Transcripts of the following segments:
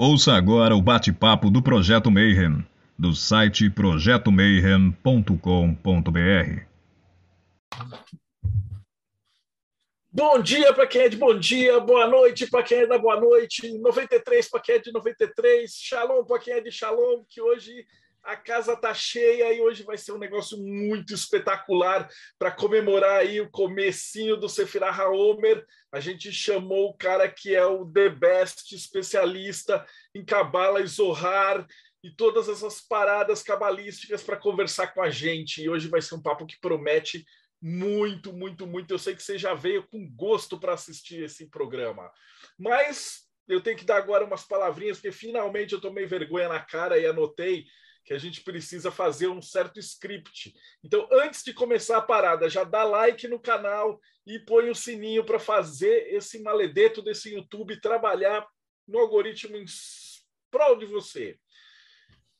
Ouça agora o bate-papo do Projeto Mayhem, do site projetomayhem.com.br. Bom dia para quem é de bom dia, boa noite para quem é da boa noite, 93 para quem é de 93, shalom para quem é de shalom, que hoje a casa tá cheia e hoje vai ser um negócio muito espetacular para comemorar aí o comecinho do Sefirah HaOmer. A gente chamou o cara que é o the best especialista em Kabbalah e Zohar e todas essas paradas cabalísticas para conversar com a gente. E hoje vai ser um papo que promete muito, muito, muito. Eu sei que você já veio com gosto para assistir esse programa. Mas eu tenho que dar agora umas palavrinhas, porque finalmente eu tomei vergonha na cara e anotei que a gente precisa fazer um certo script. Então, antes de começar a parada, já dá like no canal e põe o sininho para fazer esse maledeto desse YouTube trabalhar no algoritmo em prol de você.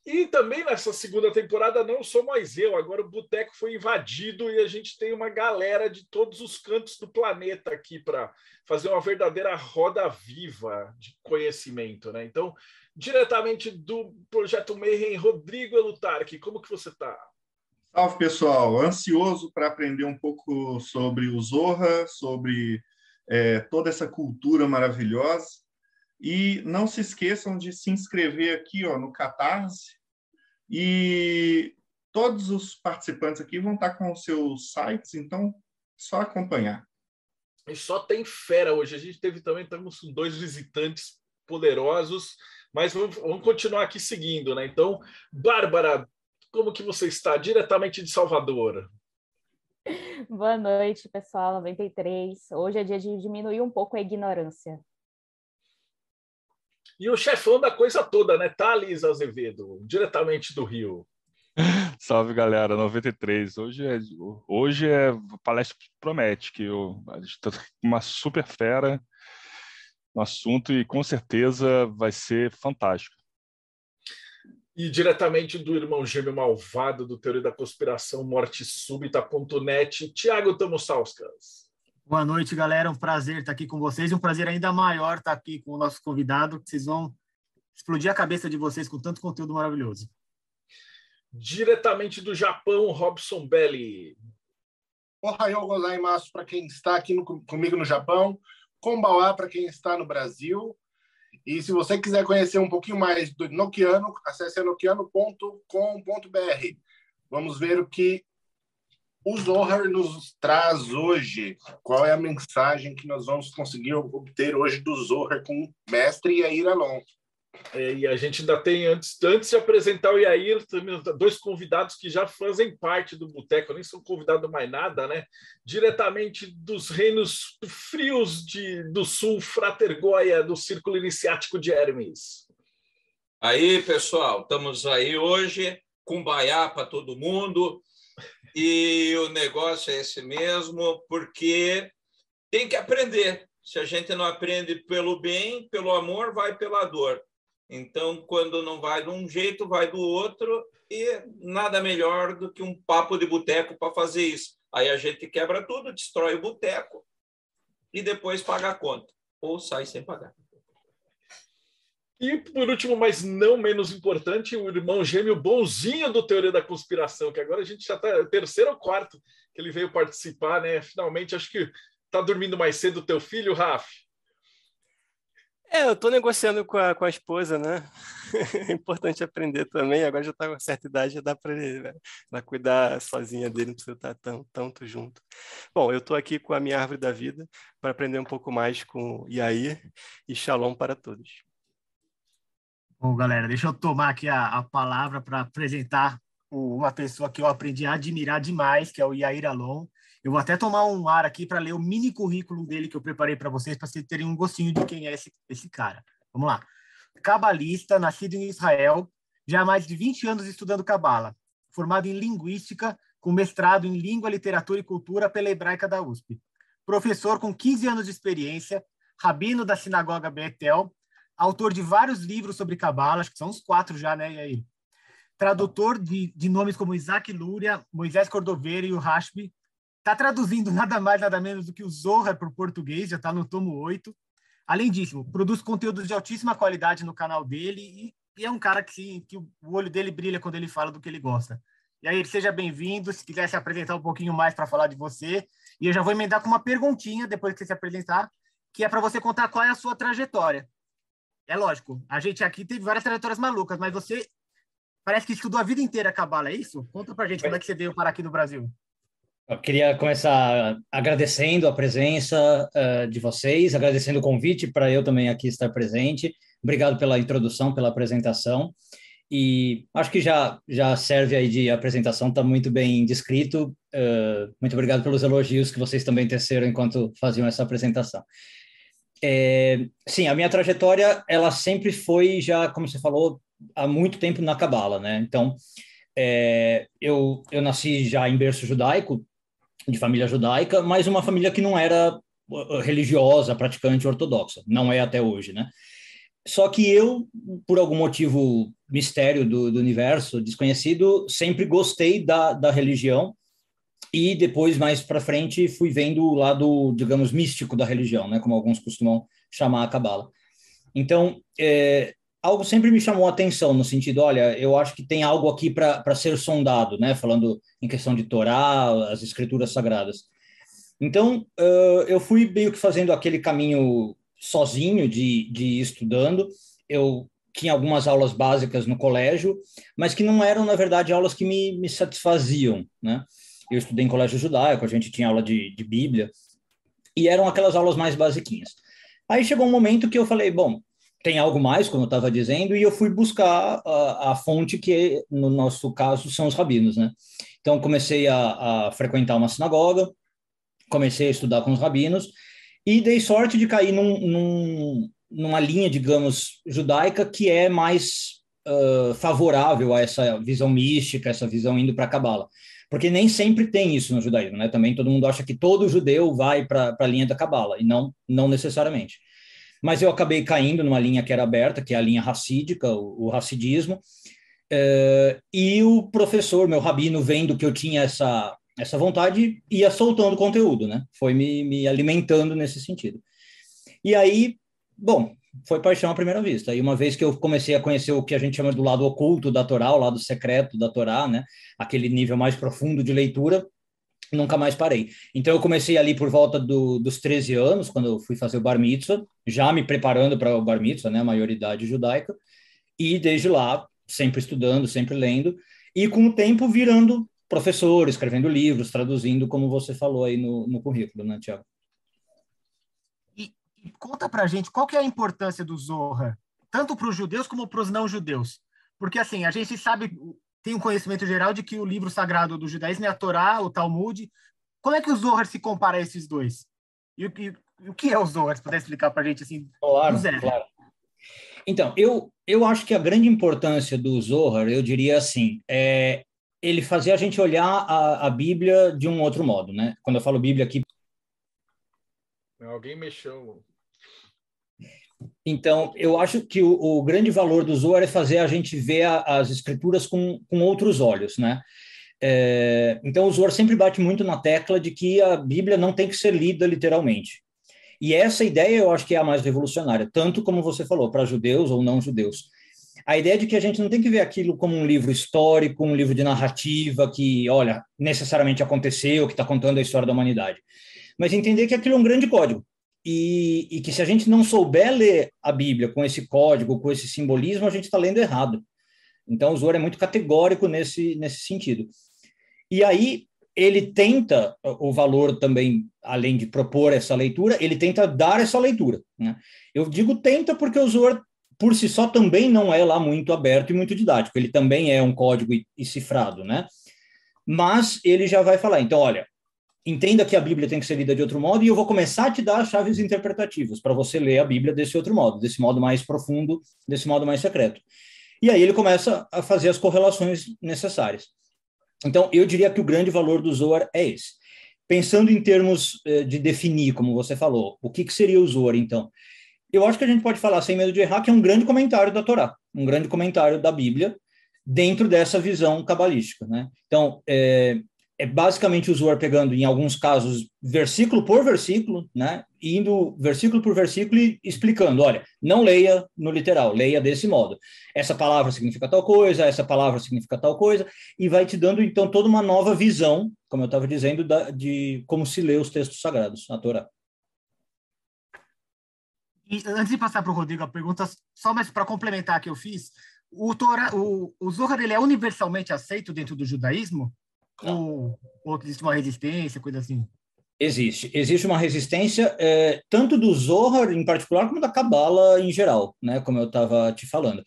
E também nessa segunda temporada não sou mais eu, agora o boteco foi invadido e a gente tem uma galera de todos os cantos do planeta aqui para fazer uma verdadeira roda viva de conhecimento, né? Então, diretamente do Projeto Mayhem, Rodrigo Elutarque, como que você está? Salve, pessoal! Ansioso para aprender um pouco sobre o Zorra, sobre é, toda essa cultura maravilhosa. E não se esqueçam de se inscrever aqui ó, no Catarse, e todos os participantes aqui vão estar com os seus sites, então só acompanhar. E só tem fera hoje. A gente teve também, estamos com dois visitantes poderosos, mas vamos, vamos continuar aqui seguindo, né? Então, Bárbara, como que você está? Diretamente de Salvador. Boa noite, pessoal, 93. Hoje é dia de diminuir um pouco a ignorância. E o chefão da coisa toda, né? Thales Azevedo, diretamente do Rio. Salve, galera, 93. Hoje é, hoje é palestra promete, que eu, a gente está uma super fera no assunto e com certeza vai ser fantástico. E diretamente do irmão gêmeo malvado do Teoria da Conspiração, Morte Súbita.net, Tiago Tamosauskas. Boa noite, galera. Um prazer estar aqui com vocês. Um prazer ainda maior estar aqui com o nosso convidado. Vocês vão explodir a cabeça de vocês com tanto conteúdo maravilhoso. Diretamente do Japão, Robson Belli. Ohayou gozaimasu para quem está aqui no, comigo no Japão. Kombawa para quem está no Brasil. E se você quiser conhecer um pouquinho mais do Nokiano, acesse nokiano.com.br. Vamos ver o que o Zohar nos traz hoje? Qual é a mensagem que nós vamos conseguir obter hoje do Zohar com o mestre Yair Alon? É, e a gente ainda tem, antes, antes de apresentar o Yair, dois convidados que já fazem parte do Boteco, nem são convidados mais nada, né? Diretamente dos reinos frios de, do sul, Frater Goya, do Círculo Iniciático de Hermes. Aí, pessoal, estamos aí hoje, com baiá para todo mundo, e o negócio é esse mesmo, porque tem que aprender. Se a gente não aprende pelo bem, pelo amor, vai pela dor. Então, quando não vai de um jeito, vai do outro, e nada melhor do que um papo de boteco para fazer isso. Aí a gente quebra tudo, destrói o boteco e depois paga a conta, ou sai sem pagar. E por último, mas não menos importante, o irmão gêmeo bonzinho do Teoria da Conspiração, que agora a gente já está terceiro ou quarto que ele veio participar, né? Finalmente, acho que tá dormindo mais cedo o teu filho, Raf. É, eu estou negociando com a, com a esposa, né? é importante aprender também. Agora já está com certa idade, já dá para né? cuidar sozinha dele, não precisa estar tão, tanto junto. Bom, eu estou aqui com a minha árvore da vida para aprender um pouco mais com Yair e Shalom para todos. Bom, galera, deixa eu tomar aqui a, a palavra para apresentar uma pessoa que eu aprendi a admirar demais, que é o Yair Alon. Eu vou até tomar um ar aqui para ler o mini currículo dele que eu preparei para vocês, para vocês terem um gostinho de quem é esse, esse cara. Vamos lá. Cabalista, nascido em Israel, já há mais de 20 anos estudando Cabala, formado em Linguística, com mestrado em Língua, Literatura e Cultura pela Hebraica da USP. Professor com 15 anos de experiência, rabino da Sinagoga Betel, autor de vários livros sobre Cabala, acho que são uns quatro já, né? E aí? Tradutor de, de nomes como Isaac Lúria, Moisés Cordoveiro e o Rashbi. Está traduzindo nada mais, nada menos do que o Zohar para o português, já está no tomo 8. Além disso, produz conteúdos de altíssima qualidade no canal dele e, e é um cara que, que o olho dele brilha quando ele fala do que ele gosta. E aí, seja bem-vindo. Se quiser se apresentar um pouquinho mais para falar de você. E eu já vou emendar com uma perguntinha depois que você se apresentar, que é para você contar qual é a sua trajetória. É lógico, a gente aqui teve várias trajetórias malucas, mas você parece que estudou a vida inteira a Cabala, é isso? Conta para gente como é que você veio parar aqui no Brasil. Eu queria começar agradecendo a presença uh, de vocês, agradecendo o convite para eu também aqui estar presente. Obrigado pela introdução, pela apresentação. E acho que já, já serve aí de apresentação, está muito bem descrito. Uh, muito obrigado pelos elogios que vocês também teceram enquanto faziam essa apresentação. É, sim, a minha trajetória, ela sempre foi já, como você falou, há muito tempo na Cabala, né? Então, é, eu, eu nasci já em berço judaico, de família judaica, mas uma família que não era uh, religiosa, praticante ortodoxa, não é até hoje, né? Só que eu, por algum motivo mistério do, do universo desconhecido, sempre gostei da, da religião e depois mais para frente fui vendo o lado, digamos, místico da religião, né, como alguns costumam chamar a cabala. Então, é, algo sempre me chamou a atenção no sentido, olha, eu acho que tem algo aqui para ser sondado, né, falando em questão de Torá, as escrituras sagradas. Então, uh, eu fui meio que fazendo aquele caminho sozinho de, de ir estudando. Eu tinha algumas aulas básicas no colégio, mas que não eram, na verdade, aulas que me, me satisfaziam, né? Eu estudei em colégio judaico, a gente tinha aula de, de Bíblia, e eram aquelas aulas mais basiquinhas. Aí chegou um momento que eu falei, bom, tem algo mais, como eu estava dizendo, e eu fui buscar a, a, fonte que, no nosso caso, são os rabinos, né? Então, comecei a, a, frequentar uma sinagoga, comecei a estudar com os rabinos, e dei sorte de cair num, num, numa linha, digamos, judaica que é mais uh, favorável a essa visão mística, essa visão indo para a Cabala porque nem sempre tem isso no judaísmo, né? Também todo mundo acha que todo judeu vai para a linha da cabala, e não, não necessariamente. Mas eu acabei caindo numa linha que era aberta, que é a linha racídica, o, o racidismo, é, e o professor, meu rabino, vendo que eu tinha essa, essa vontade, ia soltando conteúdo, né? Foi me, me alimentando nesse sentido. E aí, bom, foi paixão à primeira vista. E uma vez que eu comecei a conhecer o que a gente chama do lado oculto da Torá, o lado secreto da Torá, né? Aquele nível mais profundo de leitura, nunca mais parei. Então eu comecei ali por volta do, dos 13 anos, quando eu fui fazer o Bar Mitzvah, já me preparando para o Bar Mitzvah, né? A maioridade judaica. E desde lá, sempre estudando, sempre lendo. E com o tempo virando professor, escrevendo livros, traduzindo, como você falou aí no, no currículo, né, Tiago? conta pra gente qual que é a importância do Zohar, tanto para os judeus como para os não-judeus. Porque, assim, a gente sabe, tem um conhecimento geral de que o livro sagrado do judaísmo é a Torá, o Talmud. Como é que o Zohar se compara a esses dois? E, e, e o que é o Zohar? Se puder explicar para a gente, assim, claro, claro. Então, eu, eu acho que a grande importância do Zohar, eu diria assim, é ele fazer a gente olhar a, a Bíblia de um outro modo, né? Quando eu falo Bíblia aqui... Alguém mexeu então, eu acho que o, o, grande valor do Zohar é fazer a gente ver a, as escrituras com, com outros olhos, né? É, então, o Zohar sempre bate muito na tecla de que a Bíblia não tem que ser lida literalmente. E essa ideia eu acho que é a mais revolucionária, tanto como você falou, para judeus ou não judeus. A ideia de que a gente não tem que ver aquilo como um livro histórico, um livro de narrativa que, olha, necessariamente aconteceu, que está contando a história da humanidade, mas entender que aquilo é um grande código e, e, que se a gente não souber ler a Bíblia com esse código, com esse simbolismo, a gente está lendo errado. Então, o Zohar é muito categórico nesse, nesse sentido. E aí, ele tenta, o valor também, além de propor essa leitura, ele tenta dar essa leitura. Né? Eu digo tenta porque o Zohar, por si só, também não é lá muito aberto e muito didático. Ele também é um código e, e cifrado, né? Mas ele já vai falar, então, olha, entenda que a Bíblia tem que ser lida de outro modo, e eu vou começar a te dar chaves interpretativas para você ler a Bíblia desse outro modo, desse modo mais profundo, desse modo mais secreto. E aí ele começa a fazer as correlações necessárias. Então, eu diria que o grande valor do Zohar é esse. Pensando em termos eh, de definir, como você falou, o que, que seria o Zohar, então? Eu acho que a gente pode falar, sem medo de errar, que é um grande comentário da Torá, um grande comentário da Bíblia, dentro dessa visão cabalística. Né? Então, é, é basicamente o Zohar pegando, em alguns casos, versículo por versículo, né? Indo versículo por versículo e explicando: olha, não leia no literal, leia desse modo. Essa palavra significa tal coisa, essa palavra significa tal coisa, e vai te dando, então, toda uma nova visão, como eu estava dizendo, da, de como se lê os textos sagrados, a Torá. E antes de passar para o Rodrigo a pergunta, só mais para complementar a que eu fiz, o, Torá, o, o Zohar ele é universalmente aceito dentro do judaísmo? Ou, ou existe uma resistência, coisa assim? Existe. Existe uma resistência, é, tanto do Zohar em particular, como da Kabbalah em geral, né? como eu estava te falando.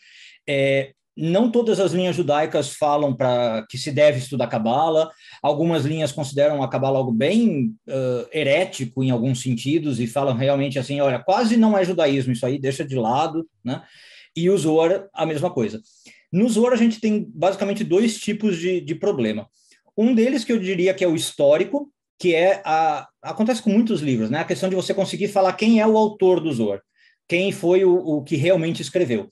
É, não todas as linhas judaicas falam para que se deve estudar Kabbalah. Algumas linhas consideram a Kabbalah algo bem uh, herético em alguns sentidos e falam realmente assim, olha, quase não é judaísmo isso aí, deixa de lado, né? E o Zohar, a mesma coisa. No Zohar, a gente tem basicamente dois tipos de, de problema. Um deles que eu diria que é o histórico, que é a acontece com muitos livros, né? A questão de você conseguir falar quem é o autor do Zohar, quem foi o, o que realmente escreveu.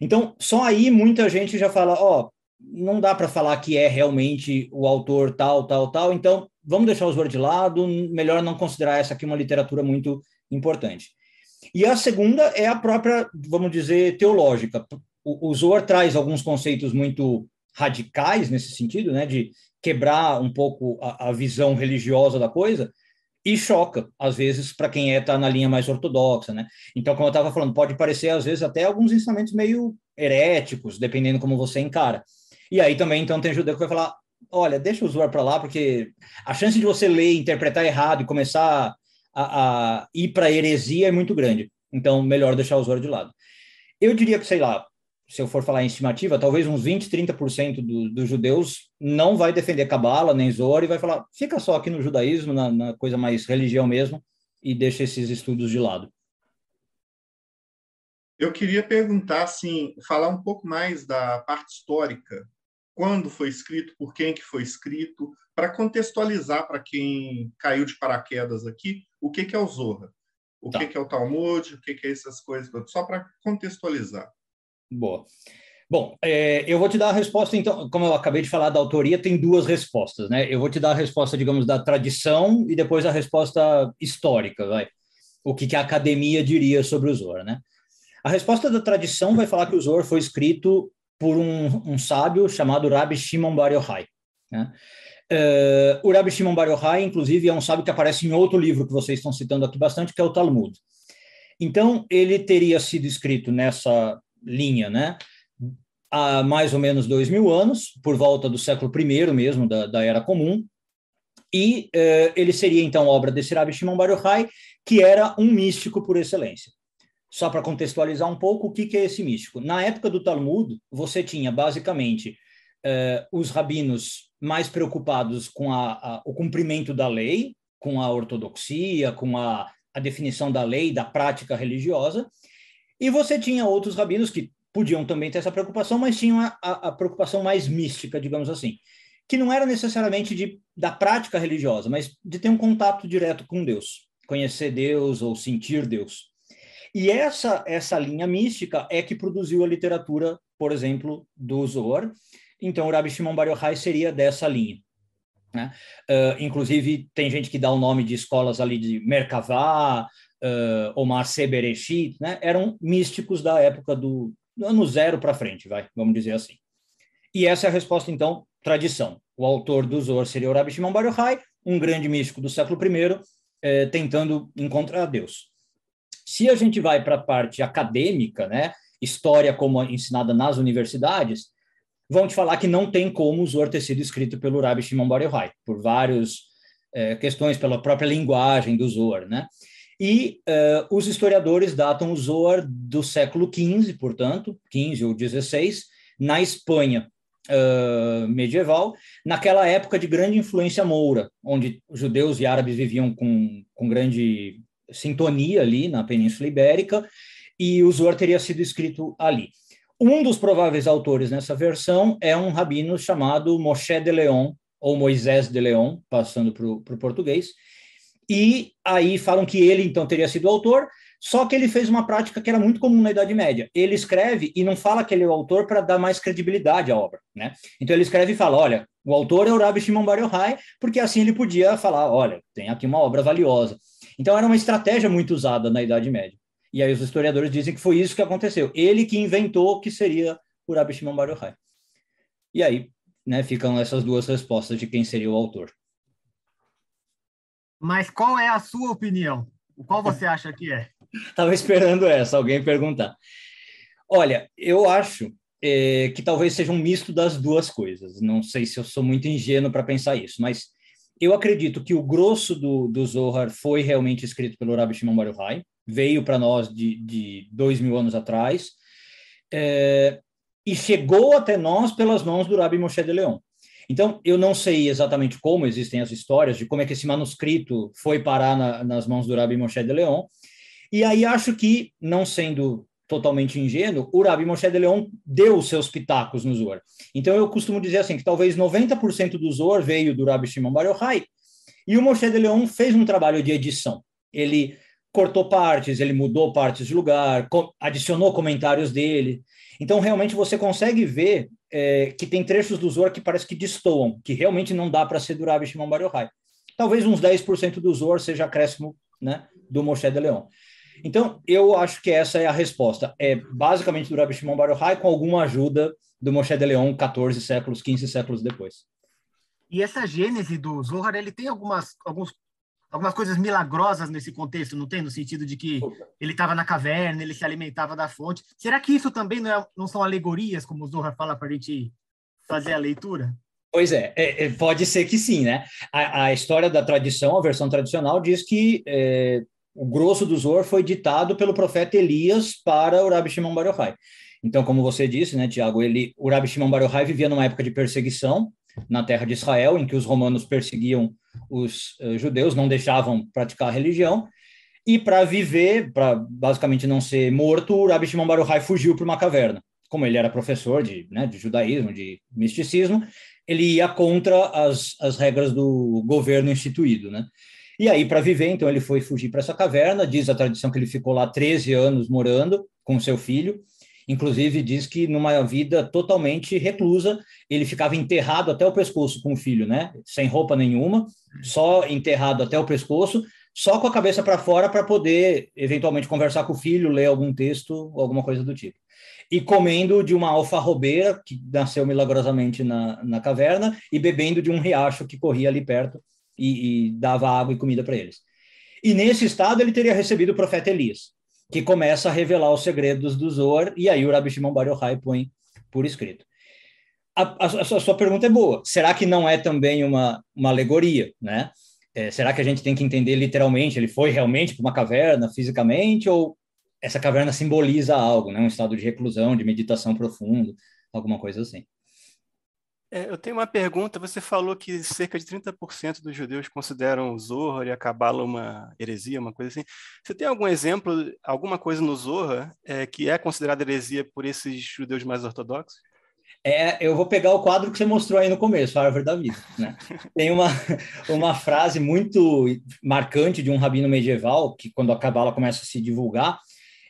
Então, só aí muita gente já fala, ó, oh, não dá para falar que é realmente o autor tal, tal, tal, então vamos deixar o Zohar de lado, melhor não considerar essa aqui uma literatura muito importante. E a segunda é a própria, vamos dizer, teológica. O, Zohar traz alguns conceitos muito radicais nesse sentido, né, de quebrar um pouco a, a visão religiosa da coisa, e choca, às vezes, para quem é tá na linha mais ortodoxa, né? Então, como eu estava falando, pode parecer, às vezes, até alguns ensinamentos meio heréticos, dependendo como você encara. E aí também, então, tem judeu que vai falar, olha, deixa o usuário para lá, porque a chance de você ler, interpretar errado e começar a, a ir para heresia é muito grande. Então, melhor deixar o usuário de lado. Eu diria que, sei lá, se eu for falar em estimativa, talvez uns 20, 30% do, dos judeus não vai defender Cabala nem Zohar e vai falar, fica só aqui no judaísmo, na, na coisa mais religião mesmo, e deixa esses estudos de lado. Eu queria perguntar, assim, falar um pouco mais da parte histórica. Quando foi escrito, por quem que foi escrito, para contextualizar para quem caiu de paraquedas aqui, o que, que é o Zohar, o tá. que, que é o Talmud, o que, que é essas coisas, só para contextualizar. Boa. Bom, é, eu vou te dar a resposta, então, como eu acabei de falar da autoria, tem duas respostas, né? Eu vou te dar a resposta, digamos, da tradição e depois a resposta histórica, vai. O que, que a academia diria sobre o Zohar, né? A resposta da tradição vai falar que o Zohar foi escrito por um, um sábio chamado Rabbi Shimon Bar Yochai, né? Uh, o Rabbi Shimon Bar Yochai, inclusive, é um sábio que aparece em outro livro que vocês estão citando aqui bastante, que é o Talmud. Então, ele teria sido escrito nessa linha, né? Há mais ou menos dois mil anos, por volta do século I mesmo, da, da Era Comum, e eh, ele seria, então, obra desse Rabbi Shimon Bar Yochai, que era um místico por excelência. Só para contextualizar um pouco, o que, que é esse místico? Na época do Talmud, você tinha, basicamente, eh, os rabinos mais preocupados com a, a, o cumprimento da lei, com a ortodoxia, com a, a definição da lei, da prática religiosa, e você tinha outros rabinos que podiam também ter essa preocupação, mas tinham a, a, a preocupação mais mística, digamos assim, que não era necessariamente de, da prática religiosa, mas de ter um contato direto com Deus, conhecer Deus ou sentir Deus. E essa essa linha mística é que produziu a literatura, por exemplo, do Zohar. Então, o Rabbi Shimon Bar Yochai seria dessa linha. Né? Uh, inclusive, tem gente que dá o nome de escolas ali de Merkavá, uh, Omar Sebereshit, né, eram místicos da época do, do ano zero para frente, vai, vamos dizer assim. E essa é a resposta, então, tradição. O autor do Zohar seria o Rabbi Shimon Bar Yochai, um grande místico do século I, eh, tentando encontrar Deus. Se a gente vai para a parte acadêmica, né, história como ensinada nas universidades, vão te falar que não tem como o Zohar ter sido escrito pelo Rabbi Shimon Bar Yochai, por várias eh, questões, pela própria linguagem do Zohar, né? E uh, os historiadores datam o Zohar do século XV, portanto, XV ou XVI, na Espanha uh, medieval, naquela época de grande influência moura, onde judeus e árabes viviam com, com grande sintonia ali na Península Ibérica, e o Zohar teria sido escrito ali. Um dos prováveis autores nessa versão é um rabino chamado Moshe de Leon, ou Moisés de Leon, passando para o português, e aí falam que ele então teria sido o autor, só que ele fez uma prática que era muito comum na Idade Média. Ele escreve e não fala que ele é o autor para dar mais credibilidade à obra, né? Então ele escreve e fala: olha, O autor é o Rabbi Shimon Bar Yochai, porque assim ele podia falar, olha, tem aqui uma obra valiosa. Então era uma estratégia muito usada na Idade Média. E aí os historiadores dizem que foi isso que aconteceu. Ele que inventou que seria o Rabbi Shimon Bar Yochai. E aí, né, ficam essas duas respostas de quem seria o autor. Mas qual é a sua opinião? Qual você acha que é? Estava esperando essa, alguém perguntar. Olha, eu acho é, que talvez seja um misto das duas coisas. Não sei se eu sou muito ingênuo para pensar isso, mas eu acredito que o grosso do, do Zohar foi realmente escrito pelo Rabbi Shimon Bar Yochai, veio para nós de, de dois mil anos atrás, é, e chegou até nós pelas mãos do Rabbi Moshe de Leon. Então, eu não sei exatamente como existem as histórias de como é que esse manuscrito foi parar na, nas mãos do Rabbi Moshe de Leon, e aí acho que, não sendo totalmente ingênuo, o Rabbi Moshe de Leon deu os seus pitacos no Zohar. Então eu costumo dizer assim, que talvez 90% do Zohar veio do Rabbi Shimon Bar Yochai, e o Moshe de Leon fez um trabalho de edição. Ele cortou partes, ele mudou partes de lugar, adicionou comentários dele. Então, realmente, você consegue ver é, que tem trechos do Zohar que parece que destoam, que realmente não dá para ser Rabbi Shimon Bar Yochai. Talvez uns 10% do Zohar seja acréscimo né, do Moshe de Leon. Então, eu acho que essa é a resposta. É basicamente Rabbi Shimon Bar Yochai com alguma ajuda do Moshe de Leon 14 séculos, 15 séculos depois. E essa gênese do Zohar, ele tem algumas, alguns, algumas coisas milagrosas nesse contexto, não tem? No sentido de que ele estava na caverna, ele se alimentava da fonte. Será que isso também não, é, não são alegorias, como o Zohar fala para a gente fazer a leitura? Pois é, é, é, pode ser que sim, né? A, a, história da tradição, a versão tradicional, diz que é, o grosso do Zor foi ditado pelo profeta Elias para o Rabi Shimon Bar. Então, como você disse, né, Tiago, ele, o Rabi Shimon Bar vivia numa época de perseguição na terra de Israel, em que os romanos perseguiam os uh, judeus, não deixavam praticar a religião, e para viver, para basicamente não ser morto, Rabi Shimon Bar Yochai fugiu para uma caverna. Como ele era professor de, né, de judaísmo, de misticismo, ele ia contra as, as regras do governo instituído, né? E aí, para viver, então, ele foi fugir para essa caverna. Diz a tradição que ele ficou lá 13 anos morando com seu filho. Inclusive, diz que numa vida totalmente reclusa, ele ficava enterrado até o pescoço com o filho, né? Sem roupa nenhuma, só enterrado até o pescoço, só com a cabeça para fora para poder eventualmente conversar com o filho, ler algum texto, alguma coisa do tipo. E comendo de uma alfarrobeira que nasceu milagrosamente na, na caverna e bebendo de um riacho que corria ali perto e, e dava água e comida para eles. E nesse estado ele teria recebido o profeta Elias, que começa a revelar os segredos do Zohar, e aí o Rabi Shimon Bar Yochai põe por escrito. A, a, a, sua pergunta é boa. Será que não é também uma, uma alegoria, né? É, será que a gente tem que entender literalmente? Ele foi realmente para uma caverna fisicamente ou essa caverna simboliza algo, né? Um estado de reclusão, de meditação profundo, alguma coisa assim. É, eu tenho uma pergunta. Você falou que cerca de 30% dos judeus consideram o Zohar e a Kabbalah uma heresia, uma coisa assim. Você tem algum exemplo, alguma coisa no Zohar é, que é considerada heresia por esses judeus mais ortodoxos? É, eu vou pegar o quadro que você mostrou aí no começo, a árvore da vida. Né? Tem uma, uma frase muito marcante de um rabino medieval, que quando a Kabbalah começa a se divulgar,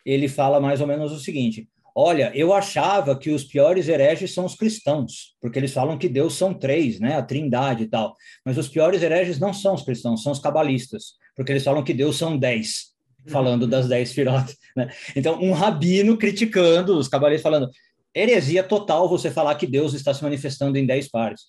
ele fala mais ou menos o seguinte: Olha, eu achava que os piores hereges são os cristãos, porque eles falam que Deus são três, né, a trindade e tal. Mas os piores hereges não são os cristãos, são os cabalistas, porque eles falam que Deus são dez, falando das dez firotes. Né? Então, um rabino criticando os cabalistas, falando heresia total você falar que Deus está se manifestando em dez pares.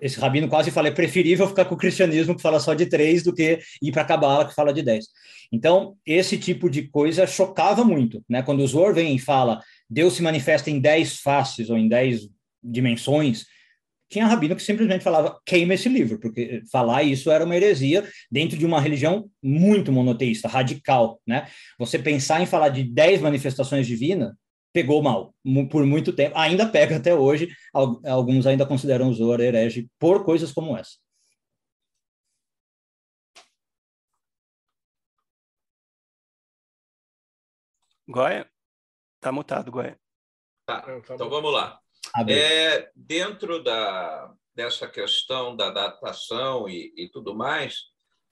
Esse rabino quase fala, é preferível ficar com o cristianismo que fala só de três do que ir para a cabala que fala de dez. Então, esse tipo de coisa chocava muito, né? Quando o Zor vem e fala Deus se manifesta em dez faces ou em dez dimensões, tinha rabino que simplesmente falava queima esse livro, porque falar isso era uma heresia dentro de uma religião muito monoteísta, radical, né? Você pensar em falar de dez manifestações divinas pegou mal por muito tempo, ainda pega até hoje, alguns ainda consideram o Zohar herege por coisas como essa. Goia? Tá mutado, Goia. Tá, tá então vamos lá. É, dentro da, dessa questão da datação e, e tudo mais,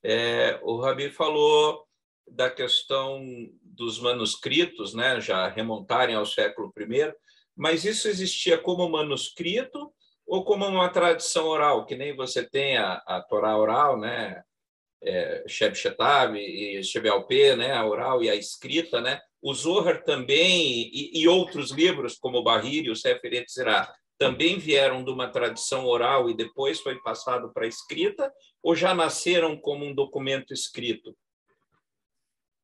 é, o Rabi falou da questão dos manuscritos, né, já remontarem ao século I, mas isso existia como manuscrito ou como uma tradição oral, que nem você tem a, a Torá oral, né? É, Sheb Shetav e Shebelp, né? A oral e a escrita, né? O Zohar também e, e outros livros como Bahir e o Sefer Yetzirah também vieram de uma tradição oral e depois foi passado para a escrita ou já nasceram como um documento escrito?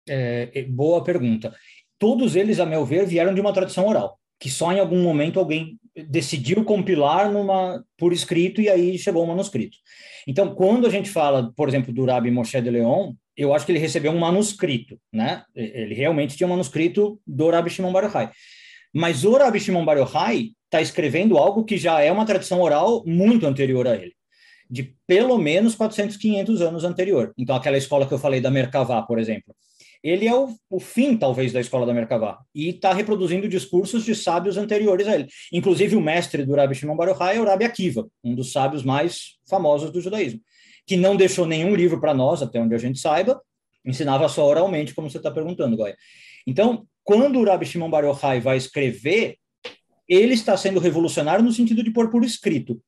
É, é, boa pergunta. Todos eles, a meu ver, vieram de uma tradição oral, que só em algum momento alguém decidiu compilar numa por escrito e aí chegou o manuscrito. Então, quando a gente fala, por exemplo, do Rabi Moshe de Leon, eu acho que ele recebeu um manuscrito, né? Ele realmente tinha um manuscrito do Rabi Shimon Bar Yochai. Mas o Rabi Shimon Bar Yochai está escrevendo algo que já é uma tradição oral muito anterior a ele, de pelo menos 400, 500 anos anterior. Então, aquela escola que eu falei da Merkavá, por exemplo, ele é o, o fim, talvez, da escola da Merkavá, e está reproduzindo discursos de sábios anteriores a ele. Inclusive, o mestre do Rabi Shimon Bar Yochai é o Rabi Akiva, um dos sábios mais famosos do judaísmo, que não deixou nenhum livro para nós, até onde a gente saiba, ensinava só oralmente, como você está perguntando, Goya. Então, quando o Rabi Shimon Bar Yochai vai escrever, ele está sendo revolucionário no sentido de pôr por escrito,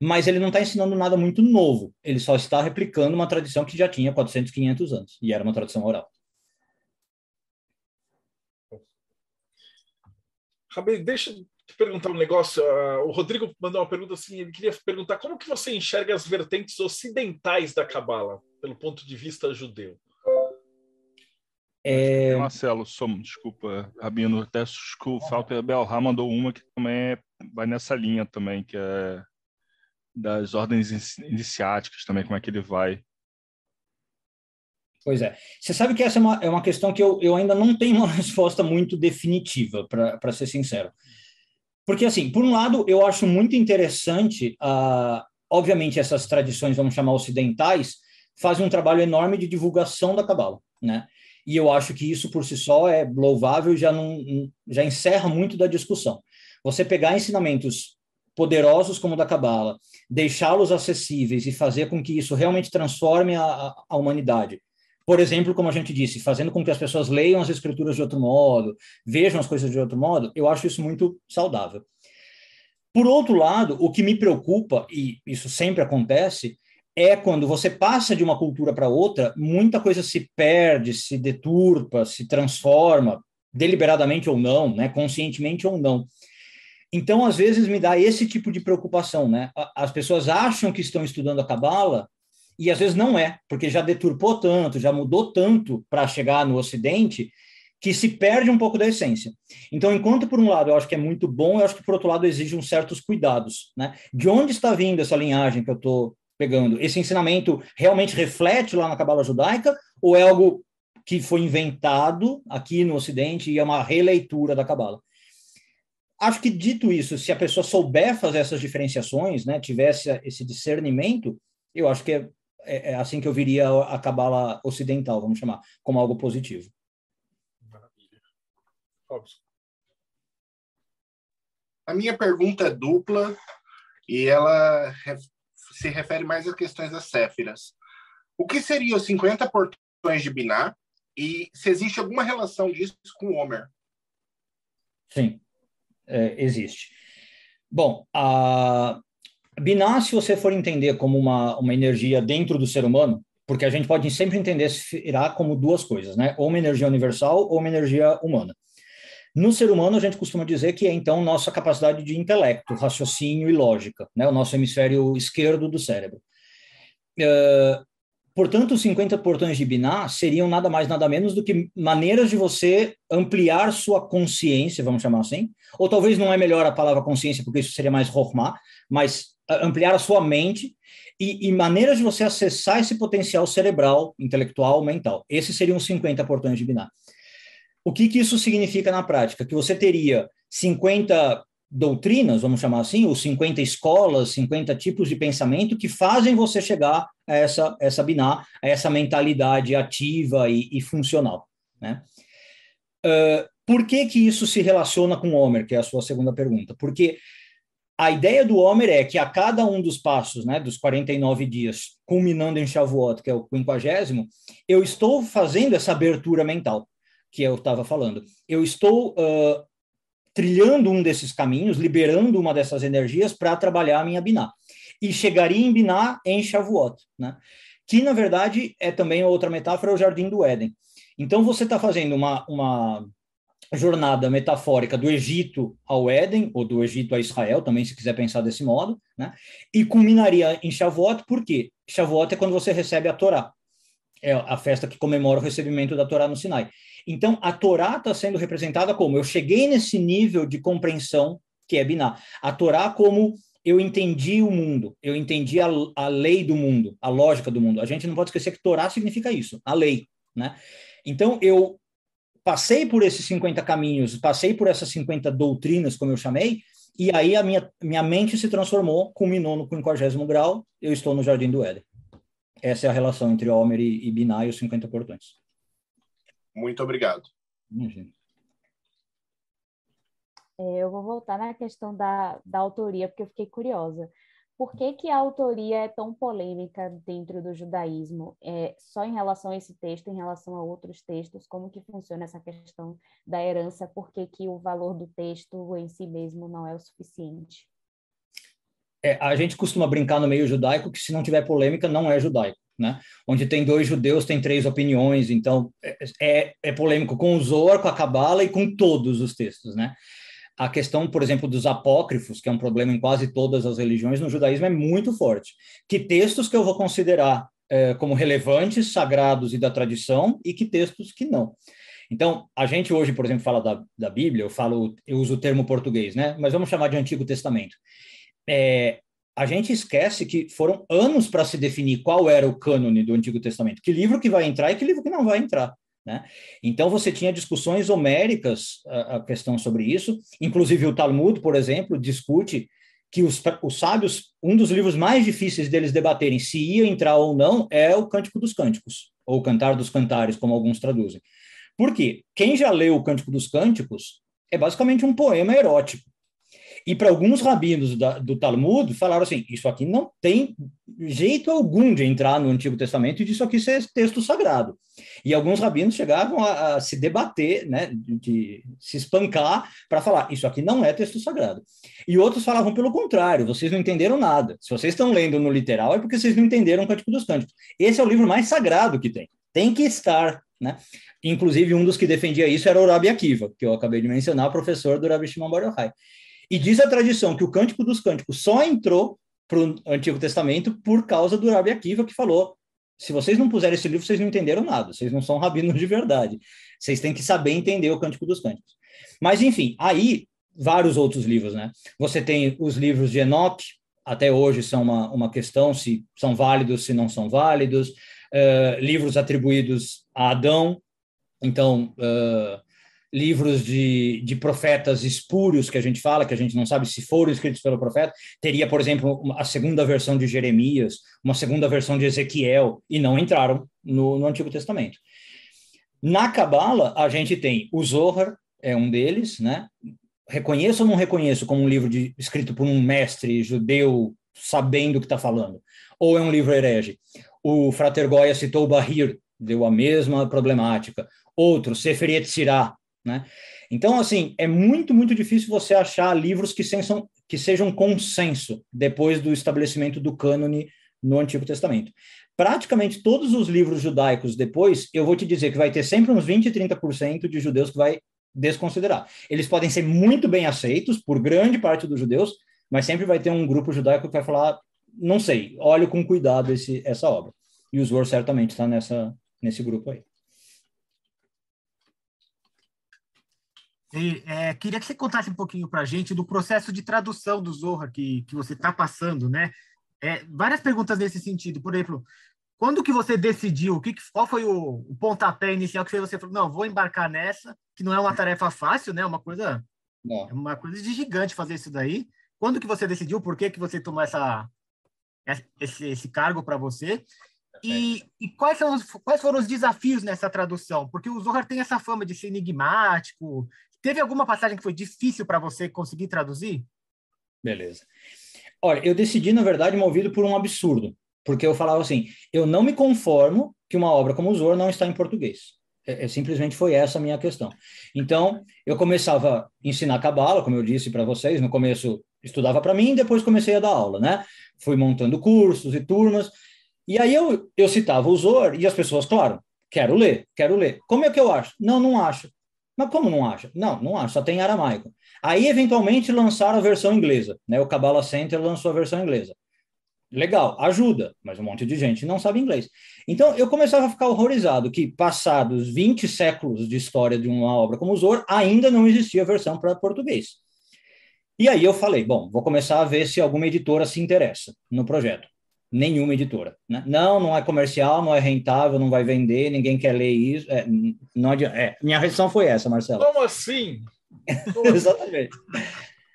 mas ele não está ensinando nada muito novo, ele só está replicando uma tradição que já tinha 400, 500 anos, e era uma tradição oral. Rabi, deixa eu te perguntar um negócio. Uh, o Rodrigo mandou uma pergunta assim, ele queria perguntar como que você enxerga as vertentes ocidentais da Cabala, pelo ponto de vista judeu? É... Marcelo, som, desculpa, Rabino, até desculpa, falta Belha mandou uma que também é, vai nessa linha também, que é das ordens iniciáticas também, como é que ele vai. Pois é. Você sabe que essa é uma, é uma questão que eu, eu ainda não tenho uma resposta muito definitiva, para ser sincero. Porque, assim, por um lado, eu acho muito interessante, uh, obviamente, essas tradições, vamos chamar ocidentais, fazem um trabalho enorme de divulgação da Cabala, né? E eu acho que isso por si só é louvável já, não, já encerra muito da discussão. Você pegar ensinamentos poderosos como o da Cabala, deixá-los acessíveis e fazer com que isso realmente transforme a, a humanidade, por exemplo, como a gente disse, fazendo com que as pessoas leiam as escrituras de outro modo, vejam as coisas de outro modo, eu acho isso muito saudável. Por outro lado, o que me preocupa, e isso sempre acontece, é quando você passa de uma cultura para outra, muita coisa se perde, se deturpa, se transforma, deliberadamente ou não, né, conscientemente ou não. Então, às vezes, me dá esse tipo de preocupação. Né? As pessoas acham que estão estudando a Cabala e às vezes não é, porque já deturpou tanto, já mudou tanto para chegar no Ocidente, que se perde um pouco da essência. Então, enquanto por um lado eu acho que é muito bom, eu acho que por outro lado exige uns certos cuidados, né? De onde está vindo essa linhagem que eu estou pegando? Esse ensinamento realmente reflete lá na cabala judaica ou é algo que foi inventado aqui no Ocidente e é uma releitura da cabala? Acho que dito isso, se a pessoa souber fazer essas diferenciações, né, tivesse esse discernimento, eu acho que é é, é assim que eu viria a cabala ocidental, vamos chamar, como algo positivo. Maravilha. Robson. A minha pergunta é dupla e ela se refere mais às questões das céfiras. O que seriam os 50 portões de Biná e se existe alguma relação disso com Homer? Sim, é, existe. Bom, a, Binah, se você for entender como uma, uma energia dentro do ser humano, porque a gente pode sempre entender se irá como duas coisas, né? Ou uma energia universal ou uma energia humana. No ser humano, a gente costuma dizer que é, então, nossa capacidade de intelecto, raciocínio e lógica, né? O nosso hemisfério esquerdo do cérebro. Uh, portanto, os 50 portões de Binah seriam nada mais, nada menos do que maneiras de você ampliar sua consciência, vamos chamar assim, ou talvez não é melhor a palavra consciência, porque isso seria mais Rohma, mas ampliar a sua mente e, e, maneiras de você acessar esse potencial cerebral, intelectual, mental. Esses seriam os 50 portões de Binar. O que, que isso significa na prática? Que você teria 50 doutrinas, vamos chamar assim, ou 50 escolas, 50 tipos de pensamento que fazem você chegar a essa, essa biná, a essa mentalidade ativa e, e funcional. Né? Uh, por que, que isso se relaciona com Homer, que é a sua segunda pergunta? Porque a ideia do Homer é que a cada um dos passos, né, dos 49 dias, culminando em Shavuot, que é o quinquagésimo, eu estou fazendo essa abertura mental que eu estava falando. Eu estou uh, trilhando um desses caminhos, liberando uma dessas energias para trabalhar a minha Binah. E chegaria em Binah em Shavuot, né? que na verdade é também outra metáfora, o Jardim do Éden. Então você está fazendo uma, uma jornada metafórica do Egito ao Éden, ou do Egito a Israel, também se quiser pensar desse modo, né? e culminaria em Shavuot, por quê? Shavuot é quando você recebe a Torá, é a festa que comemora o recebimento da Torá no Sinai. Então, a Torá está sendo representada como eu cheguei nesse nível de compreensão que é Biná. A Torá como eu entendi o mundo, eu entendi a, a lei do mundo, a lógica do mundo. A gente não pode esquecer que Torá significa isso, a lei, né? Então, eu passei por esses 50 caminhos, passei por essas 50 doutrinas, como eu chamei, e aí a minha, minha mente se transformou, culminou no 50 grau, eu estou no Jardim do Éden. Essa é a relação entre Homer e, e Binah e os 50 portões. Muito obrigado. Imagina. É, eu vou voltar na questão da, da autoria, porque eu fiquei curiosa. Por que, que a autoria é tão polêmica dentro do judaísmo? É, só em relação a esse texto, em relação a outros textos, como que funciona essa questão da herança? Por que, que o valor do texto em si mesmo não é o suficiente? É, a gente costuma brincar no meio judaico que se não tiver polêmica, não é judaico. Né? Onde tem dois judeus, tem três opiniões, então é, é, é polêmico com o Zohar, com a Kabbalah e com todos os textos, né? A questão, por exemplo, dos apócrifos, que é um problema em quase todas as religiões, no judaísmo é muito forte. Que textos que eu vou considerar é, como relevantes, sagrados e da tradição, e que textos que não. Então, a gente hoje, por exemplo, fala da, da Bíblia, eu falo, eu uso o termo português, né? Mas vamos chamar de Antigo Testamento. É, a gente esquece que foram anos para se definir qual era o cânone do Antigo Testamento, que livro que vai entrar e que livro que não vai entrar. Né? Então você tinha discussões homéricas a, a, questão sobre isso, inclusive o Talmud, por exemplo, discute que os, os sábios, um dos livros mais difíceis deles debaterem se ia entrar ou não é o Cântico dos Cânticos, ou Cantar dos Cantares, como alguns traduzem. Por quê? Quem já leu o Cântico dos Cânticos é basicamente um poema erótico. E para alguns rabinos da, do Talmud, falaram assim: isso aqui não tem jeito algum de entrar no Antigo Testamento e disso aqui ser texto sagrado. E alguns rabinos chegavam a, a se debater, né, de, de se espancar para falar: isso aqui não é texto sagrado. E outros falavam pelo contrário: vocês não entenderam nada. Se vocês estão lendo no literal, é porque vocês não entenderam o Cântico dos Cânticos. Esse é o livro mais sagrado que tem. Tem que estar, né? Inclusive, um dos que defendia isso era o Rabi Akiva, que eu acabei de mencionar, professor do Rabi Shimon Bar Yochai. E diz a tradição que o Cântico dos Cânticos só entrou para o Antigo Testamento por causa do Rabi Akiva, que falou: se vocês não puserem esse livro, vocês não entenderam nada, vocês não são rabinos de verdade. Vocês têm que saber entender o Cântico dos Cânticos. Mas, enfim, aí, vários outros livros, né? Você tem os livros de Enoch, até hoje são uma, uma questão se são válidos, se não são válidos. Uh, livros atribuídos a Adão, então, uh, livros de, de profetas espúrios que a gente fala, que a gente não sabe se foram escritos pelo profeta, teria, por exemplo, a segunda versão de Jeremias, uma segunda versão de Ezequiel, e não entraram no, no Antigo Testamento. Na Cabala, a gente tem o Zohar, é um deles, né? Reconheço ou não reconheço como um livro de, escrito por um mestre judeu sabendo o que está falando? Ou é um livro herege? O Frater Goya citou o Bahir, deu a mesma problemática. Outro, Sefer Yetzirah, né? Então, assim, é muito, muito difícil você achar livros que, sensam, que sejam consenso depois do estabelecimento do cânone no Antigo Testamento. Praticamente todos os livros judaicos depois, eu vou te dizer que vai ter sempre uns 20, 30% de judeus que vai desconsiderar. Eles podem ser muito bem aceitos por grande parte dos judeus, mas sempre vai ter um grupo judaico que vai falar, não sei, olhe com cuidado esse, essa obra. E o Zwar certamente está nessa nesse grupo aí. E, é, queria que você contasse um pouquinho para a gente do processo de tradução do Zorra que, que você está passando, né? É, várias perguntas nesse sentido. Por exemplo, quando que você decidiu? Que, qual foi o, o pontapé inicial que você falou? Não, vou embarcar nessa, que não é uma tarefa fácil, né? Uma coisa, é uma coisa de gigante fazer isso daí. Quando que você decidiu? Por que que você tomou essa esse, esse cargo para você? E, e, quais, são os, quais foram os desafios nessa tradução? Porque o Zohar tem essa fama de ser enigmático, Teve alguma passagem que foi difícil para você conseguir traduzir? Beleza. Olha, eu decidi, na verdade, movido por um absurdo, porque eu falava assim: eu não me conformo que uma obra como o Zor não está em português. É, é, simplesmente foi essa a minha questão. Então, eu começava a ensinar cabala, como eu disse para vocês, no começo estudava para mim, depois comecei a dar aula, né? Fui montando cursos e turmas, e aí eu, eu citava o Zor, e as pessoas, claro, quero ler, quero ler. Como é que eu acho? Não, não acho. Mas como não acha? Não, não acho, só tem aramaico. Aí, eventualmente, lançaram a versão inglesa, né? O Kabbalah Center lançou a versão inglesa. Legal, ajuda, mas um monte de gente não sabe inglês. Então, eu começava a ficar horrorizado que, passados 20 séculos de história de uma obra como Zor, ainda não existia versão para português. E aí eu falei, bom, vou começar a ver se alguma editora se interessa no projeto. Nenhuma editora. Né? Não, não é comercial, não é rentável, não vai vender, ninguém quer ler isso. É, não adianta. É, minha reação foi essa, Marcelo. Como assim? Exatamente.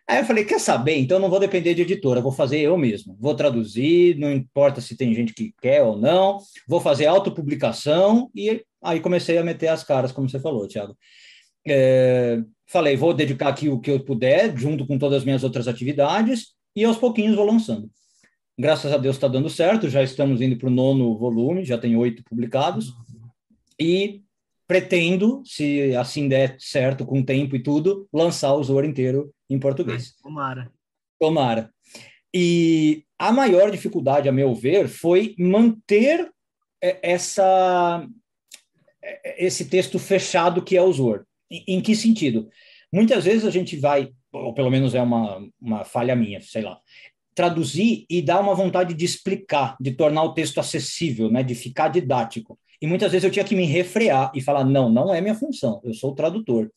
Aí eu falei, quer saber? Então não vou depender de editora, vou fazer eu mesmo. Vou traduzir, não importa se tem gente que quer ou não, vou fazer autopublicação e aí comecei a meter as caras, como você falou, Thiago. É, falei, vou dedicar aqui o que eu puder, junto com todas as minhas outras atividades, e aos pouquinhos vou lançando. Graças a Deus está dando certo, já estamos indo para o nono volume, já tem oito publicados, e pretendo, se assim der certo com o tempo e tudo, lançar o Zoro inteiro em português. Tomara. Tomara. E a maior dificuldade, a meu ver, foi manter é, essa é, esse texto fechado que é o Zor. Em, em que sentido? Muitas vezes a gente vai, ou pelo menos é uma, uma falha minha, sei lá, traduzir e dar uma vontade de explicar, de tornar o texto acessível, né, de ficar didático. E muitas vezes eu tinha que me refrear e falar: não, não é minha função, eu sou o tradutor.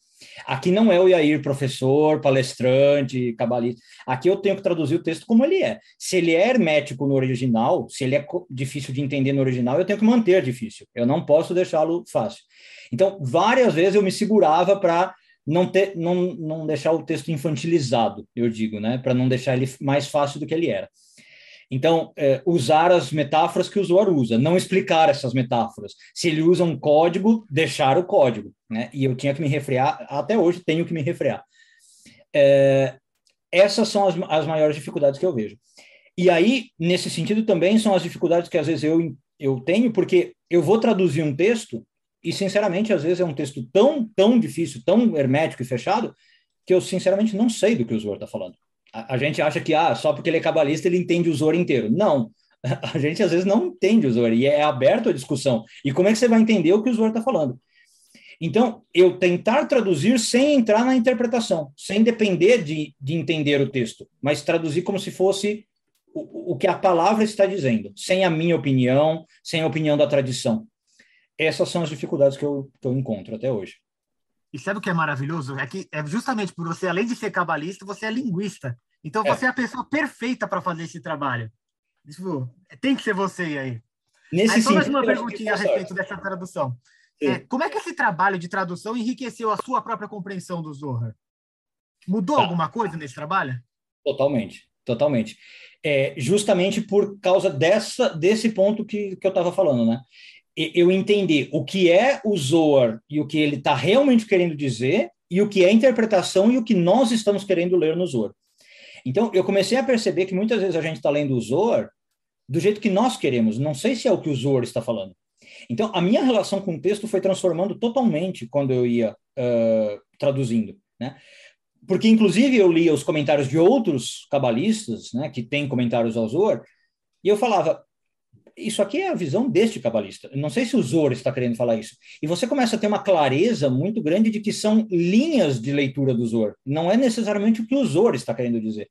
Aqui não é o Iair professor, palestrante, cabalista. Aqui eu tenho que traduzir o texto como ele é. Se ele é hermético no original, se ele é difícil de entender no original, eu tenho que manter difícil. Eu não posso deixá-lo fácil. Então, várias vezes eu me segurava para não, ter, não, não deixar o texto infantilizado, eu digo, né? Para não deixar ele mais fácil do que ele era. Então, é, usar as metáforas que o usuário usa, não explicar essas metáforas. Se ele usa um código, deixar o código. Né? E eu tinha que me refrear, até hoje tenho que me refrear. É, essas são as, as maiores dificuldades que eu vejo. E aí, nesse sentido, também são as dificuldades que às vezes eu, eu tenho, porque eu vou traduzir um texto e, sinceramente, às vezes é um texto tão, tão difícil, tão hermético e fechado, que eu, sinceramente, não sei do que o usuário está falando. A, a, gente acha que ah, só porque ele é cabalista ele entende o Zor inteiro. Não, a gente às vezes não entende o Zor e é aberto a discussão. E como é que você vai entender o que o Zor está falando? Então, eu tentar traduzir sem entrar na interpretação, sem depender de, de entender o texto, mas traduzir como se fosse o, o que a palavra está dizendo, sem a minha opinião, sem a opinião da tradição. Essas são as dificuldades que eu, que eu encontro até hoje. E sabe o que é maravilhoso? É que é justamente por você, além de ser cabalista, você é linguista. Então é. você é a pessoa perfeita para fazer esse trabalho. Tipo, tem que ser você aí. Nesse aí, só mais uma perguntinha a respeito dessa tradução. É, como é que esse trabalho de tradução enriqueceu a sua própria compreensão do Zohar? Mudou tá. alguma coisa nesse trabalho? Totalmente, totalmente. É, justamente por causa dessa, desse ponto que, que eu estava falando, né? Eu entender o que é o Zohar e o que ele está realmente querendo dizer e o que é interpretação e o que nós estamos querendo ler no Zohar. Então, eu comecei a perceber que muitas vezes a gente está lendo o Zohar do jeito que nós queremos, não sei se é o que o Zohar está falando. Então, a minha relação com o texto foi transformando totalmente quando eu ia uh, traduzindo, né? Porque, inclusive, eu lia os comentários de outros cabalistas, né, que têm comentários ao Zohar, e eu falava, isso aqui é a visão deste cabalista. Não sei se o Zor está querendo falar isso. E você começa a ter uma clareza muito grande de que são linhas de leitura do Zor. Não é necessariamente o que o Zor está querendo dizer.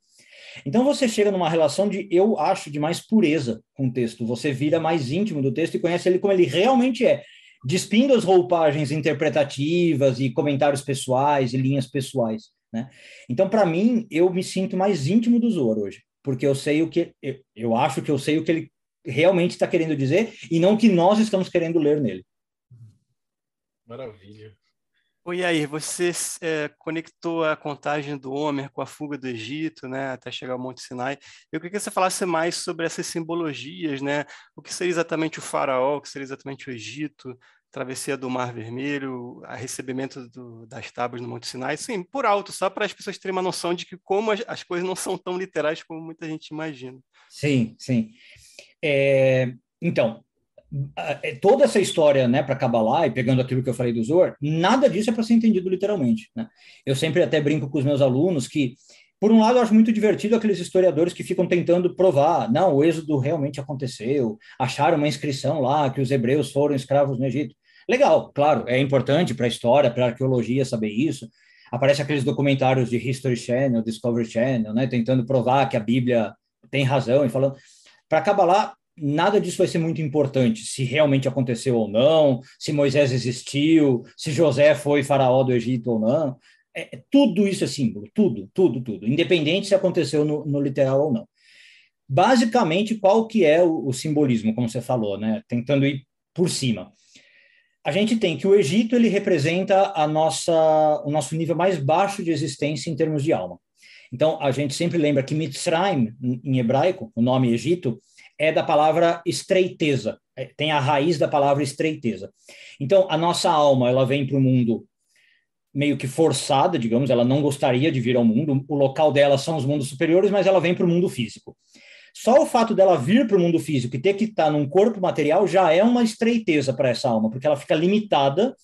Então você chega numa relação de, eu acho, de mais pureza com o texto. Você vira mais íntimo do texto e conhece ele como ele realmente é, despindo as roupagens interpretativas e comentários pessoais e linhas pessoais. Né? Então, para mim, eu me sinto mais íntimo do Zor hoje, porque eu sei o que eu acho que eu sei o que ele realmente está querendo dizer e não o que nós estamos querendo ler nele. Maravilha. Oi, aí, você é, conectou a contagem do Homer com a fuga do Egito, né, até chegar ao Monte Sinai. Eu queria que você falasse mais sobre essas simbologias, né? O que seria exatamente o faraó, o que seria exatamente o Egito, travessia do Mar Vermelho, a recebimento do, das tábuas no Monte Sinai, sim, por alto, só para as pessoas terem uma noção de que como as, as coisas não são tão literais como muita gente imagina. Sim, sim. É, então, é, toda essa história, né, para Kabbalah e pegando aquilo que eu falei do Zohar, nada disso é para ser entendido literalmente. Né? Eu sempre até brinco com os meus alunos que, por um lado, eu acho muito divertido aqueles historiadores que ficam tentando provar, não, o êxodo realmente aconteceu, acharam uma inscrição lá que os hebreus foram escravos no Egito. Legal, claro, é importante para a história, para a arqueologia saber isso. Aparece aqueles documentários de History Channel, Discovery Channel, né, tentando provar que a Bíblia tem razão e falando. Para Kabbalah, nada disso vai ser muito importante, se realmente aconteceu ou não, se Moisés existiu, se José foi faraó do Egito ou não. É, é tudo isso é símbolo, tudo, tudo, tudo, independente se aconteceu no, no literal ou não. Basicamente, qual que é o, o, simbolismo, como você falou, né? Tentando ir por cima. A gente tem que o Egito ele representa a nossa, o nosso nível mais baixo de existência em termos de alma. Então, a gente sempre lembra que Mitzrayim, em hebraico, o nome Egito, é da palavra estreiteza, é, tem a raiz da palavra estreiteza. Então, a nossa alma, ela vem para o mundo meio que forçada, digamos, ela não gostaria de vir ao mundo, o local dela são os mundos superiores, mas ela vem para o mundo físico. Só o fato dela vir para o mundo físico e ter que estar num corpo material já é uma estreiteza para essa alma, porque ela fica limitada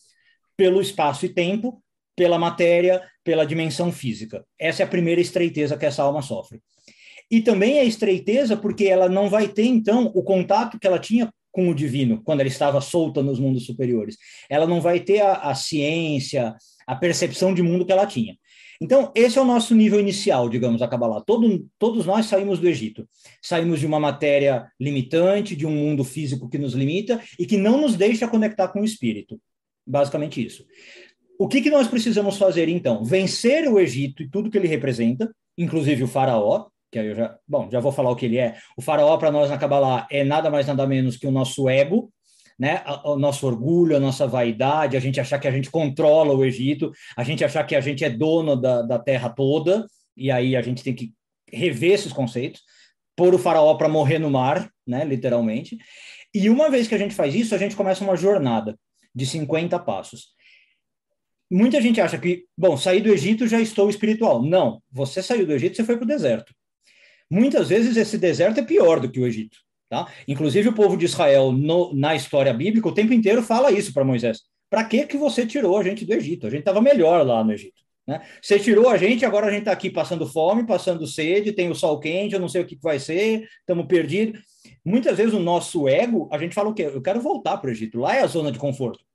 pelo espaço e tempo, pela matéria, pela dimensão física. Essa é a primeira estreiteza que essa alma sofre. E também a estreiteza, porque ela não vai ter, então, o contato que ela tinha com o divino, quando ela estava solta nos mundos superiores. Ela não vai ter a, a ciência, a percepção de mundo que ela tinha. Então, esse é o nosso nível inicial, digamos, a Kabbalah. Todo, todos nós saímos do Egito. Saímos de uma matéria limitante, de um mundo físico que nos limita e que não nos deixa conectar com o espírito. Basicamente isso. O que, que nós precisamos fazer, então? Vencer o Egito e tudo que ele representa, inclusive o faraó, que eu já, bom, já vou falar o que ele é. O faraó para nós na Kabbalah é nada mais nada menos que o nosso ego, né? O nosso orgulho, a nossa vaidade, a gente achar que a gente controla o Egito, a gente achar que a gente é dono da, da terra toda, e aí a gente tem que rever esses conceitos, pôr o faraó para morrer no mar, né, literalmente. E uma vez que a gente faz isso, a gente começa uma jornada de 50 passos. Muita gente acha que, bom, sair do Egito já estou espiritual. Não, você saiu do Egito, você foi para o deserto. Muitas vezes esse deserto é pior do que o Egito. Tá? Inclusive o povo de Israel, no, na história bíblica, o tempo inteiro fala isso para Moisés. Para que, que você tirou a gente do Egito? A gente estava melhor lá no Egito. Né? Você tirou a gente, agora a gente está aqui passando fome, passando sede, tem o sol quente, eu não sei o que, que vai ser, estamos perdidos. Muitas vezes o nosso ego, a gente fala o quê? Eu quero voltar para o Egito, lá é a zona de conforto.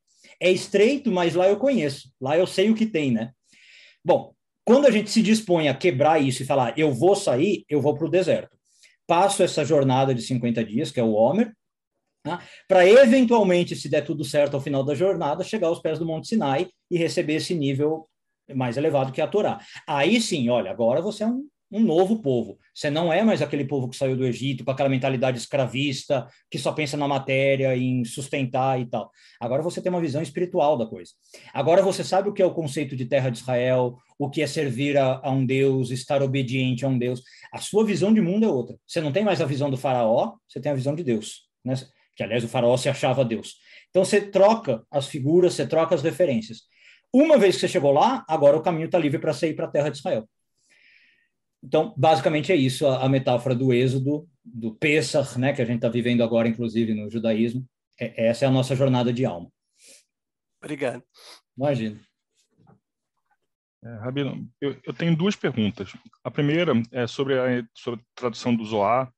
É estreito, mas lá eu conheço, lá eu sei o que tem, né? Bom, quando a gente se dispõe a quebrar isso e falar, eu vou sair, eu vou para o deserto. Passo essa jornada de 50 dias, que é o Homer, tá? para eventualmente, se der tudo certo ao final da jornada, chegar aos pés do Monte Sinai e receber esse nível mais elevado que a Torá. Aí sim, olha, agora você é um um novo povo. Você não é mais aquele povo que saiu do Egito com aquela mentalidade escravista, que só pensa na matéria, em sustentar e tal. Agora você tem uma visão espiritual da coisa. Agora você sabe o que é o conceito de terra de Israel, o que é servir a, a um Deus, estar obediente a um Deus. A sua visão de mundo é outra. Você não tem mais a visão do faraó, você tem a visão de Deus. Né? Que, aliás, o faraó se achava Deus. Então você troca as figuras, você troca as referências. Uma vez que você chegou lá, agora o caminho está livre para sair para a terra de Israel. Então, basicamente é isso a, a metáfora do êxodo, do Pesach, né, que a gente está vivendo agora, inclusive, no judaísmo. É, essa é a nossa jornada de alma. Obrigado. Imagina. É, Rabino, eu, eu, tenho duas perguntas. A primeira é sobre a, sobre a tradução do Zohar.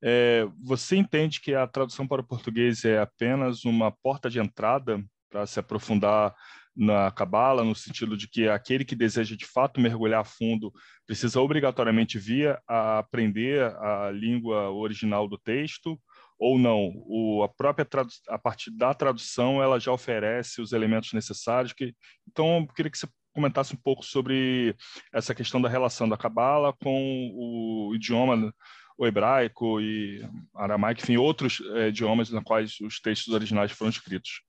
É, você entende que a tradução para o português é apenas uma porta de entrada para se aprofundar na Cabala, no sentido de que aquele que deseja de fato mergulhar fundo precisa obrigatoriamente vir a aprender a língua original do texto, ou não? O, a própria a partir da tradução ela já oferece os elementos necessários. Que, então, eu queria que você comentasse um pouco sobre essa questão da relação da Cabala com o idioma o hebraico e aramaico, enfim, outros é, idiomas na quais os textos originais foram escritos.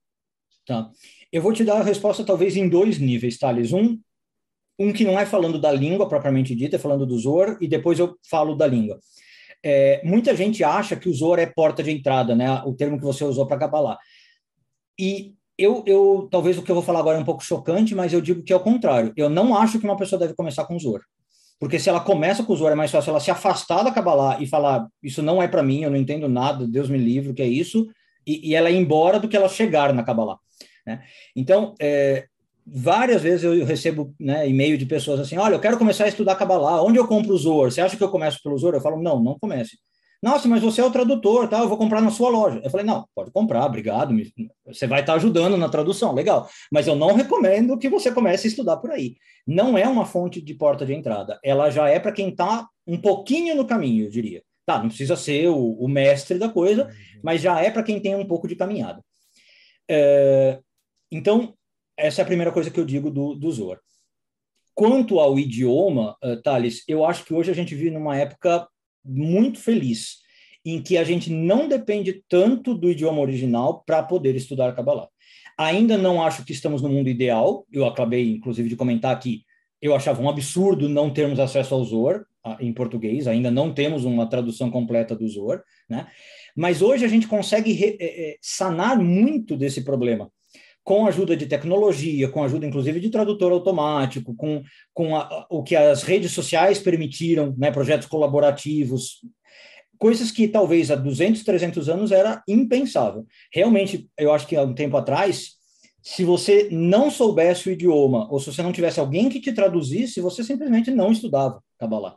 Tá. Eu vou te dar a resposta talvez em dois níveis, Thales. Um, um que não é falando da língua propriamente dita, é falando do Zor, e depois eu falo da língua. É, muita gente acha que o Zor é porta de entrada, né? O termo que você usou para Kabbalah. E eu, eu, talvez o que eu vou falar agora é um pouco chocante, mas eu digo que é o contrário. Eu não acho que uma pessoa deve começar com o Zor. Porque se ela começa com o Zor, é mais fácil ela se afastar da Kabbalah e falar, isso não é para mim, eu não entendo nada, Deus me livre, o que é isso, e, e ela ir embora do que ela chegar na Kabbalah. Né? Então, é, várias vezes eu recebo né, e-mail de pessoas assim, olha, eu quero começar a estudar Kabbalah, onde eu compro o Zohar? Você acha que eu começo pelo Zohar? Eu falo, não, não comece. Nossa, mas você é o tradutor, tá? Eu vou comprar na sua loja. Eu falei, não, pode comprar, obrigado. Você vai estar ajudando na tradução, legal. Mas eu não recomendo que você comece a estudar por aí. Não é uma fonte de porta de entrada. Ela já é para quem está um pouquinho no caminho, eu diria. Tá, não precisa ser o, o mestre da coisa, uhum. mas já é para quem tem um pouco de caminhada. É, então, essa é a primeira coisa que eu digo do, do Zohar. Quanto ao idioma, uh, Thales, eu acho que hoje a gente vive numa época muito feliz, em que a gente não depende tanto do idioma original para poder estudar Kabbalah. Ainda não acho que estamos no mundo ideal, eu acabei, inclusive, de comentar que eu achava um absurdo não termos acesso ao Zohar em português, ainda não temos uma tradução completa do Zohar, né? Mas hoje a gente consegue re, é, sanar muito desse problema com ajuda de tecnologia, com ajuda inclusive de tradutor automático, com, com a, o que as redes sociais permitiram, né, projetos colaborativos, coisas que talvez há 200, 300 anos era impensável. Realmente, eu acho que há um tempo atrás, se você não soubesse o idioma, ou se você não tivesse alguém que te traduzisse, você simplesmente não estudava Kabbalah.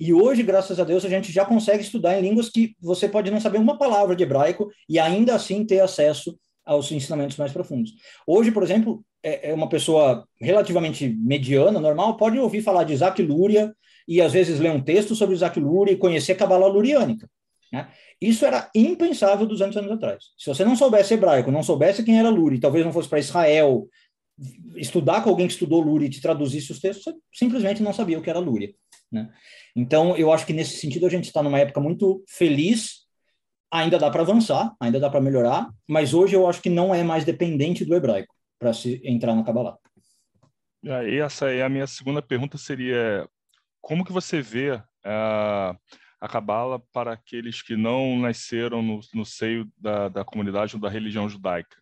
E hoje, graças a Deus, a gente já consegue estudar em línguas que você pode não saber uma palavra de hebraico e ainda assim ter acesso aos ensinamentos mais profundos. Hoje, por exemplo, é, é uma pessoa relativamente mediana, normal, pode ouvir falar de Isaac Lúria e às vezes ler um texto sobre Isaac Lúria e conhecer a Kabbalah Luriânica. Né? Isso era impensável 200 anos atrás. Se você não soubesse hebraico, não soubesse quem era Luri, talvez não fosse para Israel, estudar com alguém que estudou Lúria e te traduzisse os textos, você simplesmente não sabia o que era Lúria. Né? Então, eu acho que nesse sentido a gente está numa época muito feliz ainda dá para avançar, ainda dá para melhorar, mas hoje eu acho que não é mais dependente do hebraico para se entrar na Kabbalah. E essa é a minha segunda pergunta seria como que você vê uh, a Kabbalah para aqueles que não nasceram no, no seio da, da comunidade ou da religião judaica?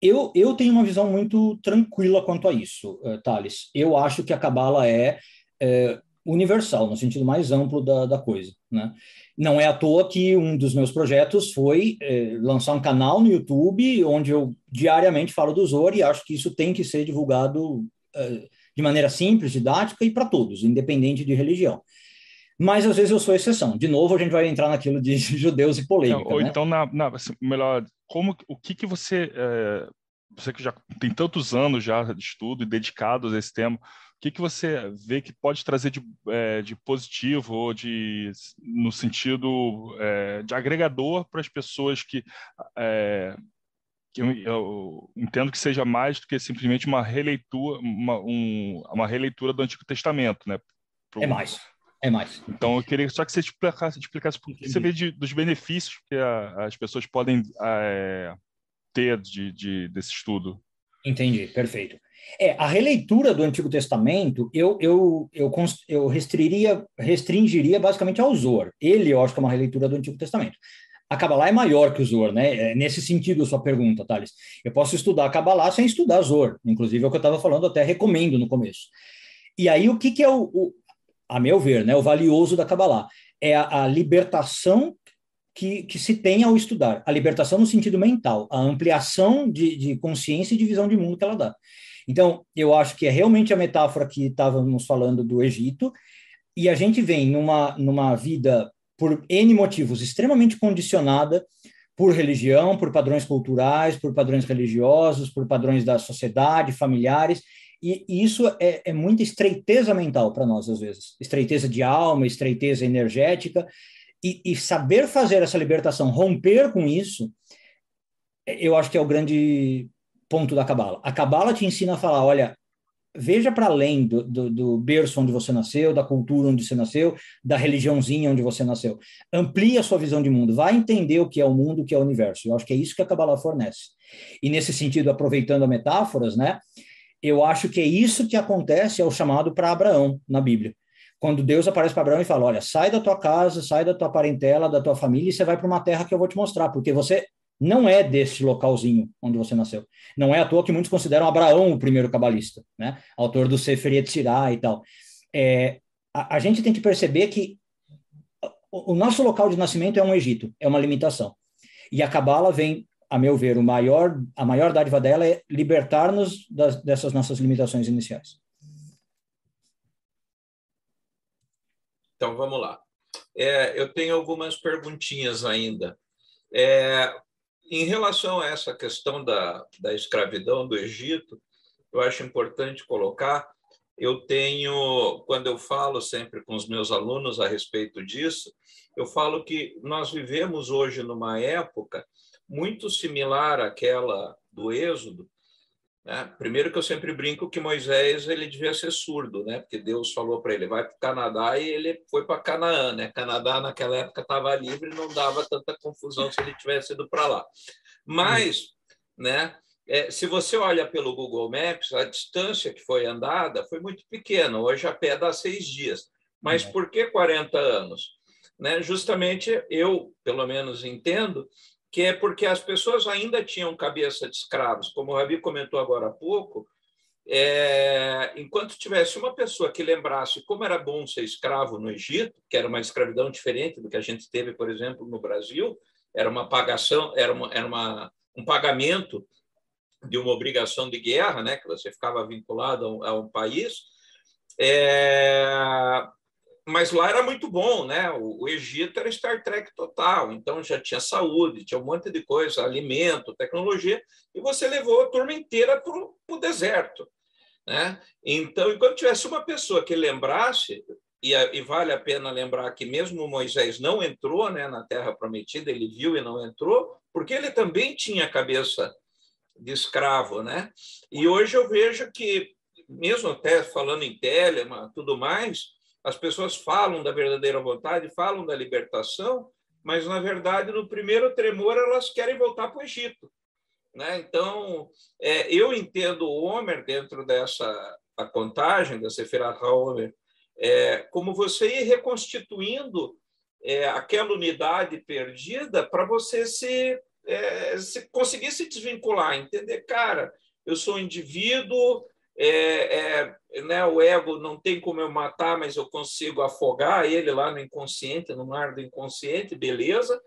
Eu, eu tenho uma visão muito tranquila quanto a isso, uh, Thales. Eu acho que a Kabbalah é, é universal, no sentido mais amplo da, da coisa. Né? Não é à toa que um dos meus projetos foi é, lançar um canal no YouTube onde eu diariamente falo do Zor e acho que isso tem que ser divulgado é, de maneira simples, didática e para todos, independente de religião. Mas às vezes eu sou exceção. De novo, a gente vai entrar naquilo de judeus e polêmica. Ou né? então, na, na, assim, melhor, como, o que, que você, é, você que já tem tantos anos já de estudo e dedicados a esse tema, o que, que você vê que pode trazer de, é, de positivo ou de no sentido é, de agregador para as pessoas que, é, que eu, eu, entendo que seja mais do que simplesmente uma releitura uma, um, uma releitura do Antigo Testamento, né? Pro... É mais. É mais. Então, eu queria só que você explicasse, explicasse o que você vê de, dos benefícios que a, as pessoas podem é, ter de, de, desse estudo. Entendi, perfeito. É, a releitura do Antigo Testamento, eu, eu, eu, eu restringiria, restringiria basicamente ao Zohar. Ele, eu acho que é uma releitura do Antigo Testamento. A Kabbalah é maior que o Zohar, né? É nesse sentido a sua pergunta, Thales. Eu posso estudar a Kabbalah sem estudar Zohar. Inclusive, é o que eu estava falando, até recomendo no começo. E aí, o que, que é o, o, a meu ver, né, o valioso da Kabbalah? É a, a libertação que, que, se tem ao estudar. A libertação no sentido mental, a ampliação de, de consciência e de visão de mundo que ela dá. Então, eu acho que é realmente a metáfora que estávamos falando do Egito, e a gente vem numa, numa vida, por N motivos, extremamente condicionada por religião, por padrões culturais, por padrões religiosos, por padrões da sociedade, familiares, e, e isso é, é muita estreiteza mental para nós, às vezes. Estreiteza de alma, estreiteza energética, e, e saber fazer essa libertação, romper com isso, eu acho que é o grande ponto da Cabala. A Cabala te ensina a falar, olha, veja para além do, do, do, berço onde você nasceu, da cultura onde você nasceu, da religiãozinha onde você nasceu. Amplie a sua visão de mundo, vai entender o que é o mundo, o que é o universo. Eu acho que é isso que a Cabala fornece. E nesse sentido, aproveitando a metáforas, né, eu acho que é isso que acontece, é o chamado para Abraão na Bíblia. Quando Deus aparece para Abraão e fala: Olha, sai da tua casa, sai da tua parentela, da tua família e você vai para uma terra que eu vou te mostrar, porque você não é desse localzinho onde você nasceu. Não é à toa que muitos consideram Abraão o primeiro cabalista, né? autor do Sefer Yetzirah e tal. É, a, a, gente tem que perceber que o, o nosso local de nascimento é um Egito, é uma limitação. E a Cabala vem, a meu ver, o maior, a maior dádiva dela é libertar-nos dessas nossas limitações iniciais. Então, vamos lá. É, eu tenho algumas perguntinhas ainda. É, em relação a essa questão da, da escravidão do Egito, eu acho importante colocar. Eu tenho, quando eu falo sempre com os meus alunos a respeito disso, eu falo que nós vivemos hoje numa época muito similar àquela do Êxodo, né? Primeiro que eu sempre brinco que Moisés ele devia ser surdo, né? porque Deus falou para ele, vai para o Canadá, e ele foi para Canaã. Né? Canadá, naquela época, estava livre, não dava tanta confusão se ele tivesse ido para lá. Mas, né, é, se você olha pelo Google Maps, a distância que foi andada foi muito pequena. Hoje a pé dá seis dias. Mas uhum. por que 40 anos? Né? Justamente eu, pelo menos, entendo que é porque as pessoas ainda tinham cabeça de escravos, como o Rabi comentou agora há pouco, é, enquanto tivesse uma pessoa que lembrasse como era bom ser escravo no Egito, que era uma escravidão diferente do que a gente teve, por exemplo, no Brasil, era uma pagação, era, uma, era uma, um pagamento de uma obrigação de guerra, né, que você ficava vinculado a um, a um país. É, mas lá era muito bom, né? O, o, Egito era Star Trek total, então já tinha saúde, tinha um monte de coisa, alimento, tecnologia, e você levou a turma inteira para o deserto, né? Então, enquanto tivesse uma pessoa que lembrasse, e, e, vale a pena lembrar que mesmo Moisés não entrou né, na Terra Prometida, ele viu e não entrou, porque ele também tinha cabeça de escravo, né? E hoje eu vejo que, mesmo até falando em Telema, tudo mais, as pessoas falam da verdadeira vontade, falam da libertação, mas, na verdade, no primeiro tremor, elas querem voltar para o Egito. Né? Então, é, eu entendo o Homer dentro dessa a contagem da Sefirat Homer é, como você ir reconstituindo é, aquela unidade perdida para você se, é, se conseguir se desvincular, entender, cara, eu sou um indivíduo, é, é, né, o ego não tem como eu matar, mas eu consigo afogar ele lá no inconsciente, no mar do inconsciente, beleza.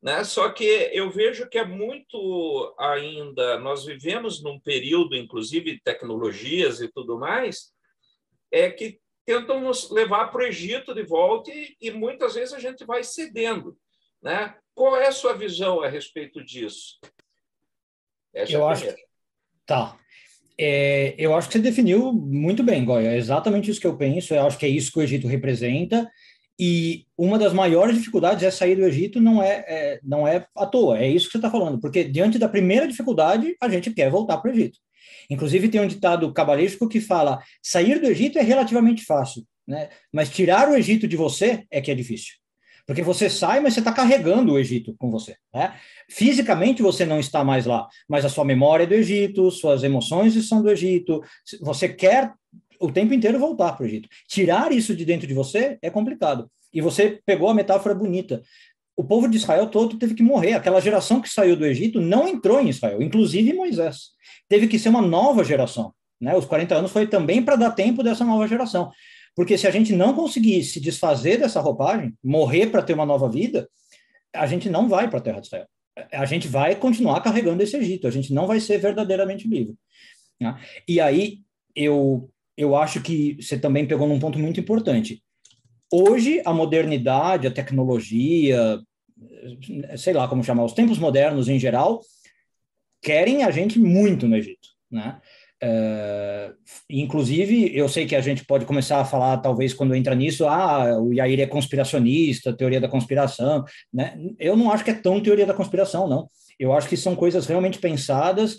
Né? Só que eu vejo que é muito ainda, nós vivemos num período, inclusive de tecnologias e tudo mais, é que tentam nos levar para o Egito de volta e, e muitas vezes a gente vai cedendo. Né? Qual é a sua visão a respeito disso? Essa eu é acho. Tá. É, eu acho que você definiu muito bem, Goya. É exatamente isso que eu penso. Eu acho que é isso que o Egito representa. E uma das maiores dificuldades é sair do Egito não é, é não é à toa. É isso que você está falando. Porque diante da primeira dificuldade, a gente quer voltar para o Egito. Inclusive tem um ditado cabalístico que fala: sair do Egito é relativamente fácil, né? Mas tirar o Egito de você é que é difícil. Porque você sai, mas você está carregando o Egito com você. Né? Fisicamente você não está mais lá, mas a sua memória é do Egito, suas emoções são do Egito. Você quer o tempo inteiro voltar para o Egito. Tirar isso de dentro de você é complicado. E você pegou a metáfora bonita. O povo de Israel todo teve que morrer. Aquela geração que saiu do Egito não entrou em Israel, inclusive Moisés. Teve que ser uma nova geração. Né? Os 40 anos foi também para dar tempo dessa nova geração. Porque se a gente não conseguir se desfazer dessa roupagem, morrer para ter uma nova vida, a gente não vai para a terra de Israel. A gente vai continuar carregando esse Egito, a gente não vai ser verdadeiramente livre. Né? E aí eu, eu acho que você também pegou num ponto muito importante. Hoje, a modernidade, a tecnologia, sei lá como chamar, os tempos modernos em geral, querem a gente muito no Egito. Né? Uh, inclusive, eu sei que a gente pode começar a falar, talvez, quando entra nisso, ah, o Yair é conspiracionista, teoria da conspiração, né? Eu não acho que é tão teoria da conspiração, não. Eu acho que são coisas realmente pensadas,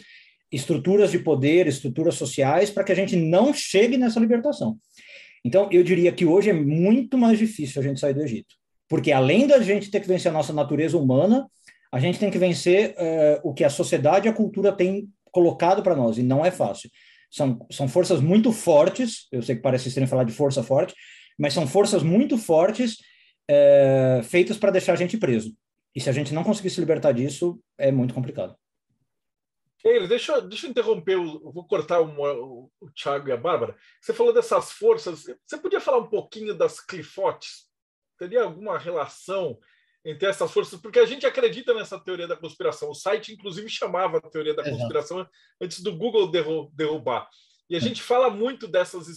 estruturas de poder, estruturas sociais, para que a gente não chegue nessa libertação. Então, eu diria que hoje é muito mais difícil a gente sair do Egito, porque além da gente ter que vencer a nossa natureza humana, a gente tem que vencer uh, o que a sociedade e a cultura têm colocado para nós, e não é fácil. São, são forças muito fortes, eu sei que parece estranho falar de força forte, mas são forças muito fortes é, feitas para deixar a gente preso. E se a gente não conseguir se libertar disso, é muito complicado. Ei, deixa, deixa eu interromper, eu vou cortar o, o, o Thiago e a Bárbara. Você falou dessas forças, você podia falar um pouquinho das clifotes? Teria alguma relação entre essas forças, porque a gente acredita nessa teoria da conspiração. O site, inclusive, chamava a teoria da Exato. conspiração antes do Google derru- derrubar. E a gente fala muito dessas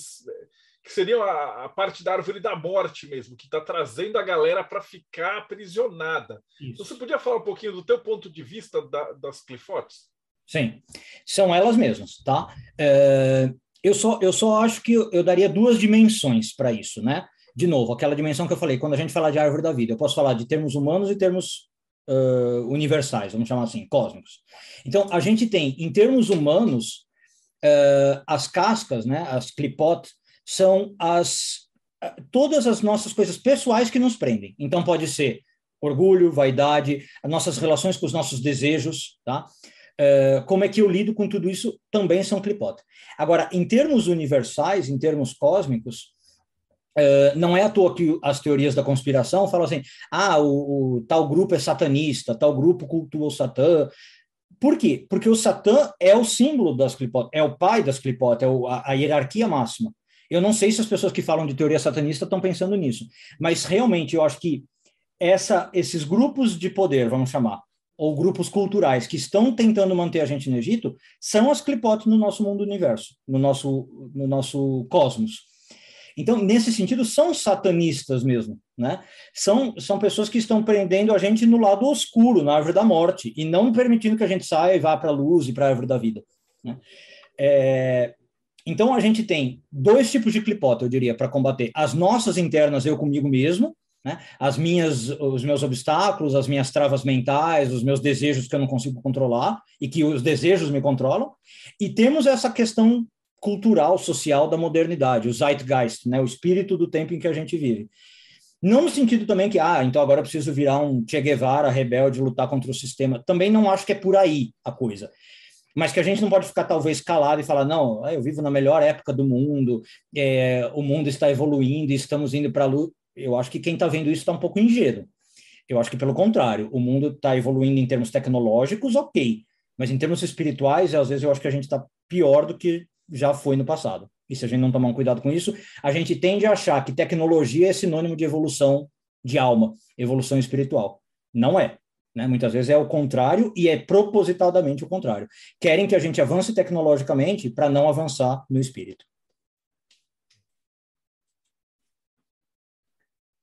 que seriam a, a parte da árvore da morte mesmo, que está trazendo a galera para ficar aprisionada. Isso. Você podia falar um pouquinho do teu ponto de vista da- das clifotes? Sim, são elas mesmas, tá? É, eu, só, eu só acho que eu, eu daria duas dimensões para isso, né? De novo, aquela dimensão que eu falei, quando a gente fala de árvore da vida, eu posso falar de termos humanos e termos uh, universais, vamos chamar assim, cósmicos. Então, a gente tem, em termos humanos, uh, as cascas, né, as clipot, são as todas as nossas coisas pessoais que nos prendem. Então, pode ser orgulho, vaidade, as nossas relações com os nossos desejos, tá? Como é que eu lido com tudo isso também são clipot. Agora, em termos universais, em termos cósmicos, uh, não é à toa que as teorias da conspiração falam assim: ah, o, o tal grupo é satanista, tal grupo cultua o Satã. Por quê? Porque o Satã é o símbolo das clipot, é o pai das clipot, é o, a, a hierarquia máxima. Eu não sei se as pessoas que falam de teoria satanista estão pensando nisso, mas realmente eu acho que essa, esses grupos de poder, vamos chamar, ou grupos culturais que estão tentando manter a gente no Egito, são as clipotes no nosso mundo universo, no nosso, no nosso cosmos. Então, nesse sentido, são satanistas mesmo, né? São, são pessoas que estão prendendo a gente no lado oscuro, na árvore da morte, e não permitindo que a gente saia e vá para a luz e para a árvore da vida. Né? É, então, a gente tem dois tipos de clipota, eu diria, para combater. As nossas internas, eu comigo mesmo, né? As minhas, os meus obstáculos, as minhas travas mentais, os meus desejos que eu não consigo controlar e que os desejos me controlam. E temos essa questão cultural, social da modernidade, o zeitgeist, né? O espírito do tempo em que a gente vive. Não no sentido também que, ah, então agora eu preciso virar um Che Guevara rebelde, lutar contra o sistema. Também não acho que é por aí a coisa. Mas que a gente não pode ficar talvez calado e falar, não, eu vivo na melhor época do mundo, é, o mundo está evoluindo, estamos indo para a luz eu acho que quem está vendo isso está um pouco ingênuo. Eu acho que, pelo contrário, o mundo está evoluindo em termos tecnológicos, ok, mas em termos espirituais, às vezes eu acho que a gente está pior do que já foi no passado. E se a gente não tomar um cuidado com isso, a gente tende a achar que tecnologia é sinônimo de evolução de alma, evolução espiritual. Não é. Né? Muitas vezes é o contrário e é propositadamente o contrário. Querem que a gente avance tecnologicamente para não avançar no espírito.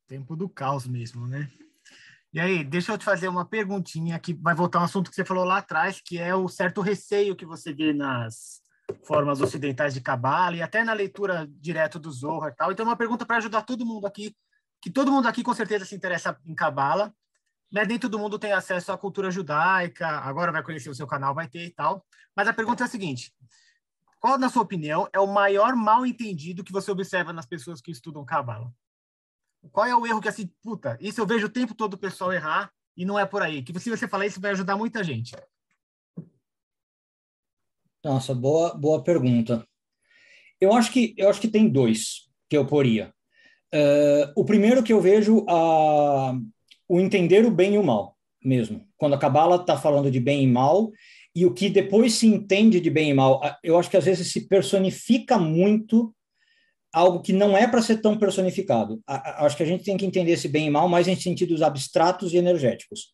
Tempo do caos mesmo, né? E aí, deixa eu te fazer uma perguntinha que vai voltar um assunto que você falou lá atrás, que é o certo receio que você vê nas formas ocidentais de cabala e até na leitura direto do Zohar tal. Então, uma pergunta para ajudar todo mundo aqui, que todo mundo aqui com certeza se interessa em cabala, né? Nem todo mundo tem acesso à cultura judaica, agora vai conhecer o seu canal, vai ter e tal. Mas a pergunta é a seguinte: qual, na sua opinião, é o maior mal entendido que você observa nas pessoas que estudam cabala? Qual é o erro que, assim, puta, isso eu vejo o tempo todo o pessoal errar e não é por aí? Que se você falar isso, vai ajudar muita gente. Nossa, boa, boa pergunta. Eu acho que eu acho que tem dois que eu poria. Uh, o primeiro que eu vejo a o entender o bem e o mal mesmo. Quando a Kabbalah está falando de bem e mal e o que depois se entende de bem e mal, eu acho que às vezes se personifica muito algo que não é para ser tão personificado. Acho que a gente tem que entender esse bem e mal mais em sentidos abstratos e energéticos.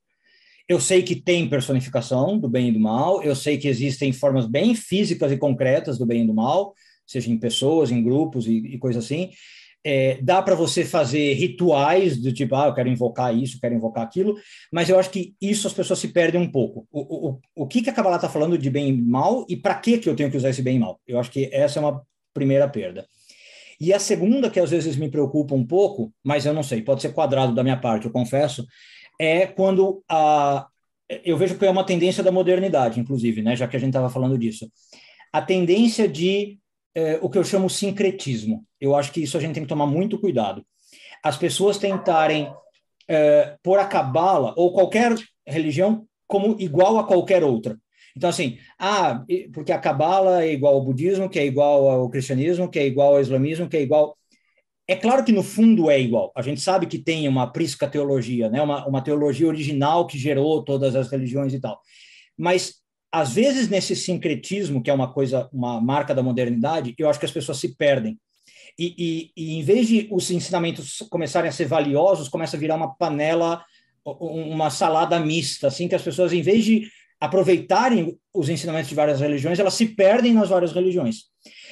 Eu sei que tem personificação do bem e do mal, eu sei que existem formas bem físicas e concretas do bem e do mal, seja em pessoas, em grupos e, e coisa assim. É, dá para você fazer rituais do tipo, ah, eu quero invocar isso, quero invocar aquilo, mas eu acho que isso as pessoas se perdem um pouco. O, o, o que, que a Kabbalah está falando de bem e mal e para que, que eu tenho que usar esse bem e mal? Eu acho que essa é uma primeira perda. E a segunda, que às vezes me preocupa um pouco, mas eu não sei, pode ser quadrado da minha parte, eu confesso, é quando a. Eu vejo que é uma tendência da modernidade, inclusive, né, já que a gente estava falando disso. A tendência de eh, o que eu chamo sincretismo. Eu acho que isso a gente tem que tomar muito cuidado. As pessoas tentarem eh, pôr a cabala ou qualquer religião como igual a qualquer outra. Então, assim, ah, porque a cabala é igual ao budismo, que é igual ao cristianismo, que é igual ao islamismo, que é igual. É claro que no fundo é igual. A gente sabe que tem uma prisca teologia, né? uma, uma teologia original que gerou todas as religiões e tal. Mas, às vezes, nesse sincretismo, que é uma coisa, uma marca da modernidade, eu acho que as pessoas se perdem. E, e, e em vez de os ensinamentos começarem a ser valiosos, começa a virar uma panela uma salada mista, assim, que as pessoas, em vez de aproveitarem os ensinamentos de várias religiões, elas se perdem nas várias religiões.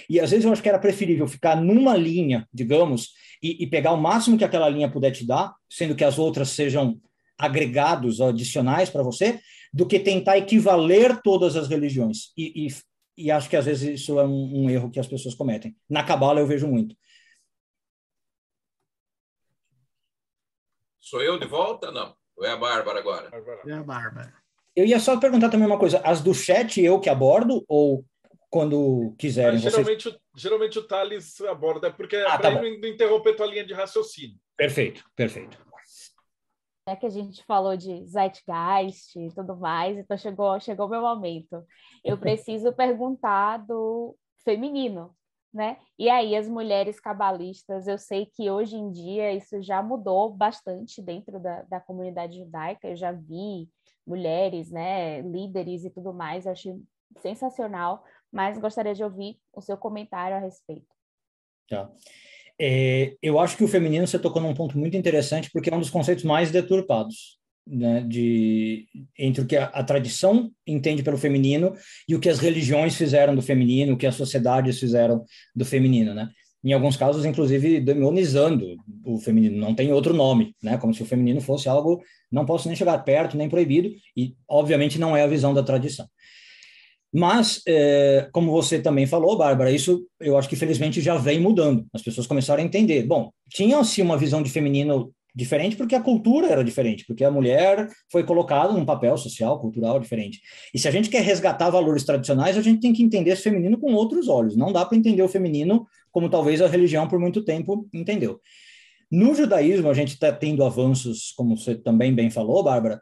E às vezes eu acho que era preferível ficar numa linha, digamos, e, e pegar o máximo que aquela linha puder te dar, sendo que as outras sejam agregados adicionais para você, do que tentar equivaler todas as religiões. E, e, e acho que às vezes isso é um, um, erro que as pessoas cometem. Na Cabala eu vejo muito. Sou eu de volta? Não. Ou é a Bárbara agora? É a Bárbara. Eu ia só perguntar também uma coisa. As do chat eu que abordo ou quando quiserem? Mas, geralmente, vocês... geralmente o Thales aborda, porque é ah, para tá não interromper tua linha de raciocínio. Perfeito, perfeito. É que a gente falou de Zeitgeist e tudo mais, então chegou chegou o meu momento. Eu preciso perguntar do feminino, né? E aí as mulheres cabalistas, eu sei que hoje em dia isso já mudou bastante dentro da, da comunidade judaica. Eu já vi mulheres, né, líderes e tudo mais. Eu achei sensacional, mas gostaria de ouvir o seu comentário a respeito. Tá. É, eu acho que o feminino você tocou num ponto muito interessante, porque é um dos conceitos mais deturpados, né, de, entre o que a, a, tradição entende pelo feminino e o que as religiões fizeram do feminino, o que as sociedades fizeram do feminino, né? Em alguns casos, inclusive, demonizando o feminino, não tem outro nome, né? Como se o feminino fosse algo, não posso nem chegar perto, nem proibido, e obviamente não é a visão da tradição. Mas, é, como você também falou, Bárbara, isso eu acho que felizmente já vem mudando. As pessoas começaram a entender. Bom, tinha-se uma visão de feminino diferente porque a cultura era diferente, porque a mulher foi colocada num papel social, cultural diferente. E se a gente quer resgatar valores tradicionais, a gente tem que entender esse feminino com outros olhos. Não dá para entender o feminino como talvez a religião por muito tempo entendeu. No judaísmo, a gente está tendo avanços, como você também bem falou, Bárbara,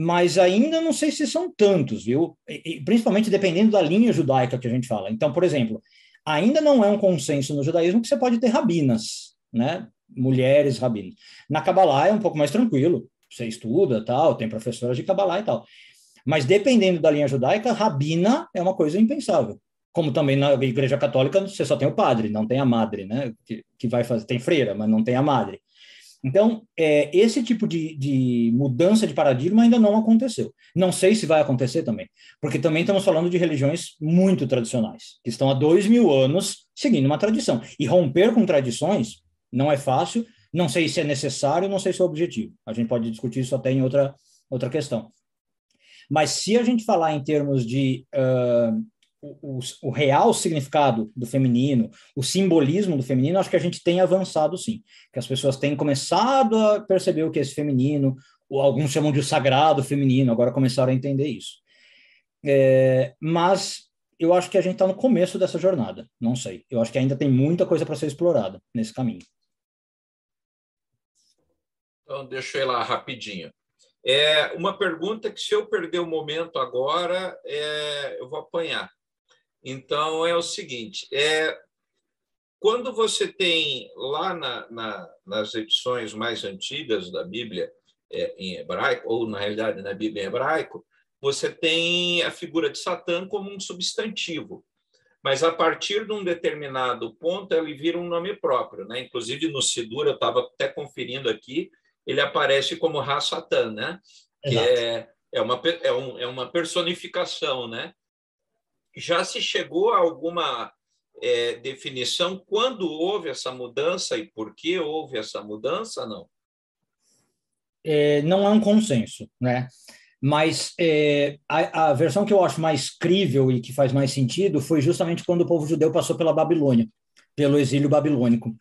mas ainda não sei se são tantos, viu? E, principalmente dependendo da linha judaica que a gente fala. Então, por exemplo, ainda não é um consenso no judaísmo que você pode ter rabinas, né? Mulheres rabinas. Na Kabbalah é um pouco mais tranquilo, você estuda, tal, tem professoras de Kabbalah e tal. Mas dependendo da linha judaica, rabina é uma coisa impensável. Como também na Igreja Católica, você só tem o padre, não tem a madre, né? Que, que vai fazer, tem freira, mas não tem a madre. Então, é, esse tipo de, de, mudança de paradigma ainda não aconteceu. Não sei se vai acontecer também, porque também estamos falando de religiões muito tradicionais, que estão há dois mil anos seguindo uma tradição. E romper com tradições não é fácil, não sei se é necessário, não sei se é objetivo. A gente pode discutir isso até em outra, outra questão. Mas se a gente falar em termos de uh, o, o, real significado do feminino, o simbolismo do feminino, acho que a gente tem avançado sim. Que as pessoas têm começado a perceber o que é esse feminino, ou alguns chamam de sagrado feminino, agora começaram a entender isso. É, mas eu acho que a gente está no começo dessa jornada, não sei. Eu acho que ainda tem muita coisa para ser explorada nesse caminho. Então, deixa eu ir lá rapidinho. É uma pergunta que, se eu perder o momento agora, é, eu vou apanhar. Então, é o seguinte: é, quando você tem lá na, na, nas edições mais antigas da Bíblia é, em hebraico, ou na realidade na Bíblia em hebraico, você tem a figura de Satã como um substantivo. Mas a partir de um determinado ponto, ele vira um nome próprio. Né? Inclusive, no Sidur, eu estava até conferindo aqui, ele aparece como Ra-Satã, né? que é, é, uma, é, um, é uma personificação. Né? Já se chegou a alguma é, definição quando houve essa mudança e por que houve essa mudança, não? É, não é um consenso, né? Mas é, a, a, versão que eu acho mais crível e que faz mais sentido foi justamente quando o povo judeu passou pela Babilônia, pelo exílio babilônico.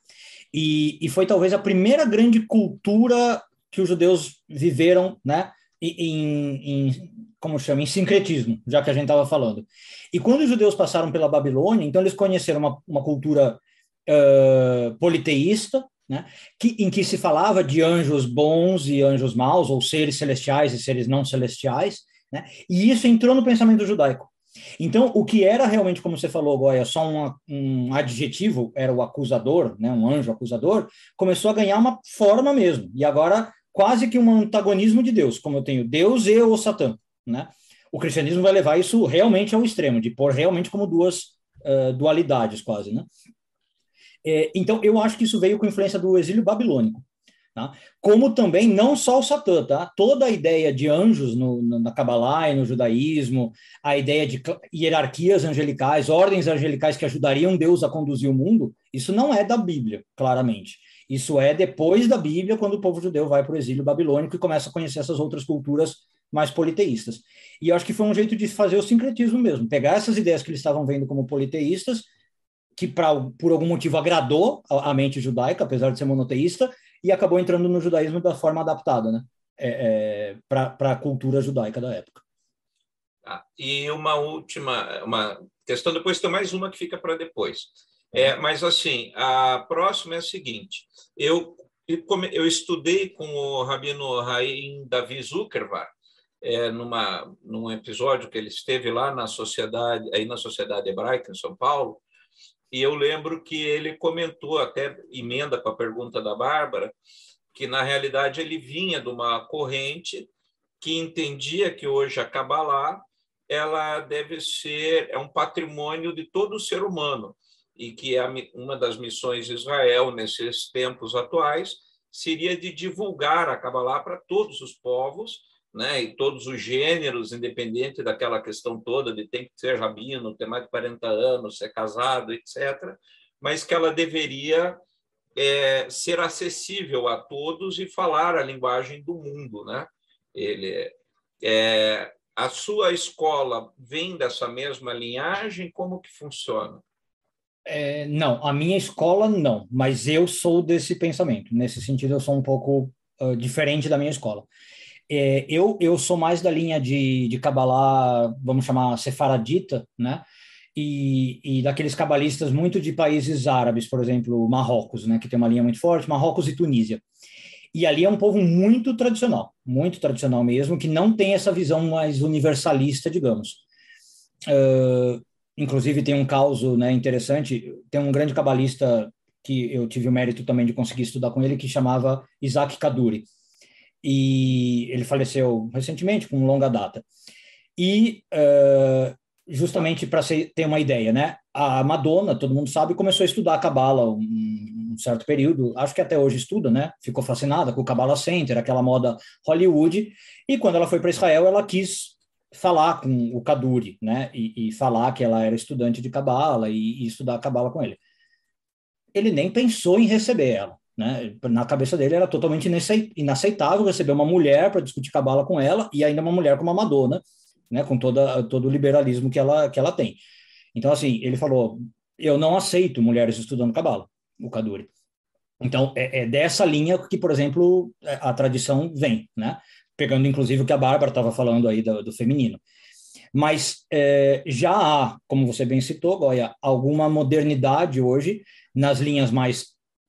E, e foi talvez a primeira grande cultura que os judeus viveram, né? Em, em, como chama, em sincretismo, já que a gente estava falando. E quando os judeus passaram pela Babilônia, então eles conheceram uma, uma cultura uh, politeísta, né, que, em que se falava de anjos bons e anjos maus, ou seres celestiais e seres não celestiais, né, e isso entrou no pensamento judaico. Então, o que era realmente, como você falou, Goya, só um, um adjetivo, era o acusador, né, um anjo acusador, começou a ganhar uma forma mesmo, e agora quase que um antagonismo de Deus, como eu tenho Deus e o Satã né? O cristianismo vai levar isso realmente ao extremo, de pôr realmente como duas uh, dualidades quase, né? É, então, eu acho que isso veio com influência do exílio babilônico. Tá? Como também não só o Satã, tá? toda a ideia de anjos no, no, na Kabbalah e no judaísmo, a ideia de hierarquias angelicais, ordens angelicais que ajudariam Deus a conduzir o mundo, isso não é da Bíblia, claramente. Isso é depois da Bíblia, quando o povo judeu vai para o exílio babilônico e começa a conhecer essas outras culturas mais politeístas. E eu acho que foi um jeito de fazer o sincretismo mesmo, pegar essas ideias que eles estavam vendo como politeístas, que pra, por algum motivo agradou a, a mente judaica, apesar de ser monoteísta, e acabou entrando no judaísmo da forma adaptada, né? É, é, para a cultura judaica da época. Ah, e uma última uma questão, depois tem mais uma que fica para depois. É, mas, assim, a próxima é a seguinte: eu, eu estudei com o Rabino Raim Davi Zuckerberg, é, numa, num episódio que ele esteve lá na sociedade, aí na Sociedade Hebraica, em São Paulo, e eu lembro que ele comentou, até emenda com a pergunta da Bárbara, que na realidade ele vinha de uma corrente que entendia que hoje a Kabbalah ela deve ser é um patrimônio de todo ser humano e que é uma das missões de Israel nesses tempos atuais seria de divulgar a Kabbalah para todos os povos né, e todos os gêneros, independente daquela questão toda de tem que ser rabino, ter mais de 40 anos, ser casado, etc., mas que ela deveria é, ser acessível a todos e falar a linguagem do mundo. Né? Ele, é, a sua escola vem dessa mesma linhagem? Como que funciona? É, não, a minha escola não, mas eu sou desse pensamento. Nesse sentido, eu sou um pouco uh, diferente da minha escola. É, eu, eu sou mais da linha de, de Kabbalah, vamos chamar sefaradita, né? E, e daqueles cabalistas muito de países árabes, por exemplo, Marrocos, né? Que tem uma linha muito forte, Marrocos e Tunísia. E ali é um povo muito tradicional, muito tradicional mesmo, que não tem essa visão mais universalista, digamos. Uh, inclusive tem um caso né, interessante, tem um grande cabalista que eu tive o mérito também de conseguir estudar com ele, que chamava Isaac Kaduri e ele faleceu recentemente, com longa data. E uh, justamente para ter uma ideia, né? A Madonna, todo mundo sabe, começou a estudar a Cabala um, um, certo período, acho que até hoje estuda, né? Ficou fascinada com o Cabala Center, aquela moda Hollywood, e quando ela foi para Israel, ela quis falar com o Kaduri, né? E, e falar que ela era estudante de Cabala e, e estudar Cabala com ele. Ele nem pensou em receber ela. Né? Na cabeça dele era totalmente inaceitável receber uma mulher para discutir cabala com ela e ainda uma mulher como a Madonna, né? com toda, todo o liberalismo que ela, que ela tem. Então, assim, ele falou: eu não aceito mulheres estudando cabala, o Kaduri. Então, é, é, dessa linha que, por exemplo, é, a tradição vem, né? Pegando, inclusive, o que a Bárbara estava falando aí do, do feminino. Mas é, já há, como você bem citou, Goya, alguma modernidade hoje nas linhas mais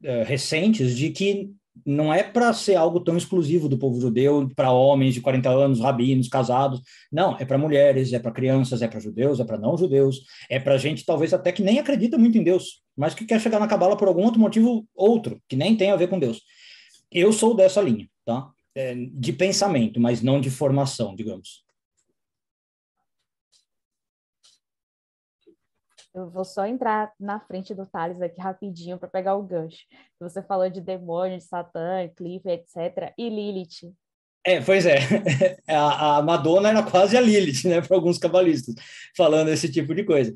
uh, recentes de que não é para ser algo tão exclusivo do povo judeu, para homens de 40 anos, rabinos, casados. Não, é para mulheres, é para crianças, é para judeus, é para não judeus, é para gente talvez até que nem acredita muito em Deus, mas que quer chegar na cabala por algum outro motivo outro, que nem tem a ver com Deus. Eu sou dessa linha, tá? É, de pensamento, mas não de formação, digamos. Eu vou só entrar na frente do Thales aqui rapidinho para pegar o gancho. Você falou de demônio, de Satã, Cliff, etc. E Lilith. É, pois é. A, a Madonna era quase a Lilith, né, para alguns cabalistas, falando esse tipo de coisa.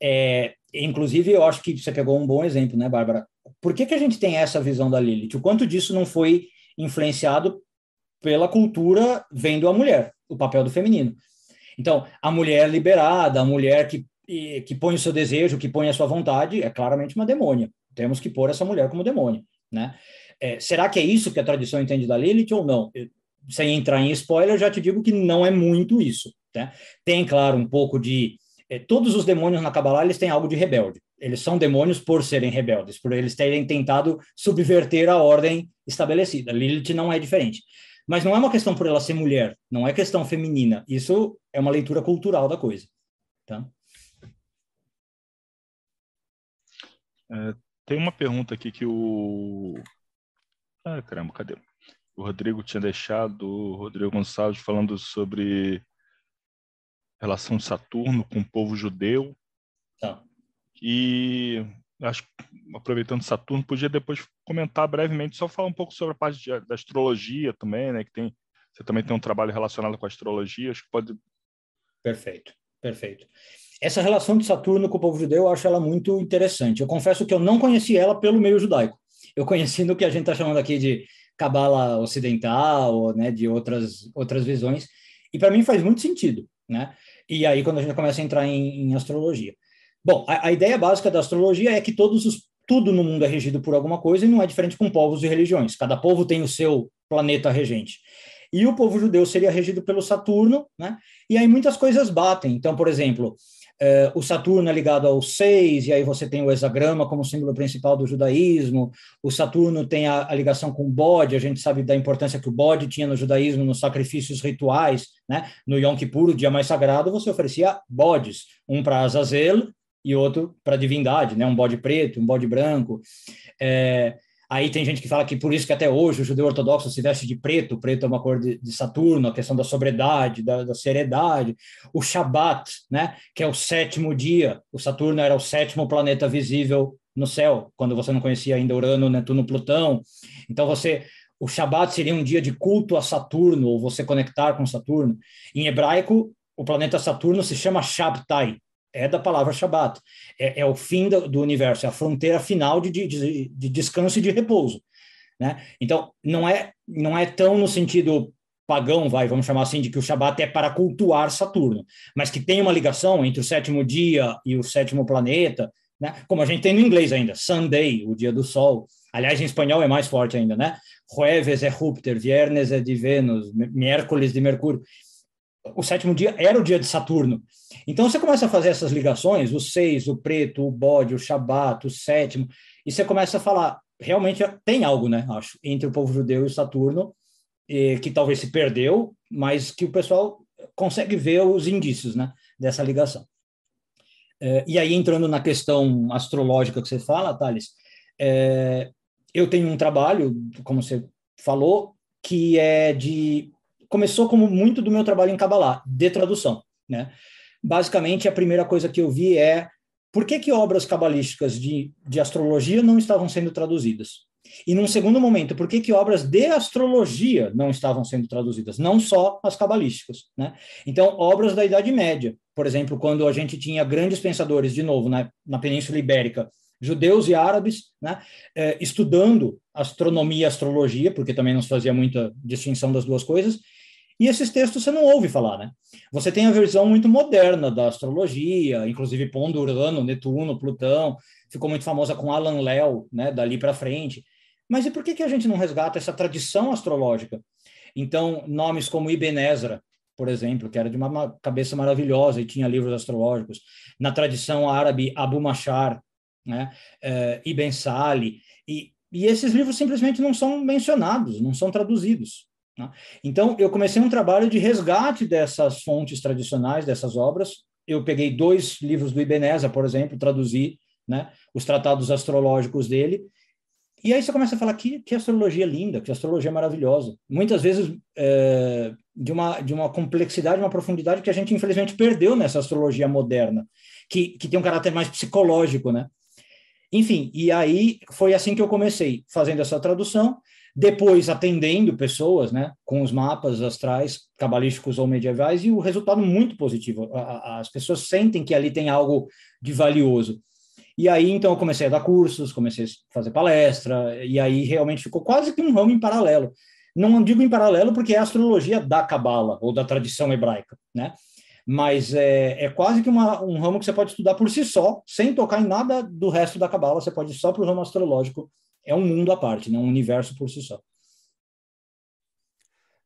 É, inclusive, eu acho que você pegou um bom exemplo, né, Bárbara? Por que, que a gente tem essa visão da Lilith? O quanto disso não foi influenciado pela cultura vendo a mulher, o papel do feminino? Então, a mulher liberada, a mulher que que põe o seu desejo, que põe a sua vontade, é claramente uma demônia. Temos que pôr essa mulher como demônia, né? É, será que é isso que a tradição entende da Lilith ou não? Eu, sem entrar em spoiler, já te digo que não é muito isso. Né? Tem, claro, um pouco de. É, todos os demônios na Kabbalah eles têm algo de rebelde. Eles são demônios por serem rebeldes, por eles terem tentado subverter a ordem estabelecida. Lilith não é diferente. Mas não é uma questão por ela ser mulher, não é questão feminina. Isso é uma leitura cultural da coisa. Tá? É, tem uma pergunta aqui que o. Ah, caramba, cadê? O Rodrigo tinha deixado, o Rodrigo Gonçalves falando sobre relação de Saturno com o povo judeu. Tá. E acho aproveitando Saturno, podia depois comentar brevemente, só falar um pouco sobre a parte de, da astrologia também, né? Que tem, você também tem um trabalho relacionado com a astrologia, acho que pode. Perfeito, perfeito. Essa relação de Saturno com o povo judeu, eu acho ela muito interessante. Eu confesso que eu não conheci ela pelo meio judaico. Eu conheci no que a gente está chamando aqui de cabala ocidental, né, de outras outras visões, e para mim faz muito sentido, né? E aí quando a gente começa a entrar em, em astrologia. Bom, a, a, ideia básica da astrologia é que todos os, tudo no mundo é regido por alguma coisa e não é diferente com povos e religiões. Cada povo tem o seu planeta regente. E o povo judeu seria regido pelo Saturno, né? E aí muitas coisas batem. Então, por exemplo, eh, o Saturno é ligado ao seis, e aí você tem o hexagrama como símbolo principal do judaísmo. O Saturno tem a, a, ligação com o bode, a gente sabe da importância que o bode tinha no judaísmo, nos sacrifícios rituais. Né? No Yom Kippur, o dia mais sagrado, você oferecia bodes, um para Azazel e outro para divindade, né? um bode preto, um bode branco. É, aí tem gente que fala que por isso que até hoje o judeu ortodoxo se veste de preto, preto é uma cor de, de Saturno, a questão da sobriedade, da, da, seriedade. O Shabat, né? que é o sétimo dia, o Saturno era o sétimo planeta visível no céu, quando você não conhecia ainda Urano, Netuno, Plutão. Então você o Shabat seria um dia de culto a Saturno, ou você conectar com Saturno. Em hebraico, o planeta Saturno se chama Shabtai, é da palavra Shabat. É, é o fim do, do, universo, é a fronteira final de, de, de, descanso e de repouso. Né? Então, não é, não é tão no sentido pagão, vai, vamos chamar assim, de que o Shabat é para cultuar Saturno, mas que tem uma ligação entre o sétimo dia e o sétimo planeta, né? como a gente tem no inglês ainda, Sunday, o dia do sol. Aliás, em espanhol é mais forte ainda, né? Jueves é Júpiter, Viernes é de Vênus, miércoles de Mercúrio o sétimo dia era o dia de Saturno. Então você começa a fazer essas ligações, o seis, o preto, o bode, o shabat, o sétimo, e você começa a falar, realmente tem algo, né, acho, entre o povo judeu e Saturno, que talvez se perdeu, mas que o pessoal consegue ver os indícios, né, dessa ligação. É, e aí, entrando na questão astrológica que você fala, Thales, é, eu tenho um trabalho, como você falou, que é de começou como muito do meu trabalho em Kabbalah, de tradução, né? Basicamente, a primeira coisa que eu vi é por que, que obras cabalísticas de, de astrologia não estavam sendo traduzidas? E num segundo momento, por que, que obras de astrologia não estavam sendo traduzidas? Não só as cabalísticas. Né? Então, obras da Idade Média, por exemplo, quando a gente tinha grandes pensadores, de novo, na, na Península Ibérica, judeus e árabes, né, eh, estudando astronomia e astrologia, porque também não se fazia muita distinção das duas coisas, e esses textos você não ouve falar, né? Você tem a versão muito moderna da astrologia, inclusive pondo Urano, Netuno, Plutão, ficou muito famosa com Alan Léo, né, dali para frente. Mas e por que, que a gente não resgata essa tradição astrológica? Então, nomes como Ibn Ezra, por exemplo, que era de uma cabeça maravilhosa e tinha livros astrológicos. Na tradição árabe, Abu Mashar, né? Uh, Ibn Sali. E, e esses livros simplesmente não são mencionados, não são traduzidos. Né? Então, eu comecei um trabalho de resgate dessas fontes tradicionais, dessas obras. Eu peguei dois livros do Ibeneza, por exemplo, traduzi né, os tratados astrológicos dele. E aí você começa a falar que, que astrologia linda, que astrologia maravilhosa. Muitas vezes é, de, uma, de uma complexidade, uma profundidade que a gente infelizmente perdeu nessa astrologia moderna, que, que tem um caráter mais psicológico, né? Enfim, e aí foi assim que eu comecei, fazendo essa tradução depois atendendo pessoas, né, com os mapas astrais, cabalísticos ou medievais, e o resultado muito positivo. As pessoas sentem que ali tem algo de valioso. E aí, então, eu comecei a dar cursos, comecei a fazer palestra, e aí realmente ficou quase que um ramo em paralelo. Não digo em paralelo porque é a astrologia da cabala, ou da tradição hebraica, né? Mas é, é quase que uma, um ramo que você pode estudar por si só, sem tocar em nada do resto da cabala, você pode ir só para o ramo astrológico é um mundo à parte, né? um universo por si só.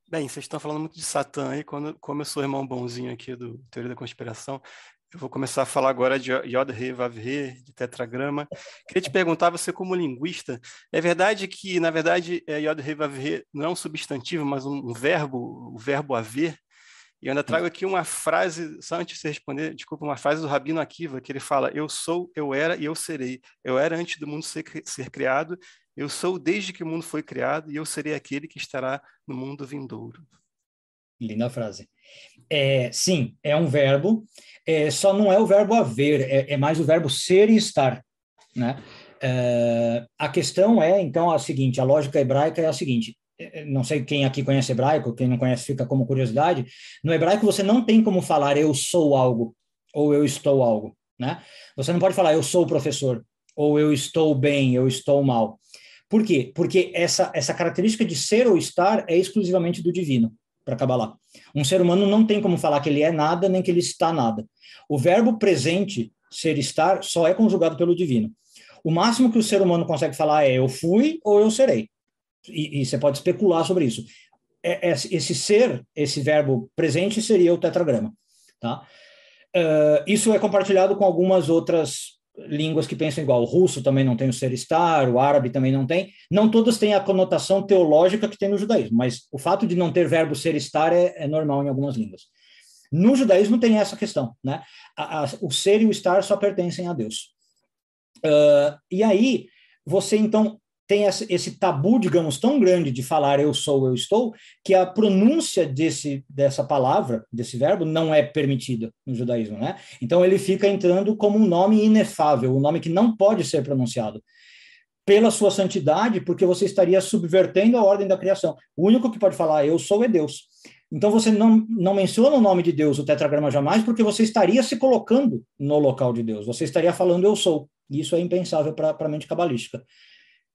Bem, vocês estão falando muito de Satã aí, quando, como eu sou irmão bonzinho aqui do Teoria da Conspiração, eu vou começar a falar agora de Yod He Vav He, de tetragrama. Queria te perguntar, você como linguista, é verdade que, na verdade, Yod He Vav He não é um substantivo, mas um verbo, o verbo haver? E eu ainda trago aqui uma frase, só antes de você responder, desculpa, uma frase do Rabino Akiva, que ele fala: Eu sou, eu era e eu serei. Eu era antes do mundo ser, ser criado, eu sou desde que o mundo foi criado e eu serei aquele que estará no mundo vindouro. Linda frase. É, sim, é um verbo, é, só não é o verbo haver, é, é mais o verbo ser e estar. né? É, a questão é, então, a seguinte, a lógica hebraica é a seguinte, não sei quem aqui conhece hebraico, quem não conhece fica como curiosidade, no hebraico você não tem como falar eu sou algo, ou eu estou algo, né? Você não pode falar eu sou professor, ou eu estou bem, eu estou mal. Por quê? Porque essa, essa característica de ser ou estar é exclusivamente do divino, para acabar lá. Um ser humano não tem como falar que ele é nada, nem que ele está nada. O verbo presente, ser estar, só é conjugado pelo divino. O máximo que o ser humano consegue falar é eu fui ou eu serei. E, e você pode especular sobre isso. É, é, esse ser, esse verbo presente, seria o tetragrama. Tá? Uh, isso é compartilhado com algumas outras línguas que pensam igual. O russo também não tem o ser estar, o árabe também não tem. Não todas têm a conotação teológica que tem no judaísmo, mas o fato de não ter verbo ser estar é, é normal em algumas línguas. No judaísmo tem essa questão, né? A, a, o ser e o estar só pertencem a Deus. Uh, e aí, você então tem esse tabu, digamos, tão grande de falar eu sou, eu estou, que a pronúncia desse, dessa palavra, desse verbo, não é permitida no judaísmo, né? Então ele fica entrando como um nome inefável, um nome que não pode ser pronunciado. Pela sua santidade, porque você estaria subvertendo a ordem da criação. O único que pode falar eu sou é Deus. Então você não, não menciona o nome de Deus, o tetragrama jamais, porque você estaria se colocando no local de Deus. Você estaria falando eu sou. Isso é impensável para a mente cabalística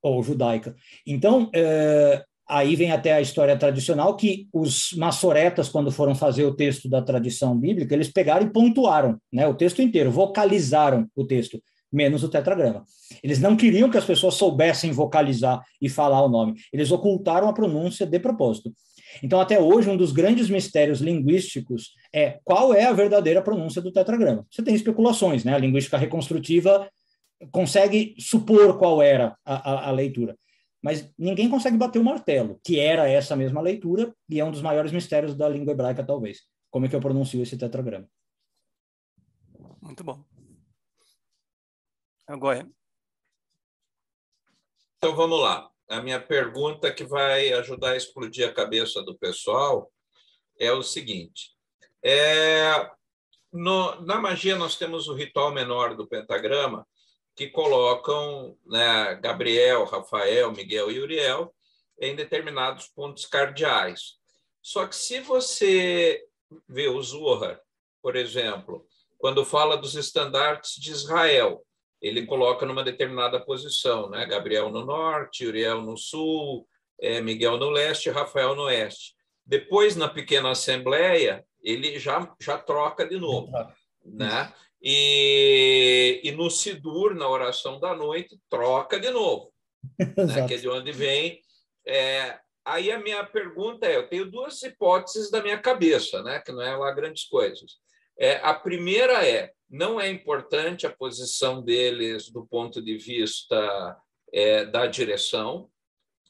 ou judaica. Então, é, aí vem até a história tradicional que os maçoretas, quando foram fazer o texto da tradição bíblica, eles pegaram e pontuaram né, o texto inteiro, vocalizaram o texto, menos o tetragrama. Eles não queriam que as pessoas soubessem vocalizar e falar o nome, eles ocultaram a pronúncia de propósito. Então, até hoje, um dos grandes mistérios linguísticos é qual é a verdadeira pronúncia do tetragrama. Você tem especulações, né? A linguística reconstrutiva consegue supor qual era a, a, a, leitura. Mas ninguém consegue bater o martelo, que era essa mesma leitura, e é um dos maiores mistérios da língua hebraica, talvez. Como é que eu pronuncio esse tetragrama? Muito bom. Agora. Então vamos lá. A minha pergunta que vai ajudar a explodir a cabeça do pessoal é o seguinte: é, no, na magia nós temos o ritual menor do pentagrama, que colocam né, Gabriel, Rafael, Miguel e Uriel em determinados pontos cardeais. Só que se você vê o Zohar, por exemplo, quando fala dos estandartes de Israel, ele coloca numa determinada posição, né? Gabriel no norte, Uriel no sul, é, Miguel no leste, Rafael no oeste. Depois, na pequena assembleia, ele já, já troca de novo, né? E, e no Sidur, na oração da noite, troca de novo, né, que é de onde vem. É, aí a minha pergunta é: eu tenho duas hipóteses da minha cabeça, né, que não é lá grandes coisas. É, a primeira é: não é importante a posição deles do ponto de vista é, da direção,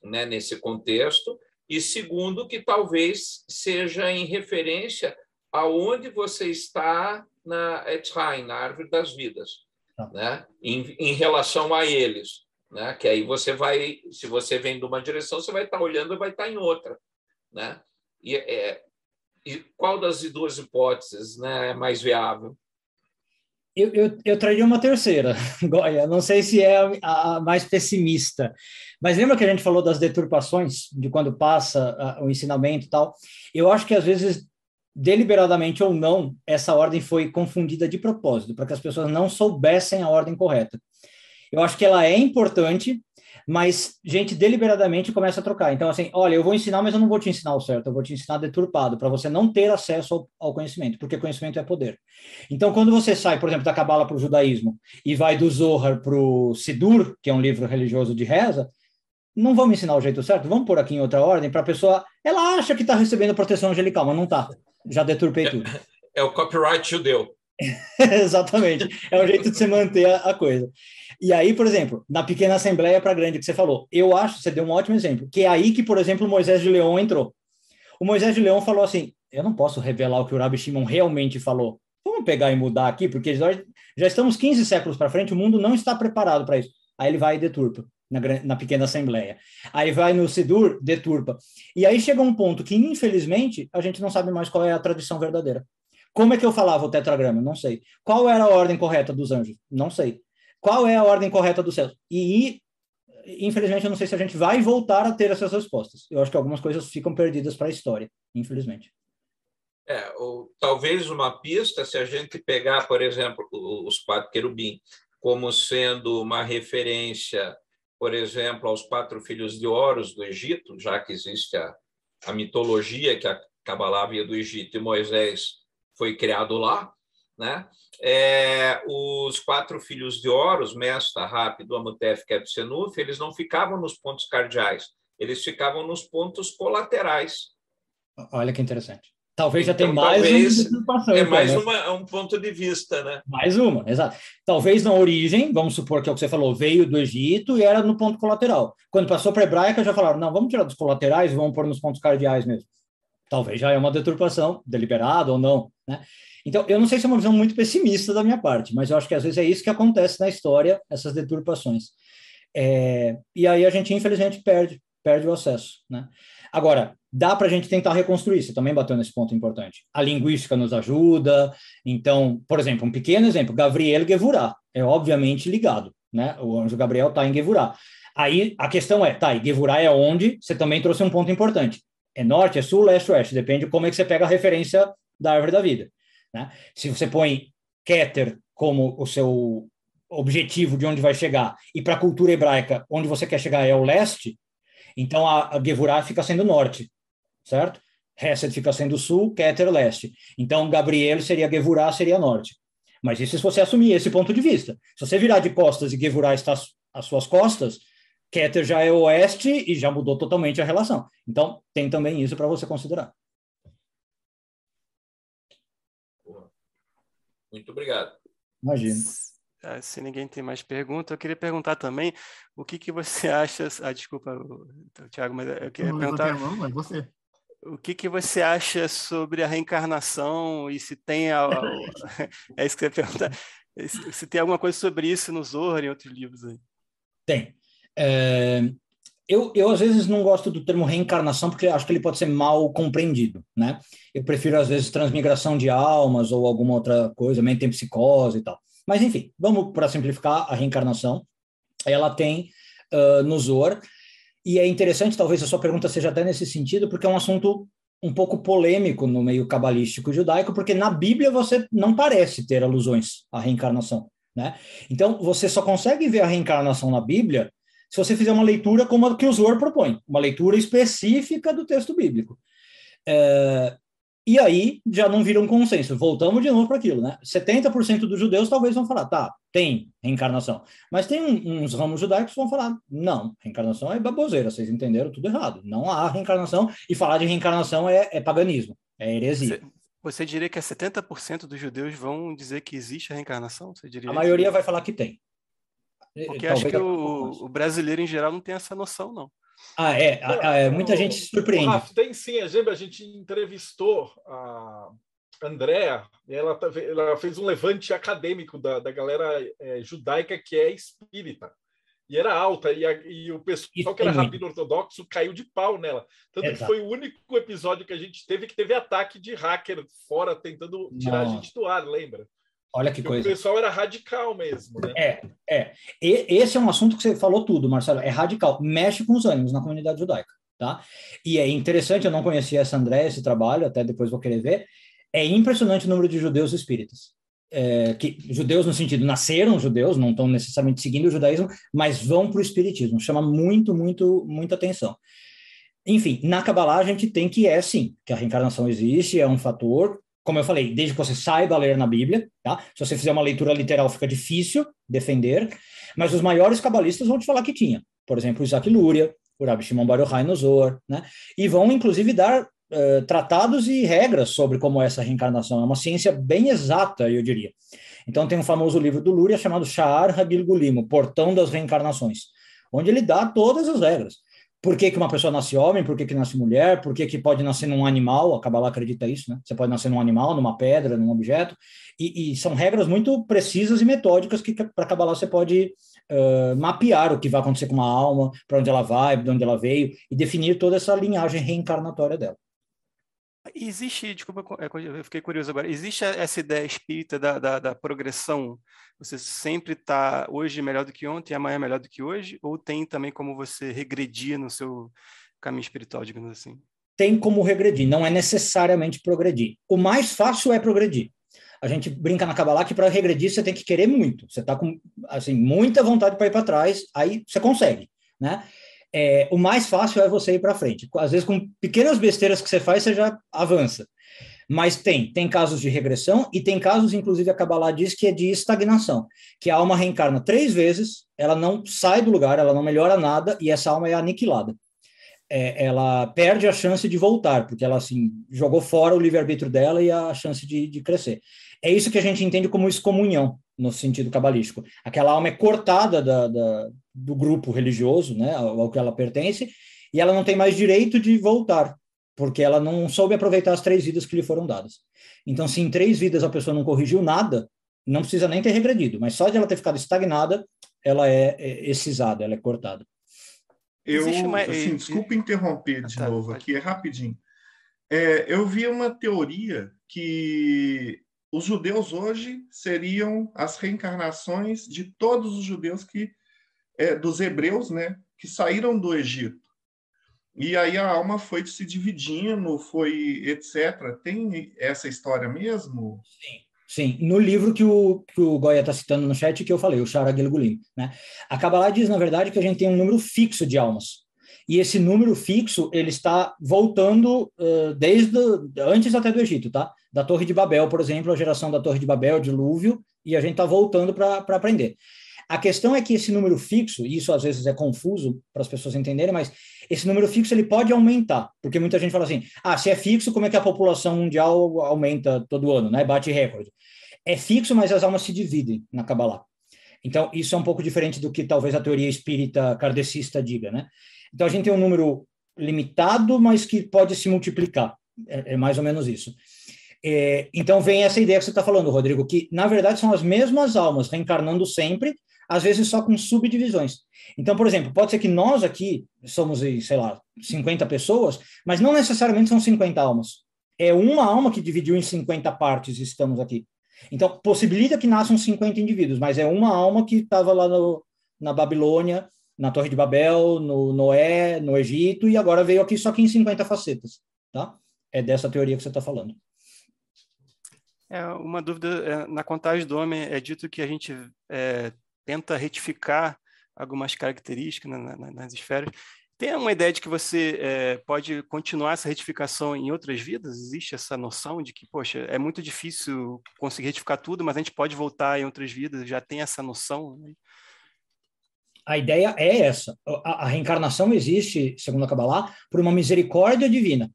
né, nesse contexto, e segundo, que talvez seja em referência aonde você está na Etzheim, na árvore das vidas, ah. né? Em, em, relação a eles, né? Que aí você vai, se você vem de uma direção, você vai estar olhando e vai estar em outra, né? E, é, e qual das duas hipóteses, né, é mais viável? Eu, eu, eu traria uma terceira, Goya. Não sei se é a, a, mais pessimista, mas lembra que a gente falou das deturpações, de quando passa a, o ensinamento e tal? Eu acho que às vezes deliberadamente ou não, essa ordem foi confundida de propósito, para que as pessoas não soubessem a ordem correta. Eu acho que ela é importante, mas gente deliberadamente começa a trocar. Então, assim, olha, eu vou ensinar, mas eu não vou te ensinar o certo, eu vou te ensinar deturpado, para você não ter acesso ao, conhecimento, porque conhecimento é poder. Então, quando você sai, por exemplo, da Cabala para o judaísmo e vai do Zohar para o Sidur, que é um livro religioso de reza, não vamos ensinar o jeito certo, vamos pôr aqui em outra ordem para a pessoa. Ela acha que está recebendo proteção angelical, mas não está já deturpei é, tudo. É o copyright judeu. Exatamente. É o jeito de você manter a, a, coisa. E aí, por exemplo, na pequena assembleia para grande que você falou, eu acho, você deu um ótimo exemplo, que é aí que, por exemplo, o Moisés de Leão entrou. O Moisés de Leão falou assim: eu não posso revelar o que o Rabi Shimon realmente falou. Vamos pegar e mudar aqui, porque já, já estamos 15 séculos para frente, o mundo não está preparado para isso. Aí ele vai e deturpa na, na pequena assembleia. Aí vai no Sidur, deturpa. E aí chega um ponto que, infelizmente, a gente não sabe mais qual é a tradição verdadeira. Como é que eu falava o tetragrama? Não sei. Qual era a ordem correta dos anjos? Não sei. Qual é a ordem correta do céu? E, infelizmente, eu não sei se a gente vai voltar a ter essas respostas. Eu acho que algumas coisas ficam perdidas para a história, infelizmente. É, ou, talvez uma pista, se a gente pegar, por exemplo, os quatro querubim como sendo uma referência, por exemplo, aos quatro filhos de Horus do Egito, já que existe a, a mitologia que a Kabbalah via do Egito e Moisés foi criado lá, né? É, os quatro filhos de Horus, Mesta, Rápido, Amutef, Kepsenuf, eles não ficavam nos pontos cardeais, eles ficavam nos pontos colaterais. Olha que interessante. Talvez já então, tenha mais uma É mais então, né? uma, um ponto de vista, né? Mais uma, exato. Talvez na origem, vamos supor que é o que você falou, veio do Egito e era no ponto colateral. Quando passou para a hebraica, já falaram, não, vamos tirar dos colaterais e vamos pôr nos pontos cardeais mesmo. Talvez já é uma deturpação, deliberada ou não, né? Então, eu não sei se é uma visão muito pessimista da minha parte, mas eu acho que às vezes é isso que acontece na história, essas deturpações. É, e aí a gente, infelizmente, perde, perde o acesso, né? Agora, dá para a gente tentar reconstruir, você também bateu nesse ponto importante. A linguística nos ajuda, então, por exemplo, um pequeno exemplo, Gabriel Gevurá, é obviamente ligado, né? O anjo Gabriel está em Gevurá. Aí a questão é, tá, e Gevurá é onde? Você também trouxe um ponto importante. É norte, é sul, leste, oeste, depende de como é que você pega a referência da árvore da vida. Né? Se você põe Keter como o seu objetivo de onde vai chegar, e para a cultura hebraica, onde você quer chegar é o leste, então a, a Gevurah fica sendo norte, certo? Hesed fica sendo sul, Keter leste. Então Gabriel seria Gevurah, seria norte. Mas isso se você assumir esse ponto de vista. Se você virar de costas e Gevurah está às suas costas, Keter já é oeste e já mudou totalmente a relação. Então tem também isso para você considerar. Muito obrigado. Imagino. Ah, se ninguém tem mais pergunta, eu queria perguntar também o que, que você acha. Ah, desculpa, Tiago, mas eu queria não, perguntar. Não, é você. O que, que você acha sobre a reencarnação e se tem. A, a, é isso que você ia perguntar. Se tem alguma coisa sobre isso no Zohar e em outros livros aí? Tem. É, eu, eu, às vezes, não gosto do termo reencarnação, porque acho que ele pode ser mal compreendido, né? Eu prefiro, às vezes, transmigração de almas ou alguma outra coisa, psicose e tal. Mas, enfim, vamos para simplificar a reencarnação. Ela tem uh, no Zor, e é interessante, talvez a sua pergunta seja até nesse sentido, porque é um assunto um pouco polêmico no meio cabalístico judaico, porque na Bíblia você não parece ter alusões à reencarnação, né? Então, você só consegue ver a reencarnação na Bíblia se você fizer uma leitura como a que o Zohar propõe, uma leitura específica do texto bíblico. É, e aí já não vira um consenso. Voltamos de novo para aquilo, né? 70% dos judeus talvez vão falar, tá, tem reencarnação. Mas tem uns ramos judaicos que vão falar, não, reencarnação é baboseira, vocês entenderam tudo errado. Não há reencarnação, e falar de reencarnação é, é paganismo, é heresia. Você, você diria que 70% dos judeus vão dizer que existe a reencarnação? Você diria a maioria vai falar que tem. Porque Talvez acho que o, o, brasileiro em geral não tem essa noção, não. Ah, é. Ah, é muita gente se surpreende. Rafa, tem sim. A gente entrevistou a Andréa, ela, tá ela fez um levante acadêmico da, da galera é, judaica que é espírita. E era alta, e, a, e o pessoal que era rabino ortodoxo caiu de pau nela. Tanto Exato. que foi o único episódio que a gente teve que teve ataque de hacker fora tentando tirar Não. a gente do ar, lembra? Olha que coisa. O pessoal era radical mesmo, né? É, é. E, esse é um assunto que você falou tudo, Marcelo. É radical. Mexe com os ânimos na comunidade judaica, tá? E é interessante, eu não conhecia essa André, esse trabalho, até depois vou querer ver. É impressionante o número de judeus espíritas. É, que judeus no sentido nasceram judeus, não estão necessariamente seguindo o judaísmo, mas vão para o espiritismo. Chama muito, muito, muita atenção. Enfim, na Kabbalah a gente tem que é sim, que a reencarnação existe, é um fator, como eu falei, desde que você saiba ler na Bíblia, tá? Se você fizer uma leitura literal, fica difícil defender, mas os maiores cabalistas vão te falar que tinha. Por exemplo, Isaac Luria, o Rabbi Shimon Bar Yochai no Zohar, né? E vão, inclusive, dar uh, tratados e regras sobre como é essa reencarnação. É uma ciência bem exata, eu diria. Então, tem um famoso livro do Luria chamado Sha'ar Hagilgulim, o Portão das Reencarnações, onde ele dá todas as regras por que, que uma pessoa nasce homem, por que, que nasce mulher, por que, que pode nascer num animal, a Kabbalah acredita isso, né? Você pode nascer num animal, numa pedra, num objeto, e, e são regras muito precisas e metódicas que para Kabbalah você pode uh, mapear o que vai acontecer com uma alma, para onde ela vai, de onde ela veio, e definir toda essa linhagem reencarnatória dela. Existe, desculpa, é, eu fiquei curioso agora, existe essa ideia espírita da, da, da progressão? Você sempre está hoje melhor do que ontem, amanhã melhor do que hoje? Ou tem também como você regredir no seu caminho espiritual, digamos assim? Tem como regredir, não é necessariamente progredir. O mais fácil é progredir. A gente brinca na Kabbalah que para regredir você tem que querer muito. Você está com assim, muita vontade para ir para trás, aí você consegue, né? É, o mais fácil é você ir para frente. Às vezes, com pequenas besteiras que você faz, você já avança. Mas tem, tem casos de regressão e tem casos, inclusive, a Kabbalah diz que é de estagnação, que a alma reencarna três vezes, ela não sai do lugar, ela não melhora nada e essa alma é aniquilada. É, ela perde a chance de voltar, porque ela assim jogou fora o livre-arbítrio dela e a chance de, de crescer. É isso que a gente entende como excomunhão, no sentido cabalístico. Aquela alma é cortada da, da, do grupo religioso, né, ao, ao que ela pertence, e ela não tem mais direito de voltar, porque ela não soube aproveitar as três vidas que lhe foram dadas. Então, se em três vidas a pessoa não corrigiu nada, não precisa nem ter regredido, mas só de ela ter ficado estagnada, ela é, é excisada, ela é cortada. Eu, uma... assim, desculpa interromper de ah, tá, novo aqui, é rapidinho. É, eu vi uma teoria que os judeus hoje seriam as reencarnações de todos os judeus que é, dos hebreus, né, que saíram do Egito. E aí a alma foi se dividindo, foi etc. Tem essa história mesmo? Sim. Sim, no livro que o, que o Goya está citando no chat, que eu falei, o Shara Gilgulim, né? A Kabbalah diz, na verdade, que a gente tem um número fixo de almas. E esse número fixo, ele está voltando uh, desde antes até do Egito, tá? Da Torre de Babel, por exemplo, a geração da Torre de Babel, dilúvio, e a gente está voltando para aprender. A questão é que esse número fixo, e isso às vezes é confuso para as pessoas entenderem, mas esse número fixo ele pode aumentar, porque muita gente fala assim: ah, se é fixo, como é que a população mundial aumenta todo ano, né? Bate recorde. É fixo, mas as almas se dividem na Kabbalah. Então, isso é um pouco diferente do que talvez a teoria espírita kardecista diga, né? Então, a gente tem um número limitado, mas que pode se multiplicar. É, é mais ou menos isso. É, então, vem essa ideia que você está falando, Rodrigo, que na verdade são as mesmas almas reencarnando sempre, às vezes só com subdivisões. Então, por exemplo, pode ser que nós aqui somos, sei lá, 50 pessoas, mas não necessariamente são 50 almas. É uma alma que dividiu em 50 partes e estamos aqui. Então, possibilita que nasçam 50 indivíduos, mas é uma alma que estava lá no, na Babilônia, na Torre de Babel, no Noé, no Egito, e agora veio aqui só que em 50 facetas, tá? É dessa teoria que você está falando. É, uma dúvida, é, na contagem do homem é dito que a gente é, tenta retificar algumas características na, na, nas esferas. Tem uma ideia de que você é, pode continuar essa retificação em outras vidas? Existe essa noção de que, poxa, é muito difícil conseguir retificar tudo, mas a gente pode voltar em outras vidas? Já tem essa noção? Né? A ideia é essa. A, a reencarnação existe, segundo a Kabbalah, por uma misericórdia divina.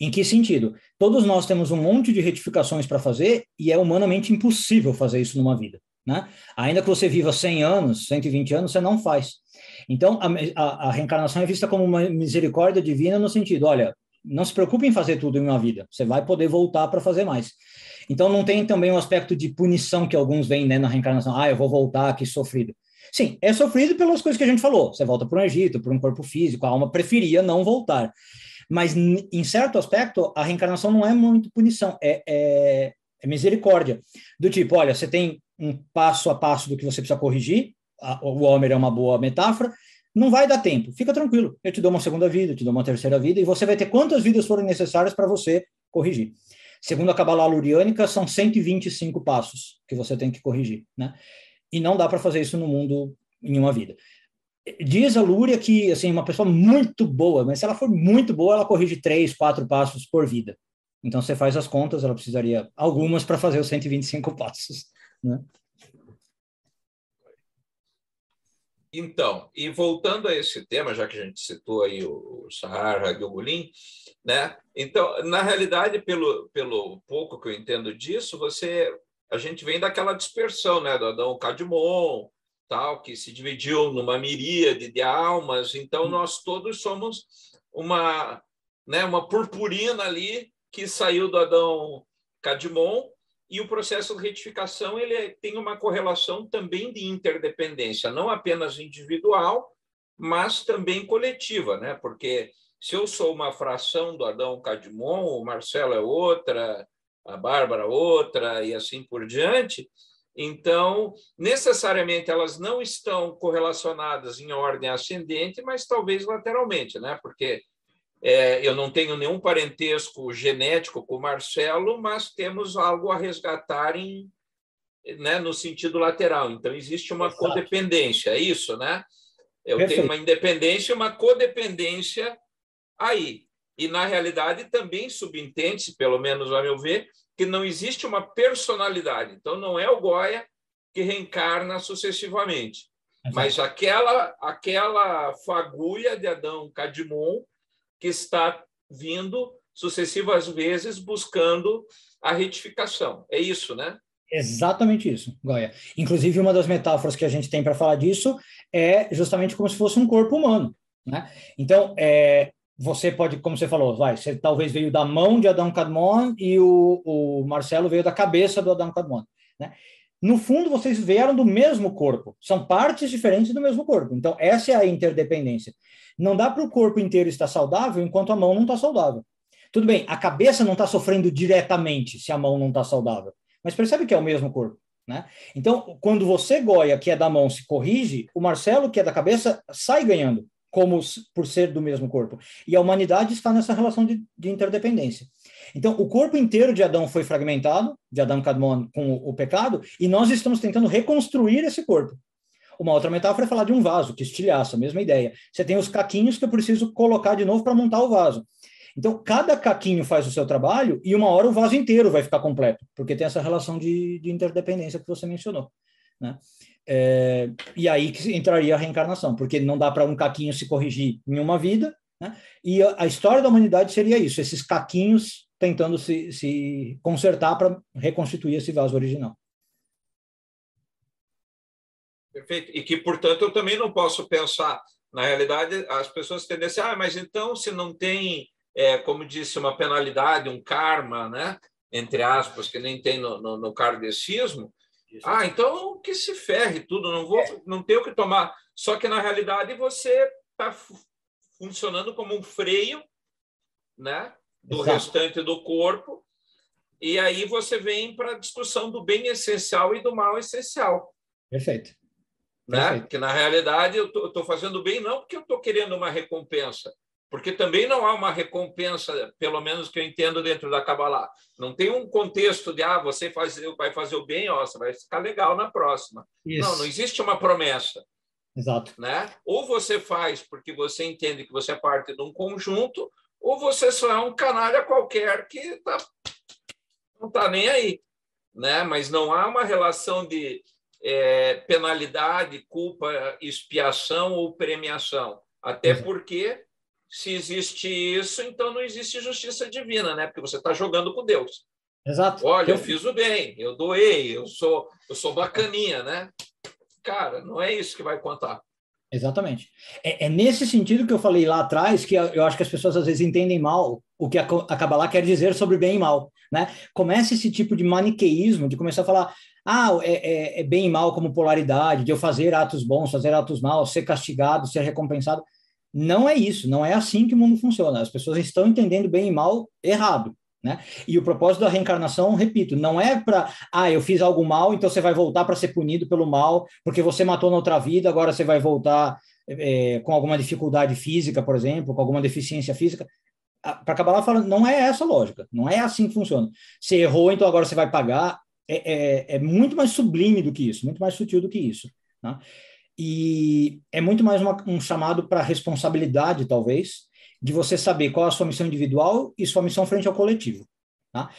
Em que sentido? Todos nós temos um monte de retificações para fazer e é humanamente impossível fazer isso numa vida. Né? Ainda que você viva 100 anos, 120 anos, você não faz. Então, a, a, a, reencarnação é vista como uma misericórdia divina no sentido, olha, não se preocupe em fazer tudo em uma vida, você vai poder voltar para fazer mais. Então, não tem também o um aspecto de punição que alguns veem né, na reencarnação, ah, eu vou voltar aqui sofrido. Sim, é sofrido pelas coisas que a gente falou, você volta para o Egito, para um corpo físico, a alma preferia não voltar. Mas, em certo aspecto, a reencarnação não é muito punição, é, é, é misericórdia. Do tipo, olha, você tem um passo a passo do que você precisa corrigir, a, o Homer é uma boa metáfora, não vai dar tempo. Fica tranquilo, eu te dou uma segunda vida, eu te dou uma terceira vida, e você vai ter quantas vidas forem necessárias para você corrigir. Segundo a Kabbalah Luriânica, são 125 passos que você tem que corrigir, né? E não dá para fazer isso no mundo em uma vida. Diz a Lúria que, assim, uma pessoa muito boa, mas se ela for muito boa, ela corrige três, quatro passos por vida. Então, você faz as contas, ela precisaria algumas para fazer os 125 passos. Né? Então, e voltando a esse tema, já que a gente citou aí o Sahar Hagiogulim, né? Então, na realidade, pelo, pelo pouco que eu entendo disso, você a gente vem daquela dispersão, né, do Adão Cadmon, tal, que se dividiu numa miríade de almas, então nós todos somos uma, né, uma purpurina ali que saiu do Adão Cadmon. E o processo de retificação ele tem uma correlação também de interdependência, não apenas individual, mas também coletiva, né? Porque Se eu sou uma fração do Adão Cadmon, o Marcelo é outra, a Bárbara outra e assim por diante, então, necessariamente, elas não estão correlacionadas em ordem ascendente, mas talvez lateralmente, né? porque é, eu não tenho nenhum parentesco genético com Marcelo, mas temos algo a resgatar em, né, no sentido lateral. Então, existe uma Exato. codependência, é isso, né? Eu Perfeito. tenho uma independência e uma codependência aí. E, na realidade, também subentende, pelo menos a meu ver, que não existe uma personalidade. Então, não é o Goya que reencarna sucessivamente, Exato. mas aquela, aquela fagulha de Adão Cadmon que está vindo sucessivas vezes buscando a retificação. É isso, né? Exatamente isso, Goya. Inclusive, uma das metáforas que a gente tem para falar disso é justamente como se fosse um corpo humano. Né? Então, é, você pode, como você falou, vai, você talvez veio da mão de Adão Cadmon e o, o Marcelo veio da cabeça do Adão Cadmon. Né? No fundo, vocês vieram do mesmo corpo, são partes diferentes do mesmo corpo. Então, essa é a interdependência. Não dá para o corpo inteiro estar saudável enquanto a mão não está saudável. Tudo bem, a cabeça não está sofrendo diretamente se a mão não está saudável, mas percebe que é o mesmo corpo. Né? Então, quando você, Goya, que é da mão, se corrige, o Marcelo, que é da cabeça, sai ganhando como por ser do mesmo corpo. E a humanidade está nessa relação de, de interdependência. Então, o corpo inteiro de Adão foi fragmentado, de Adão Cadmon com o, o, pecado, e nós estamos tentando reconstruir esse corpo. Uma outra metáfora é falar de um vaso, que estilhaça, mesma ideia. Você tem os caquinhos que eu preciso colocar de novo para montar o vaso. Então, cada caquinho faz o seu trabalho e uma hora o vaso inteiro vai ficar completo, porque tem essa relação de, de interdependência que você mencionou. Né? É, e aí que entraria a reencarnação, porque não dá para um caquinho se corrigir em uma vida, né? e a, história da humanidade seria isso: esses caquinhos tentando se, se consertar para reconstituir esse vaso original. Perfeito. E que, portanto, eu também não posso pensar. Na realidade, as pessoas tendem a dizer, ah, mas então, se não tem, é, como disse, uma penalidade, um karma, né? entre aspas, que nem tem no, no, no kardecismo, ah, então que se ferre tudo, não vou, é. não tenho que tomar. Só que na realidade você está funcionando como um freio, né, do Exato. restante do corpo. E aí você vem para a discussão do bem essencial e do mal essencial. Perfeito. Né? Perfeito. Que na realidade eu estou fazendo bem não porque eu estou querendo uma recompensa, porque também não há uma recompensa, pelo menos que eu entendo dentro da Kabbalah. Não tem um contexto de, ah, você faz, vai fazer o bem, ó, você vai ficar legal na próxima. Isso. Não, não existe uma promessa. Exato. Né? Ou você faz porque você entende que você é parte de um conjunto, ou você só é um canalha qualquer que tá, não está nem aí. Né? Mas não há uma relação de é, penalidade, culpa, expiação ou premiação. Até porque se existe isso, então não existe justiça divina, né? Porque você está jogando com Deus. Exato. Olha, eu fiz o bem, eu doei, eu sou, eu sou bacaninha, né? Cara, não é isso que vai contar. Exatamente. É, é, nesse sentido que eu falei lá atrás que eu acho que as pessoas às vezes entendem mal o que a, a Kabbalah quer dizer sobre bem e mal. Né? Começa esse tipo de maniqueísmo, de começar a falar, ah, é, é, é bem e mal como polaridade, de eu fazer atos bons, fazer atos maus, ser castigado, ser recompensado. Não é isso, não é assim que o mundo funciona. As pessoas estão entendendo bem e mal errado. Né? E o propósito da reencarnação, repito, não é para, ah, eu fiz algo mal, então você vai voltar para ser punido pelo mal, porque você matou na outra vida, agora você vai voltar é, com alguma dificuldade física, por exemplo, com alguma deficiência física. Para acabar lá falando, não é essa a lógica, não é assim que funciona. Você errou, então agora você vai pagar. É, é, é muito mais sublime do que isso, muito mais sutil do que isso. Né? E é muito mais uma, um chamado para responsabilidade, talvez, de você saber qual é a sua missão individual e sua missão frente ao coletivo. Tá?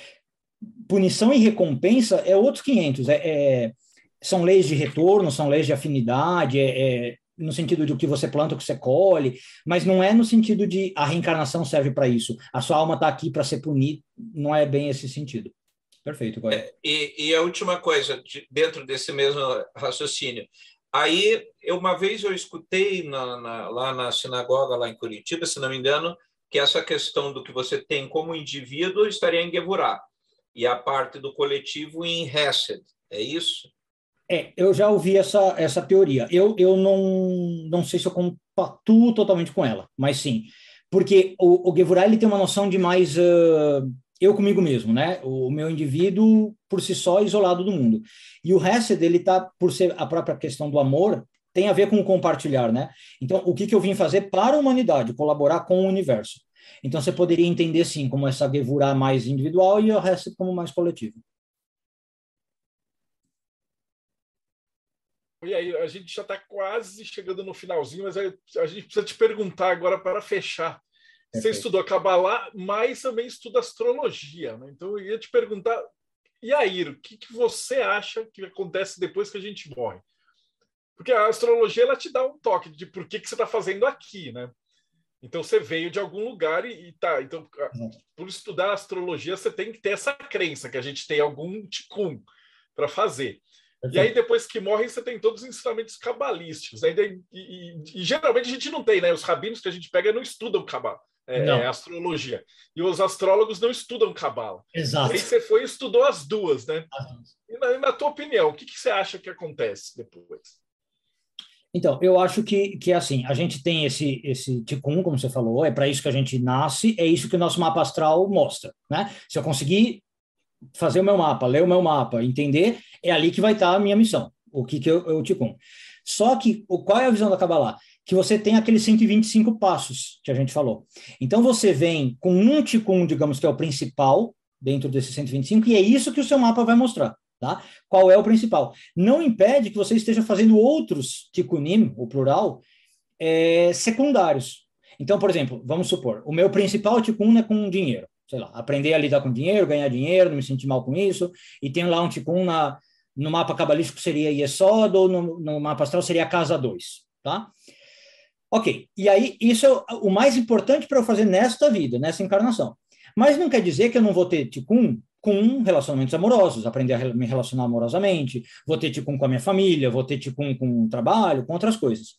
Punição e recompensa é outros 500. É, é, são leis de retorno, são leis de afinidade, é, é, no sentido de o que você planta, o que você colhe, mas não é no sentido de a reencarnação serve para isso. A sua alma está aqui para ser punida, não é bem esse sentido. Perfeito, é, e, e, a última coisa, dentro desse mesmo raciocínio, Aí, eu, uma vez eu escutei na, na, lá na sinagoga, lá em Curitiba, se não me engano, que essa questão do que você tem como indivíduo estaria em Gevurah, e a parte do coletivo em Hesed. É isso? É, eu já ouvi essa, essa teoria. Eu, eu não, não sei se eu compatuo totalmente com ela, mas sim. Porque o, o ele tem uma noção de mais uh, eu comigo mesmo, né? O, meu indivíduo por si só isolado do mundo. E o Hesed, ele tá por ser a própria questão do amor, tem a ver com compartilhar, né? Então, o que, que eu vim fazer para a humanidade? Colaborar com o universo. Então, você poderia entender, sim, como essa Gevurah mais individual e o Hesed como mais coletivo. E aí, a gente já está quase chegando no finalzinho, mas a gente precisa te perguntar agora para fechar. Você estudou Kabbalah, mas também estuda astrologia. Né? Então, eu ia te perguntar, e aí, o que, que você acha que acontece depois que a gente morre? Porque a astrologia ela te dá um toque de por que, que você está fazendo aqui, né? Então você veio de algum lugar e, e tá. Então, por estudar astrologia, você tem que ter essa crença que a gente tem algum ticum para fazer. E aí, depois que morre, você tem todos os ensinamentos cabalísticos. Né? E, e, e, geralmente a gente não tem, né? Os rabinos que a gente pega não estudam cabala, é, é, astrologia. E os astrólogos não estudam cabala. Exato. Aí você foi e estudou as duas, né? E na, na tua opinião, o que, que você acha que acontece depois? Então, eu acho que, que assim, a gente tem esse, esse ticum, como você falou, é para isso que a gente nasce, é isso que o nosso mapa astral mostra, né? Se eu conseguir fazer o meu mapa, ler o meu mapa, entender, é ali que vai estar a minha missão, o que, que eu, eu ticum. Só que, o, qual é a visão da Kabbalah? Que você tem aqueles 125 passos que a gente falou. Então, você vem com um ticum, digamos que é o principal, dentro desses 125, e é isso que o seu mapa vai mostrar. Tá? Qual é o principal? Não impede que você esteja fazendo outros tikunim, o plural, é, secundários. Então, por exemplo, vamos supor, o meu principal tikkun é com dinheiro. Sei lá, aprender a lidar com dinheiro, ganhar dinheiro, não me sentir mal com isso. E tem lá um tikkun na, no mapa cabalístico seria Yesod, ou no, no mapa astral seria Casa 2, tá? Ok, e aí isso é o mais importante para eu fazer nesta vida, nessa encarnação. Mas não quer dizer que eu não vou ter tikkun com relacionamentos amorosos, aprender a me relacionar amorosamente, vou ter ticum com a minha família, vou ter ticum com o trabalho, com outras coisas.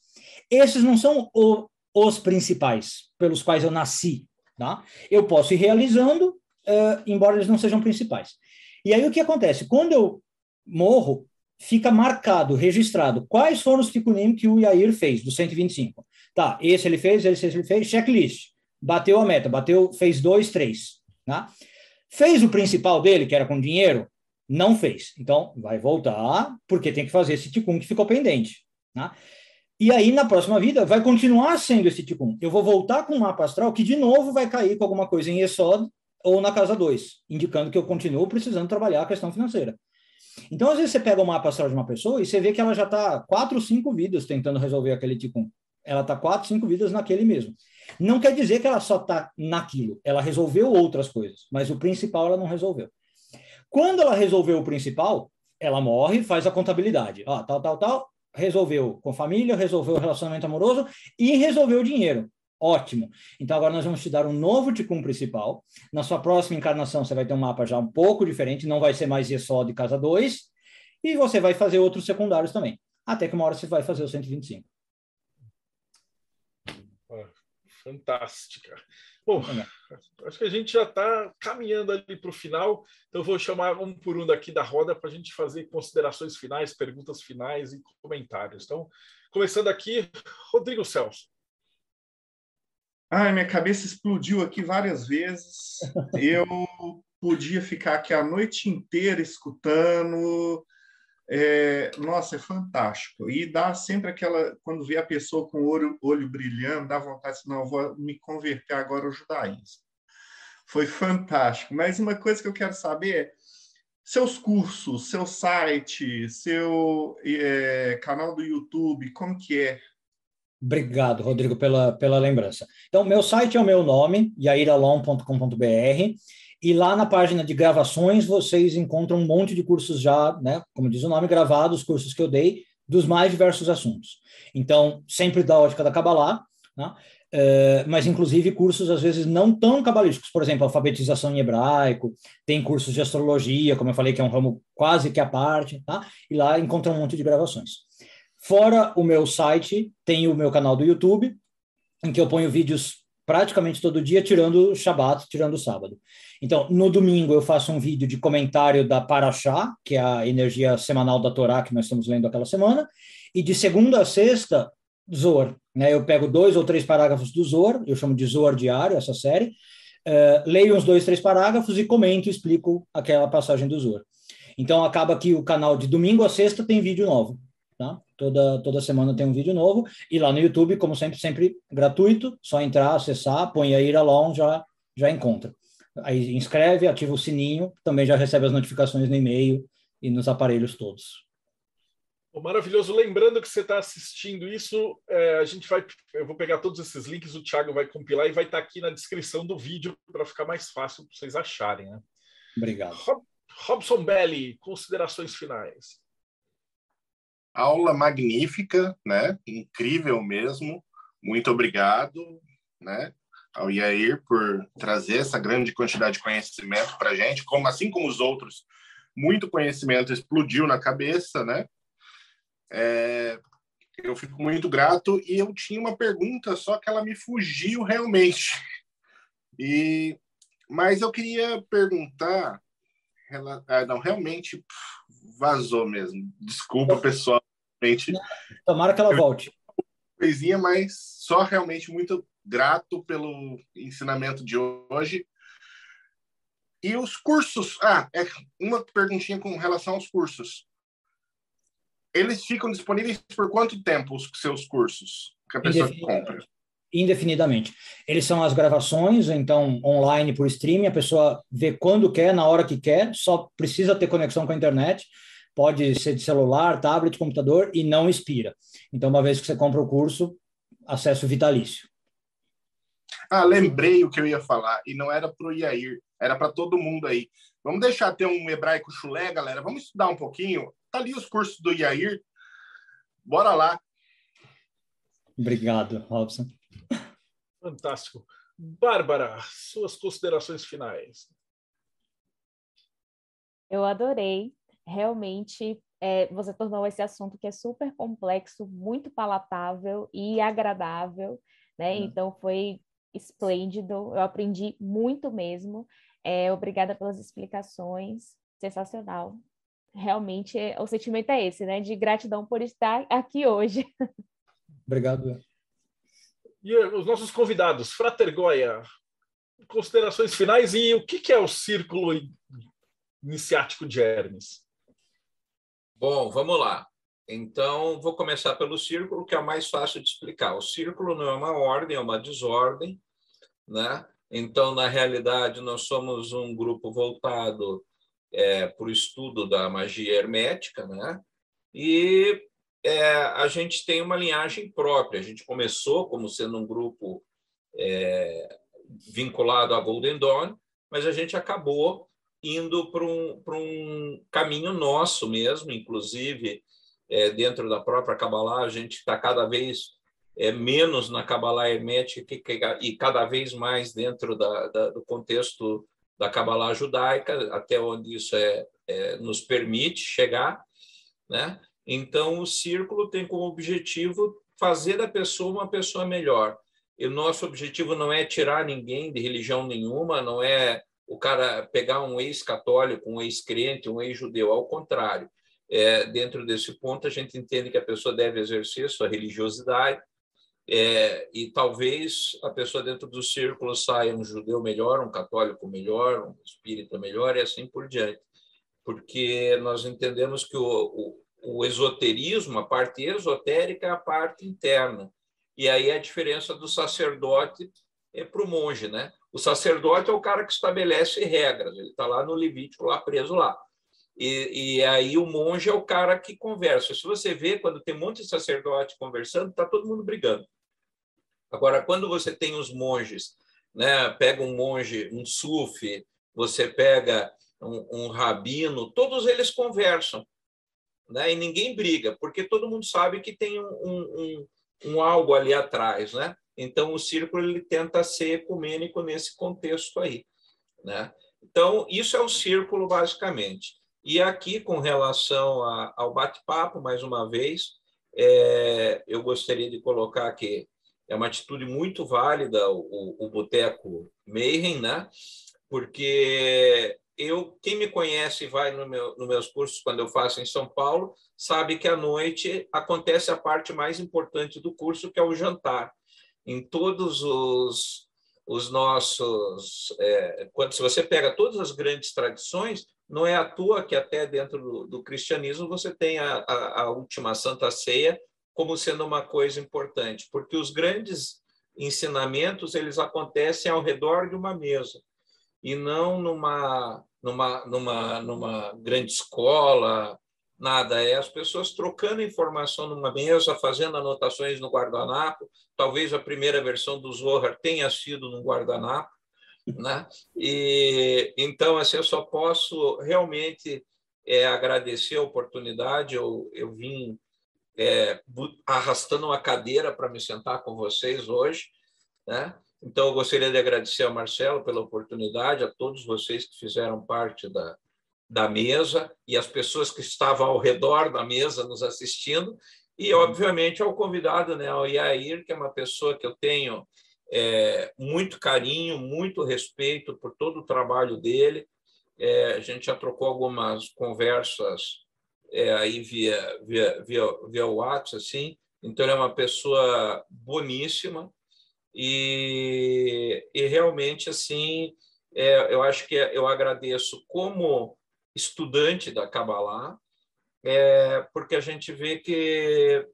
Esses não são o, os principais pelos quais eu nasci, tá? Eu posso ir realizando, uh, embora eles não sejam principais. E aí o que acontece? Quando eu morro, fica marcado, registrado, quais foram os ticunim que o Yair fez, do 125. Tá, esse ele fez, esse ele fez, checklist. Bateu a meta, bateu, fez dois, três, tá? Fez o principal dele, que era com dinheiro? Não fez. Então, vai voltar, porque tem que fazer esse ticum que ficou pendente. Né? E aí, na próxima vida, vai continuar sendo esse ticum. Eu vou voltar com um mapa astral que, de novo, vai cair com alguma coisa em Esod ou na casa 2, indicando que eu continuo precisando trabalhar a questão financeira. Então, às vezes, você pega o mapa astral de uma pessoa e você vê que ela já está quatro, cinco vidas tentando resolver aquele ticum. Ela está quatro, cinco vidas naquele mesmo. Não quer dizer que ela só está naquilo, ela resolveu outras coisas, mas o principal ela não resolveu. Quando ela resolveu o principal, ela morre, faz a contabilidade. Ó, tal, tal, tal, resolveu com família, resolveu o relacionamento amoroso e resolveu o dinheiro. Ótimo. Então agora nós vamos te dar um novo ticum principal. Na sua próxima encarnação você vai ter um mapa já um pouco diferente, não vai ser mais só de casa 2, e você vai fazer outros secundários também. Até que uma hora você vai fazer o 125. Fantástica. Bom, acho que a gente já está caminhando ali para o final, então vou chamar um por um daqui da roda para a gente fazer considerações finais, perguntas finais e comentários. Então, começando aqui, Rodrigo Celso. Ai, minha cabeça explodiu aqui várias vezes. Eu podia ficar aqui a noite inteira escutando, é, nossa, é fantástico. E dá sempre aquela, quando vê a pessoa com o olho, olho brilhando, dá vontade de, não, vou me converter agora ao judaísmo. Foi fantástico. Mas uma coisa que eu quero saber é, seus cursos, seu site, seu é, canal do YouTube, como que é? Obrigado, Rodrigo, pela, pela lembrança. Então, meu site é o meu nome, yairalon.com.br. E lá na página de gravações vocês encontram um monte de cursos já, né, como diz o nome, gravados, cursos que eu dei, dos mais diversos assuntos. Então, sempre da ótica da Kabbalah, né, é, mas inclusive cursos às vezes não tão cabalísticos, por exemplo, alfabetização em hebraico, tem cursos de astrologia, como eu falei, que é um ramo quase que à parte, tá? e lá encontram um monte de gravações. Fora o meu site, tem o meu canal do YouTube, em que eu ponho vídeos praticamente todo dia, tirando o Shabat, tirando o sábado. Então, no domingo eu faço um vídeo de comentário da Paraxá, que é a energia semanal da Torá que nós estamos lendo aquela semana, e de segunda a sexta, Zor, Né? Eu pego dois ou três parágrafos do Zor, eu chamo de Zor Diário, essa série, uh, leio uns dois, três parágrafos e comento, explico aquela passagem do Zor. Então, acaba que o canal de domingo a sexta tem vídeo novo. Tá? Toda, toda semana tem um vídeo novo. E lá no YouTube, como sempre, sempre gratuito. Só entrar, acessar, põe a Ira Long, já, já encontra. Aí inscreve, ativa o sininho, também já recebe as notificações no e-mail e nos aparelhos todos. Maravilhoso. Lembrando que você está assistindo isso, é, a gente vai. Eu vou pegar todos esses links, o Thiago vai compilar e vai estar tá aqui na descrição do vídeo para ficar mais fácil para vocês acharem. Né? Obrigado. Rob, Robson Belli, considerações finais. Aula magnífica, né? Incrível mesmo. Muito obrigado, né? Ao Iair por trazer essa grande quantidade de conhecimento para a gente, como assim como os outros, muito conhecimento explodiu na cabeça, né? É, eu fico muito grato e eu tinha uma pergunta, só que ela me fugiu realmente. E mas eu queria perguntar, ela, ah, não, realmente vazou mesmo. Desculpa, pessoal. Realmente, Tomara que ela volte. Coisinha, mas só realmente muito grato pelo ensinamento de hoje. E os cursos? Ah, é uma perguntinha com relação aos cursos. Eles ficam disponíveis por quanto tempo os seus cursos que a pessoa compra? Indefinidamente. Eles são as gravações, então online por streaming, a pessoa vê quando quer, na hora que quer, só precisa ter conexão com a internet, pode ser de celular, tablet, computador e não expira. Então, uma vez que você compra o curso, acesso vitalício. Ah, lembrei o que eu ia falar, e não era para o Iair, era para todo mundo aí. Vamos deixar ter um hebraico chulé, galera. Vamos estudar um pouquinho. Tá ali os cursos do Iair. Bora lá. Obrigado, Robson. Fantástico. Bárbara, suas considerações finais. Eu adorei. Realmente, é, você tornou esse assunto que é super complexo, muito palatável e agradável, né? Uhum. Então, foi esplêndido. Eu aprendi muito mesmo. É, obrigada pelas explicações. Sensacional. Realmente, é, o sentimento é esse, né? De gratidão por estar aqui hoje. Obrigado. E eh, os nossos convidados, Frater Goya, considerações finais e o que é o Círculo Iniciático de Hermes? Bom, vamos lá. Então, vou começar pelo círculo, que é o mais fácil de explicar. O círculo não é uma ordem, é uma desordem, né? Então, na realidade, nós somos um grupo voltado é, para o estudo da magia hermética, né? E é, a gente tem uma linhagem própria. A gente começou como sendo um grupo é, vinculado à Golden Dawn, mas a gente acabou indo para um, um caminho nosso mesmo, inclusive é, dentro da própria Kabbalah, a gente está cada vez é, menos na Kabbalah hermética e cada vez mais dentro da, da, do contexto da Kabbalah judaica, até onde isso é, é, nos permite chegar, né? Então, o círculo tem como objetivo fazer da pessoa uma pessoa melhor. E o nosso objetivo não é tirar ninguém de religião nenhuma, não é o cara pegar um ex-católico, um ex-crente, um ex-judeu. Ao contrário, é, dentro desse ponto, a gente entende que a pessoa deve exercer sua religiosidade, é, e talvez a pessoa dentro do círculo saia um judeu melhor, um católico melhor, um espírita melhor, e assim por diante. Porque nós entendemos que o, o o esoterismo, a parte esotérica é a parte interna. E aí a diferença do sacerdote é para o monge, né? O sacerdote é o cara que estabelece regras, ele está lá no Levítico, lá preso lá. E, e, aí o monge é o cara que conversa. Se você vê, quando tem um monte de sacerdote conversando, está todo mundo brigando. Agora, quando você tem os monges, né? pega um monge, um sufi, você pega um, um rabino, todos eles conversam né? e ninguém briga, porque todo mundo sabe que tem um, um, um algo ali atrás. Né? Então, o círculo ele tenta ser ecumênico nesse contexto aí. Né? Então, isso é o círculo, basicamente. E aqui, com relação a, ao bate-papo, mais uma vez, é, eu gostaria de colocar que é uma atitude muito válida o, o Boteco Mayhem, né? porque eu quem me conhece vai no meu, nos meus cursos quando eu faço em São Paulo sabe que à noite acontece a parte mais importante do curso que é o jantar em todos os os nossos é, quando se você pega todas as grandes tradições não é à toa que até dentro do, do cristianismo você tem a, a, a última Santa Ceia como sendo uma coisa importante porque os grandes ensinamentos eles acontecem ao redor de uma mesa e não numa numa numa numa grande escola nada. É as pessoas trocando informação numa mesa fazendo anotações no guardanapo. Talvez a primeira versão do Zohar tenha sido no guardanapo né? E então assim eu só posso realmente é, agradecer a oportunidade. Eu eu vim é, arrastando uma cadeira para me sentar com vocês hoje né? Então, eu gostaria de agradecer ao Marcelo pela oportunidade, a todos vocês que fizeram parte da, da mesa e as pessoas que estavam ao redor da mesa nos assistindo, e, obviamente, ao convidado, né, ao Yair, que é uma pessoa que eu tenho é, muito carinho, muito respeito por todo o trabalho dele. É, a gente já trocou algumas conversas é, aí via, via, via, via WhatsApp, assim. Então, ele é uma pessoa boníssima, e, e realmente, assim, é, eu acho que eu agradeço como estudante da Kabbalah, é, porque a gente vê que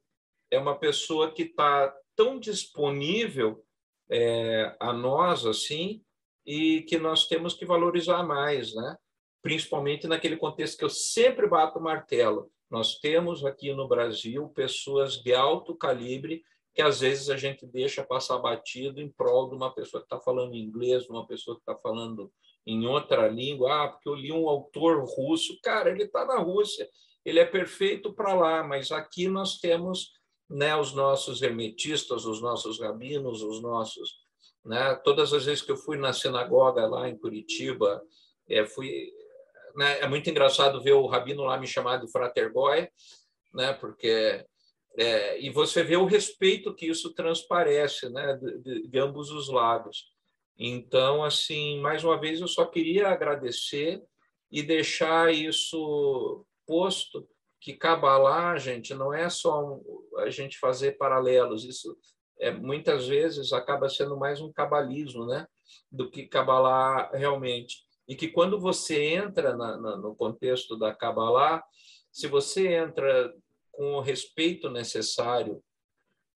é uma pessoa que está tão disponível é, a nós, assim, e que nós temos que valorizar mais, né? Principalmente naquele contexto que eu sempre bato o martelo. Nós temos aqui no Brasil pessoas de alto calibre que às vezes a gente deixa passar batido em prol de uma pessoa que está falando inglês, de uma pessoa que está falando em outra língua. Ah, porque eu li um autor russo. Cara, ele está na Rússia, ele é perfeito para lá, mas aqui nós temos né, os nossos hermetistas, os nossos rabinos, os nossos. Né, todas as vezes que eu fui na sinagoga lá em Curitiba, é, fui, né, é muito engraçado ver o rabino lá me chamar de Frater Goy, né, porque é, e você vê o respeito que isso transparece né, de, de, ambos os lados. Então, assim, mais uma vez, eu só queria agradecer e deixar isso posto que Kabbalah, gente, não é só a gente fazer paralelos, isso é, muitas vezes acaba sendo mais um cabalismo né, do que Kabbalah realmente. E que quando você entra na, na, no contexto da Kabbalah, se você entra com o respeito necessário,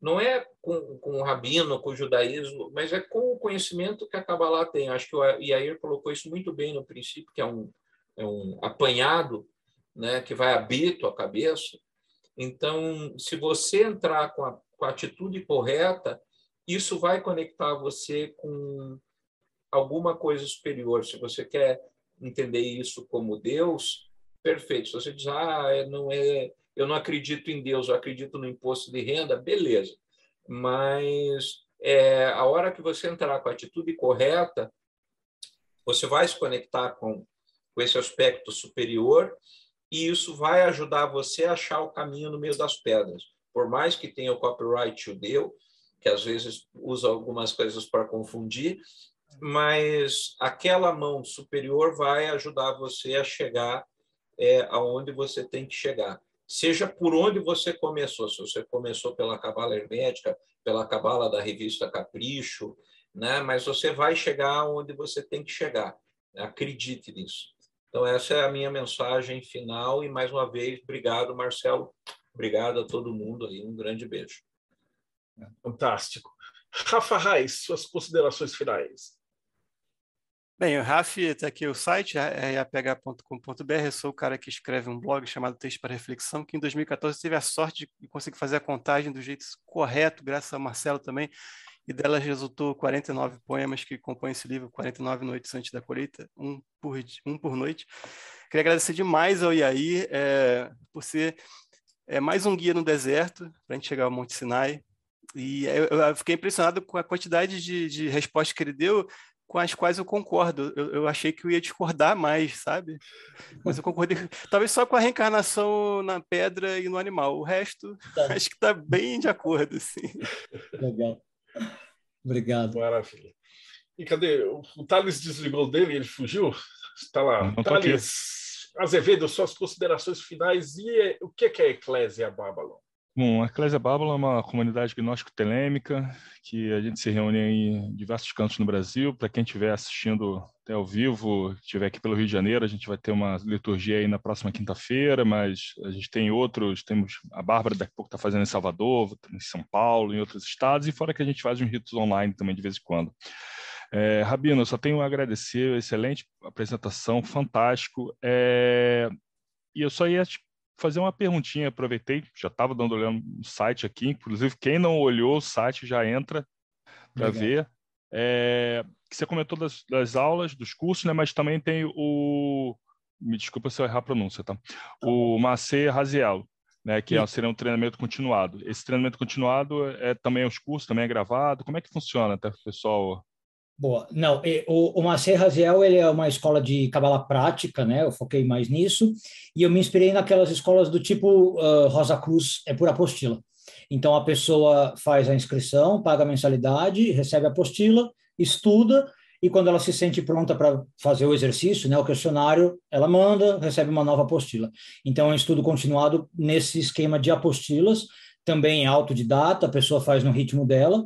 não é com, com o rabino, com o judaísmo, mas é com o conhecimento que a Kabbalah tem. Acho que o Yair colocou isso muito bem no princípio, que é um, é um apanhado né, que vai abrir tua cabeça. Então, se você entrar com a, com a atitude correta, isso vai conectar você com alguma coisa superior. Se você quer entender isso como Deus, perfeito. Se você diz, ah, é, não é eu não acredito em Deus, eu acredito no imposto de renda, beleza. Mas é, a hora que você entrar com a atitude correta, você vai se conectar com, com esse aspecto superior e isso vai ajudar você a achar o caminho no meio das pedras. Por mais que tenha o copyright judeu, que às vezes usa algumas coisas para confundir, mas aquela mão superior vai ajudar você a chegar é, aonde você tem que chegar seja por onde você começou, se você começou pela cabala hermética, pela cabala da revista Capricho, né? mas você vai chegar onde você tem que chegar. Acredite nisso. Então, essa é a minha mensagem final. E, mais uma vez, obrigado, Marcelo. Obrigado a todo mundo aí. Um grande beijo. Fantástico. Rafa Reis, suas considerações finais. Bem, o Raf está aqui o site, é aph.com.br. Eu sou o cara que escreve um blog chamado Texto para Reflexão, que em 2014 teve a sorte de conseguir fazer a contagem do jeito correto, graças ao Marcelo também, e dela resultou 49 poemas que compõem esse livro, 49 noites antes da colheita, um por, um por noite. Queria agradecer demais ao Iaí é, por ser é, mais um guia no deserto para a gente chegar ao Monte Sinai. E eu, eu fiquei impressionado com a quantidade de, de respostas que ele deu, com as quais eu concordo. Eu, eu, achei que eu ia discordar mais, sabe? Mas eu concordei, talvez só com a reencarnação na pedra e no animal. O resto, tá. acho que está bem de acordo, sim. Legal. Obrigado. Maravilha. E cadê? O Thales desligou dele, ele fugiu? Está lá. Não Thales Azevedo, suas considerações finais e o que é que é a Eclésia Babylon? Bom, a Eclésia Bábula é uma comunidade gnóstico-telêmica que a gente se reúne em diversos cantos no Brasil. Para quem estiver assistindo até ao vivo, estiver aqui pelo Rio de Janeiro, a gente vai ter uma liturgia aí na próxima quinta-feira, mas a gente tem outros, temos a Bárbara daqui a pouco está fazendo em Salvador, em São Paulo, em outros estados, e fora que a gente faz uns ritos online também de vez em quando. É, Rabino, eu só tenho a agradecer, excelente apresentação, fantástico. É, e eu só ia te fazer uma perguntinha, aproveitei, já estava dando olhando no site aqui, inclusive quem não olhou o site já entra para ver. É, que você comentou das, das, aulas, dos cursos, né? Mas também tem o, me desculpa se eu errar a pronúncia, tá? O Macê Raziel, né? Que é, seria um treinamento continuado. Esse treinamento continuado é também os cursos, também é gravado. Como é que funciona, tá, pessoal? Boa. Não, o, o Macer Raziel ele é uma escola de cabala prática, né? Eu foquei mais nisso e eu me inspirei naquelas escolas do tipo uh, Rosa Cruz, é por apostila. Então a pessoa faz a inscrição, paga a mensalidade, recebe a apostila, estuda e quando ela se sente pronta para fazer o exercício, né, o questionário, ela manda, recebe uma nova apostila. Então é um estudo continuado nesse esquema de apostilas, também autodidata, a pessoa faz no ritmo dela.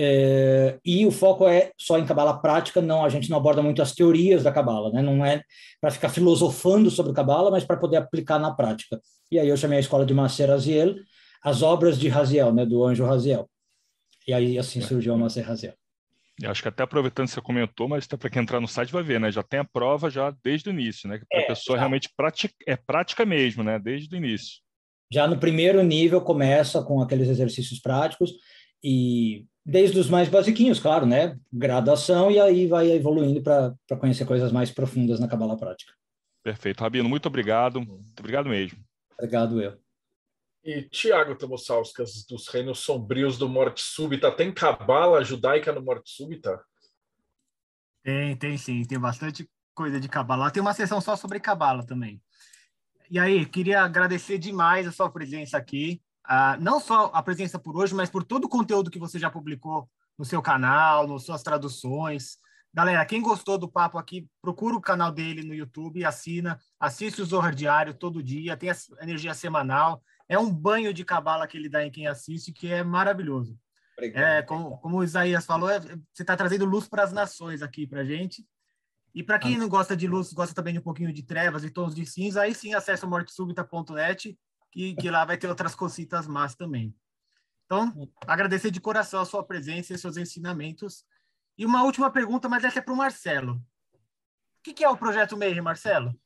É, e o foco é só em cabala prática, não a gente não aborda muito as teorias da cabala, né? Não é para ficar filosofando sobre cabala, mas para poder aplicar na prática. E aí eu chamei a escola de Macer Raziel, as obras de Raziel, né? Do anjo Raziel. E aí assim surgiu a Macer Raziel. Eu acho que até aproveitando que você comentou, mas para quem entrar no site vai ver, né? Já tem a prova já desde o início, né? Para a é, pessoa realmente pratica, é prática mesmo, né? Desde o início. Já no primeiro nível começa com aqueles exercícios práticos e desde os mais basiquinhos, claro, né? Graduação e aí vai evoluindo para conhecer coisas mais profundas na cabala prática. Perfeito. Rabino, muito obrigado. Muito obrigado mesmo. Obrigado eu. E Tiago Tamosauskas, dos Reinos Sombrios do Morte Súbita, tem cabala judaica no Morte Súbita? Tem, tem sim. Tem bastante coisa de cabala. Tem uma sessão só sobre cabala também. E aí, queria agradecer demais a sua presença aqui. Uh, não só a presença por hoje, mas por todo o conteúdo que você já publicou no seu canal, nas suas traduções. Galera, quem gostou do papo aqui, procura o canal dele no YouTube, assina, assiste o Zorra Diário todo dia, tem a energia semanal. É um banho de cabala que ele dá em quem assiste, que é maravilhoso. É, como, como o Isaías falou, é, você está trazendo luz para as nações aqui para gente. E para quem não gosta de luz, gosta também de um pouquinho de trevas e tons de cinza, aí sim acessa mortesubita.net que, que lá vai ter outras cositas más também. Então, agradecer de coração a sua presença e seus ensinamentos. E uma última pergunta, mas essa é para o Marcelo. O que, que é o Projeto Meir, Marcelo?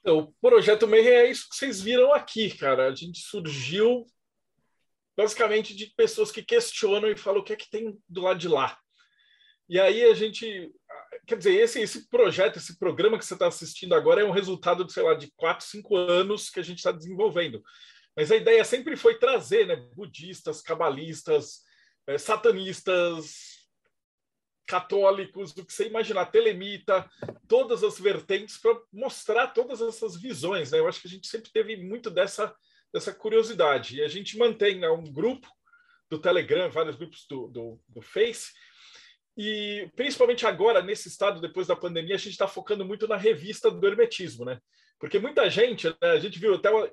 Então, o Projeto Meir é isso que vocês viram aqui, cara. A gente surgiu basicamente de pessoas que questionam e falam o que é que tem do lado de lá. E aí a gente quer dizer, esse, esse projeto, esse programa que você está assistindo agora é um resultado de, sei lá, de quatro, cinco anos que a gente está desenvolvendo. Mas a ideia sempre foi trazer né, budistas, cabalistas, é, satanistas, católicos, o que você imaginar, telemita, todas as vertentes para mostrar todas essas visões. Né? Eu acho que a gente sempre teve muito dessa, dessa curiosidade. E a gente mantém né, um grupo do Telegram, vários grupos do, do, do Face, e principalmente agora, nesse estado, depois da pandemia, a gente está focando muito na revista do hermetismo, né? Porque muita gente, né, a gente viu até o,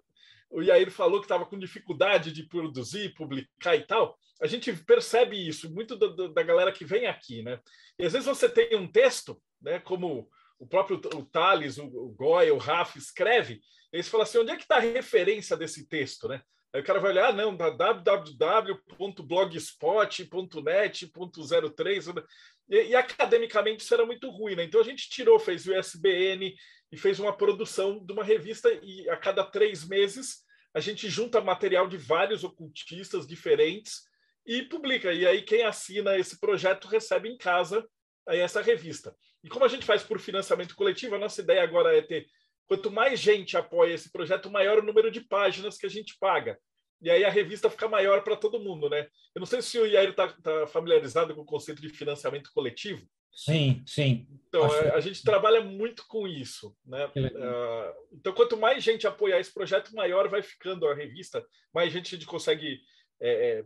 o Yair falou que estava com dificuldade de produzir, publicar e tal. A gente percebe isso muito da, da galera que vem aqui, né? E às vezes você tem um texto, né? Como o próprio o Thales, o, o Goya, o Rafa escreve, eles falam assim, onde é que está a referência desse texto, né? Aí o cara vai olhar, ah, não, da www.blogspot.net.03, e, e, academicamente isso era muito ruim, né? Então a gente tirou, fez o ISBN e fez uma produção de uma revista e a cada três meses a gente junta material de vários ocultistas diferentes e publica. E aí quem assina esse projeto recebe em casa aí essa revista. E como a gente faz por financiamento coletivo, a nossa ideia agora é ter Quanto mais gente apoia esse projeto, maior o número de páginas que a gente paga. E aí a revista fica maior para todo mundo, né? Eu não sei se o Iair está tá familiarizado com o conceito de financiamento coletivo. Sim, sim. Então, a, a gente trabalha muito com isso, né? Uh, então, quanto mais gente apoiar esse projeto, maior vai ficando a revista, mais gente a gente consegue é, é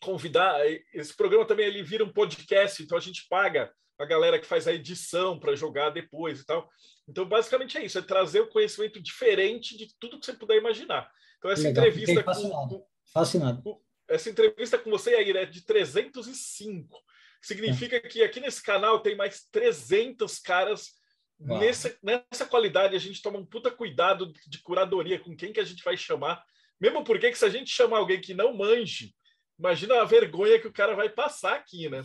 convidar. Esse programa também ele vira um podcast, então a gente paga a galera que faz a edição para jogar depois e tal. Então, basicamente é isso, é trazer o conhecimento diferente de tudo que você puder imaginar. Então, essa Legal, entrevista fascinado. com, fascinado. Com, essa entrevista com você, Yair, é de 305. Significa é. que aqui nesse canal tem mais 300 caras nessa, nessa qualidade. A gente toma um puta cuidado de curadoria com quem que a gente vai chamar. Mesmo porque que se a gente chamar alguém que não manje, imagina a vergonha que o cara vai passar aqui, né?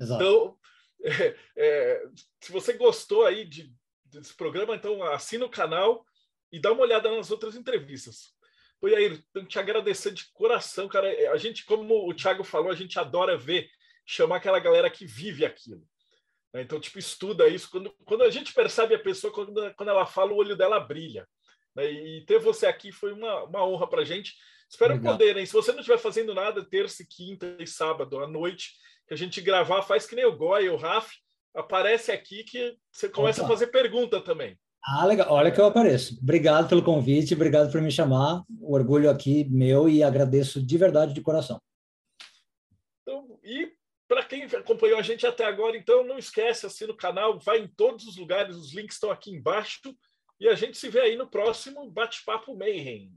Exato. Então, é, é, se você gostou aí de, desse programa, então assina o canal e dá uma olhada nas outras entrevistas. Oi, Air, tenho que te agradecer de coração, cara. A gente, como o Thiago falou, a gente adora ver, chamar aquela galera que vive aquilo. Né? Então, tipo, estuda isso. Quando, quando a gente percebe a pessoa, quando, quando ela fala, o olho dela brilha. Né? E ter você aqui foi uma, uma honra para a gente. Espero Legal. poder, hein? Se você não estiver fazendo nada, terça, quinta e sábado à noite, que a gente gravar, faz que nem o Goy, o Raf, aparece aqui que você começa Opa. a fazer pergunta também. Ah, legal. Olha que eu apareço. Obrigado pelo convite, obrigado por me chamar. O orgulho aqui meu e agradeço de verdade, de coração. Então, e para quem acompanhou a gente até agora, então não esquece, assina o canal, vai em todos os lugares, os links estão aqui embaixo. E a gente se vê aí no próximo Bate-Papo Mayhem.